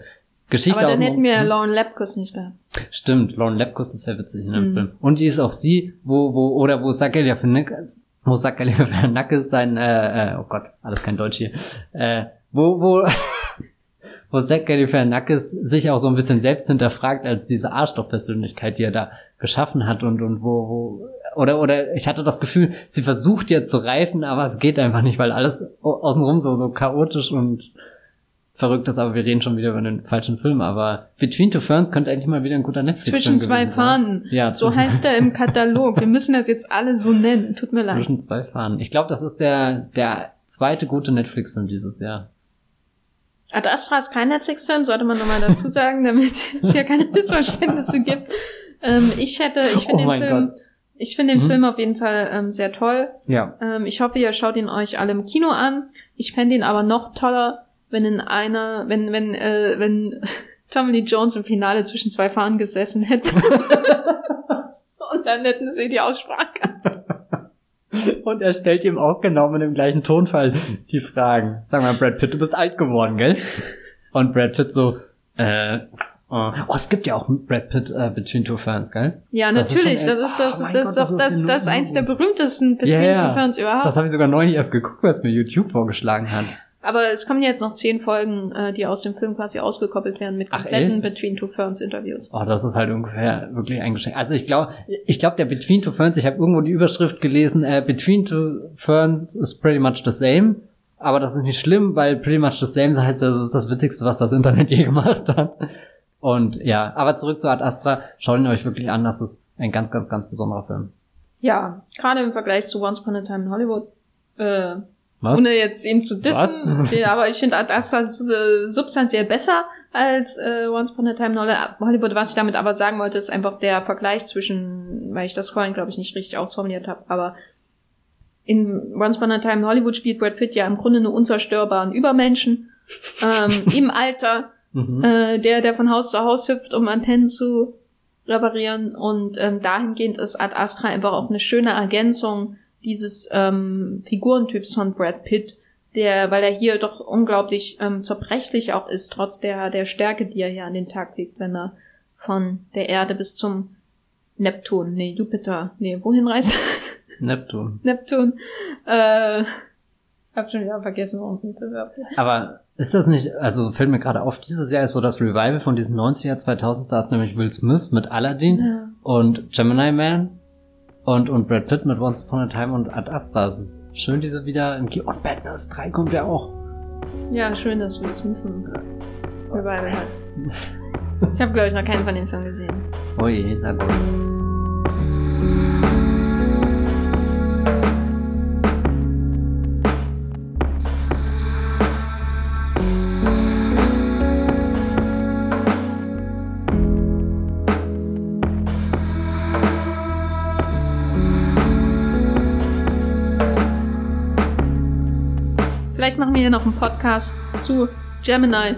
Geschichte Aber dann hätten wir Hm? Lauren Lapkus nicht gehabt. Stimmt, Lauren Lapkus ist sehr witzig in dem Mhm. Film. Und die ist auch sie, wo, wo, oder wo Zachary wo Zachary Galifianakis sein, äh, äh, oh Gott, alles kein Deutsch hier, äh, wo, wo, [laughs] wo Zach Galifianakis sich auch so ein bisschen selbst hinterfragt als diese Arschlochpersönlichkeit, die er da geschaffen hat und, und wo, wo, oder, oder ich hatte das Gefühl, sie versucht ja zu reifen, aber es geht einfach nicht, weil alles au- außenrum so, so chaotisch und verrückt ist, aber wir reden schon wieder über den falschen Film, aber Between Two Ferns könnte eigentlich mal wieder ein guter Netflix Zwischen zwei Fahnen. Ja, So zwischen- heißt er im Katalog. Wir müssen das jetzt alle so nennen. Tut mir leid. Zwischen zwei Fahnen. Ich glaube, das ist der, der zweite gute Netflix-Film dieses Jahr. Ad Astra ist kein Netflix-Film, sollte man nochmal dazu sagen, damit es hier keine [laughs] Missverständnisse gibt. Ähm, ich hätte, ich finde Oh den Film, Gott. ich finde den Mhm. Film auf jeden Fall ähm, sehr toll. Ja. Ähm, ich hoffe, ihr schaut ihn euch alle im Kino an. Ich fände ihn aber noch toller, wenn in einer, wenn, wenn, äh, wenn [laughs] Tommy Lee Jones im Finale zwischen zwei Fahnen gesessen hätte. [laughs] Und dann hätten sie die Aussprache. [laughs] Und er stellt ihm auch genau mit dem gleichen Tonfall die Fragen. Sag mal, Brad Pitt, du bist alt geworden, gell? Und Brad Pitt so, äh, oh, oh es gibt ja auch Brad Pitt äh, Between Two Fans, gell? Ja, Das natürlich. schon Das ist das, Oh das, Gott, ist das ist das, ja das eins der berühmtesten Between Ja, ja. Two Ferns überhaupt. Das habe ich sogar neulich erst geguckt, weil es mir YouTube vorgeschlagen hat. Aber es kommen jetzt noch zehn Folgen, äh, die aus dem Film quasi ausgekoppelt werden mit Ach, kompletten echt? Between Two Ferns Interviews. Oh, das ist halt ungefähr wirklich ein Geschenk. Also ich glaube, ich glaube, der Between Two Ferns, ich habe irgendwo die Überschrift gelesen, äh, Between Two Ferns is pretty much the same. Aber das ist nicht schlimm, weil pretty much the same heißt, das ist das Witzigste, was das Internet je [laughs] gemacht hat. Und ja, aber zurück zu Ad Astra, schaut ihn euch wirklich an, das ist ein ganz, ganz, ganz besonderer Film. Ja, gerade im Vergleich zu Once Upon a Time in Hollywood. Äh, Was? ohne jetzt ihn zu dissen, den, [laughs] aber ich finde Ad Astra äh, substanziell besser als äh, Once Upon a Time in Hollywood. Was ich damit aber sagen wollte, ist einfach der Vergleich zwischen, weil ich das vorhin, glaube ich, nicht richtig ausformuliert habe, aber in Once Upon a Time in Hollywood spielt Brad Pitt ja im Grunde einen unzerstörbaren Übermenschen ähm, [laughs] im Alter, Mhm. äh, der, der von Haus zu Haus hüpft, um Antennen zu reparieren. Und ähm, dahingehend ist Ad Astra einfach auch eine schöne Ergänzung dieses ähm, Figurentyps von Brad Pitt, der, weil er hier doch unglaublich ähm, zerbrechlich auch ist, trotz der, der Stärke, die er hier an den Tag legt, wenn er von der Erde bis zum Neptun, nee, Jupiter, nee, wohin reist? [laughs] Neptun. Neptun. Äh, hab schon wieder vergessen, warum es nicht bewerbt. Aber ist das nicht, also fällt mir gerade auf, dieses Jahr ist so das Revival von diesen 90er, 2000 Stars, nämlich Will Smith mit Aladdin. Ja. und Gemini Man und, und Brad Pitt mit Once Upon a Time und Ad Astra. Es ist schön, diese wieder im Kino. Und Badness 3 kommt ja auch. Ja, schön, dass Will Smith ein Revival hat. Ich habe, glaube ich, noch keinen von den Filmen gesehen. Oh je, na gut. Hier noch einen Podcast zu Gemini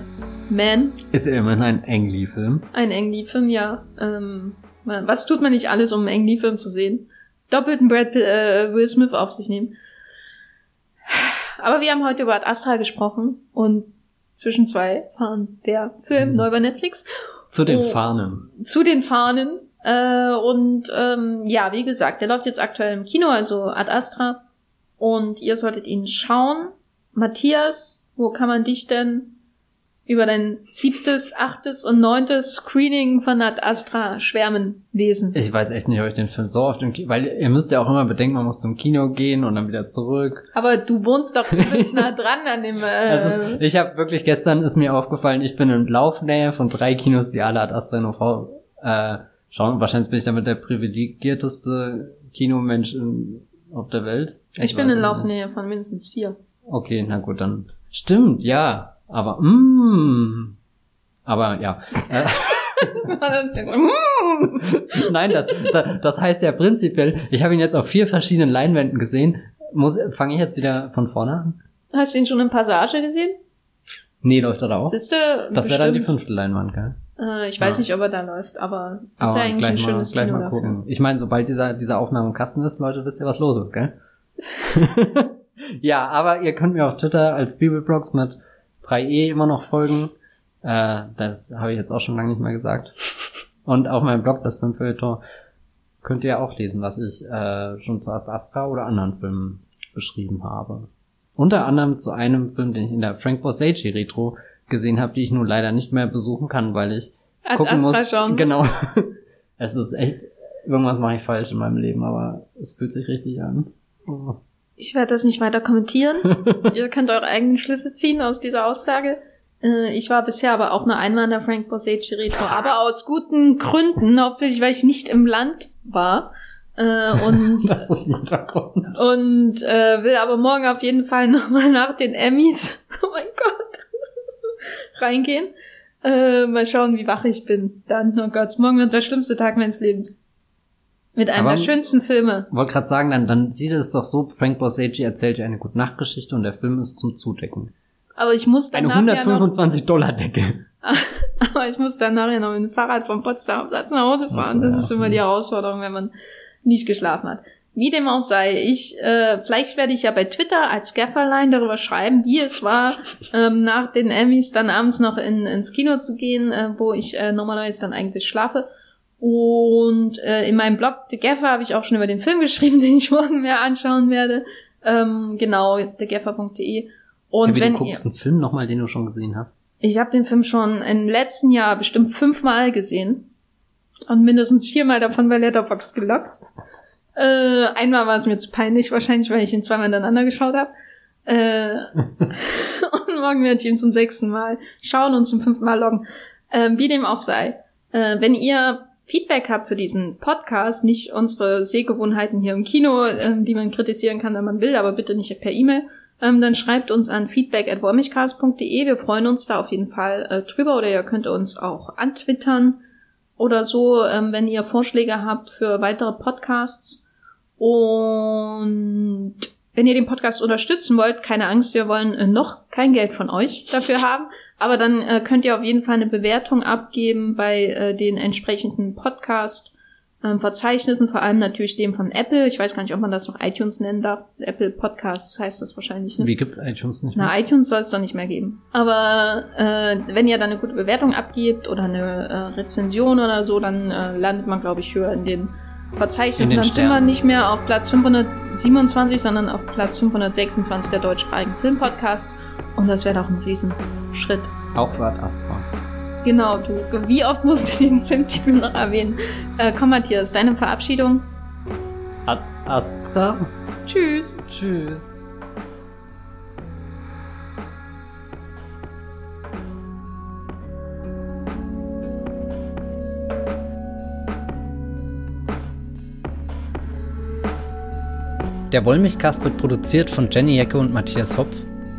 Man. Ist ja immerhin ein Ang Lee-Film. Ein Ang Lee-Film, ja. Ähm, was tut man nicht alles, um einen Ang Lee-Film zu sehen? Doppelten Brad äh, Will Smith auf sich nehmen. Aber wir haben heute über Ad Astra gesprochen und zwischen zwei fahren der Film mhm. neu bei Netflix. Zu den oh, Fahnen. Zu den Fahnen. Äh, und ähm, ja, wie gesagt, der läuft jetzt aktuell im Kino, also Ad Astra. Und ihr solltet ihn schauen. Matthias, wo kann man dich denn über dein siebtes, achtes und neuntes Screening von Ad Astra schwärmen lesen. Ich weiß echt nicht, ob ich den Film so oft im Kino, weil ihr müsst ja auch immer bedenken, man muss zum Kino gehen und dann wieder zurück. Aber du wohnst doch übelst nah dran an dem. Äh [laughs] also, ich habe wirklich gestern ist mir aufgefallen, ich bin in Laufnähe von drei Kinos, die alle Ad Astra NOV äh, schauen. Wahrscheinlich bin ich damit der privilegierteste Kinomensch in, auf der Welt. Ich, ich bin in Laufnähe von mindestens vier. Okay, na gut, dann stimmt, ja. Aber, mm, aber ja. [laughs] Nein, das, das, das heißt ja prinzipiell, ich habe ihn jetzt auf vier verschiedenen Leinwänden gesehen. Muss, fange ich jetzt wieder von vorne an? Hast du ihn schon in Passage gesehen? Nee, läuft er da auch? Siehste, das wäre dann die fünfte Leinwand, gell? Äh, ich weiß ja. nicht, ob er da läuft, aber ist aber ja eigentlich ein schönes mal, gleich Kino mal gucken. Dafür. Ich meine, sobald dieser, dieser Aufnahme im Kasten ist, Leute, wisst ihr, was los ist, gell? [laughs] [laughs] ja, aber ihr könnt mir auf Twitter als Bibelblogs mit 3e immer noch folgen. Äh, das habe ich jetzt auch schon lange nicht mehr gesagt. Und auf meinem Blog, das Filmfeuilleton, könnt ihr auch lesen, was ich äh, schon zu Astra oder anderen Filmen beschrieben habe. Unter anderem zu einem Film, den ich in der Frank Borsage Retro gesehen habe, die ich nun leider nicht mehr besuchen kann, weil ich Ad gucken Astra muss. Schon. Genau. [laughs] es ist echt, irgendwas mache ich falsch in meinem Leben, aber es fühlt sich richtig an. Oh. Ich werde das nicht weiter kommentieren. [laughs] Ihr könnt eure eigenen Schlüsse ziehen aus dieser Aussage. Äh, ich war bisher aber auch nur einmal in der Frank Borsage Retro, aber aus guten Gründen, hauptsächlich weil ich nicht im Land war. Äh, und [laughs] das ist ein. Und äh, will aber morgen auf jeden Fall [laughs] nochmal nach den Emmys, oh mein Gott, reingehen. Äh, mal schauen, wie wach ich bin. Dann, oh Gott, morgen wird der schlimmste Tag meines Lebens. Mit einem Aber der schönsten Filme. Wollte gerade sagen, dann, dann sieht es doch so, Frank Borsage erzählt ja eine gute Nachtgeschichte und der Film ist zum Zudecken. Aber ich muss dann Eine 125 ja Dollar Decke. [laughs] Aber ich muss dann nachher noch mit dem Fahrrad vom Potsdamer Platz nach Hause fahren. Das ist immer die Herausforderung, wenn man nicht geschlafen hat. Wie dem auch sei, ich, äh, vielleicht werde ich ja bei Twitter als Gafferline darüber schreiben, wie es war, [laughs] ähm, nach den Emmys dann abends noch in, ins Kino zu gehen, äh, wo ich äh, normalerweise dann eigentlich schlafe und äh, in meinem Blog The Gaffer habe ich auch schon über den Film [laughs] geschrieben, den ich morgen mehr anschauen werde. Ähm, genau, thegaffer.de. Und ja, wenn du guckst ihr, einen Film nochmal, den du schon gesehen hast. Ich habe den Film schon im letzten Jahr bestimmt fünfmal gesehen. Und mindestens viermal davon bei Letterboxd gelockt. Äh, einmal war es mir zu peinlich, wahrscheinlich, weil ich ihn zweimal hintereinander geschaut habe. Äh, [laughs] und morgen werde ich ihn zum sechsten Mal schauen und zum fünften Mal loggen. Äh, wie dem auch sei. Äh, wenn ihr Feedback habt für diesen Podcast, nicht unsere Sehgewohnheiten hier im Kino, ähm, die man kritisieren kann, wenn man will, aber bitte nicht per E-Mail, ähm, dann schreibt uns an feedback@wormigcast.de. Wir freuen uns da auf jeden Fall äh, drüber oder ihr könnt uns auch antwittern oder so, ähm, wenn ihr Vorschläge habt für weitere Podcasts. Und wenn ihr den Podcast unterstützen wollt, keine Angst, wir wollen äh, noch kein Geld von euch dafür haben. Aber dann äh, könnt ihr auf jeden Fall eine Bewertung abgeben bei äh, den entsprechenden Podcast. Ähm, Verzeichnissen, vor allem natürlich dem von Apple. Ich weiß gar nicht, ob man das noch iTunes nennen darf. Apple Podcasts heißt das wahrscheinlich. Ne? Wie gibt's iTunes nicht mehr? Na, iTunes soll es doch nicht mehr geben. Aber äh, wenn ihr dann eine gute Bewertung abgebt oder eine äh, Rezension oder so, dann äh, landet man, glaube ich, höher in den Verzeichnissen. In den dann sind wir nicht mehr auf Platz 527, sondern auf Platz 526 der deutschsprachigen Filmpodcasts. Und das wäre doch ein Riesenschritt. Auch für Ad Astra. Genau, du. Wie oft musst du den Filmtitel noch erwähnen? Äh, komm, Matthias, deine Verabschiedung. Ad Astra. Tschüss. Tschüss. Der Wollmilchcast wird produziert von Jenny Jecke und Matthias Hopf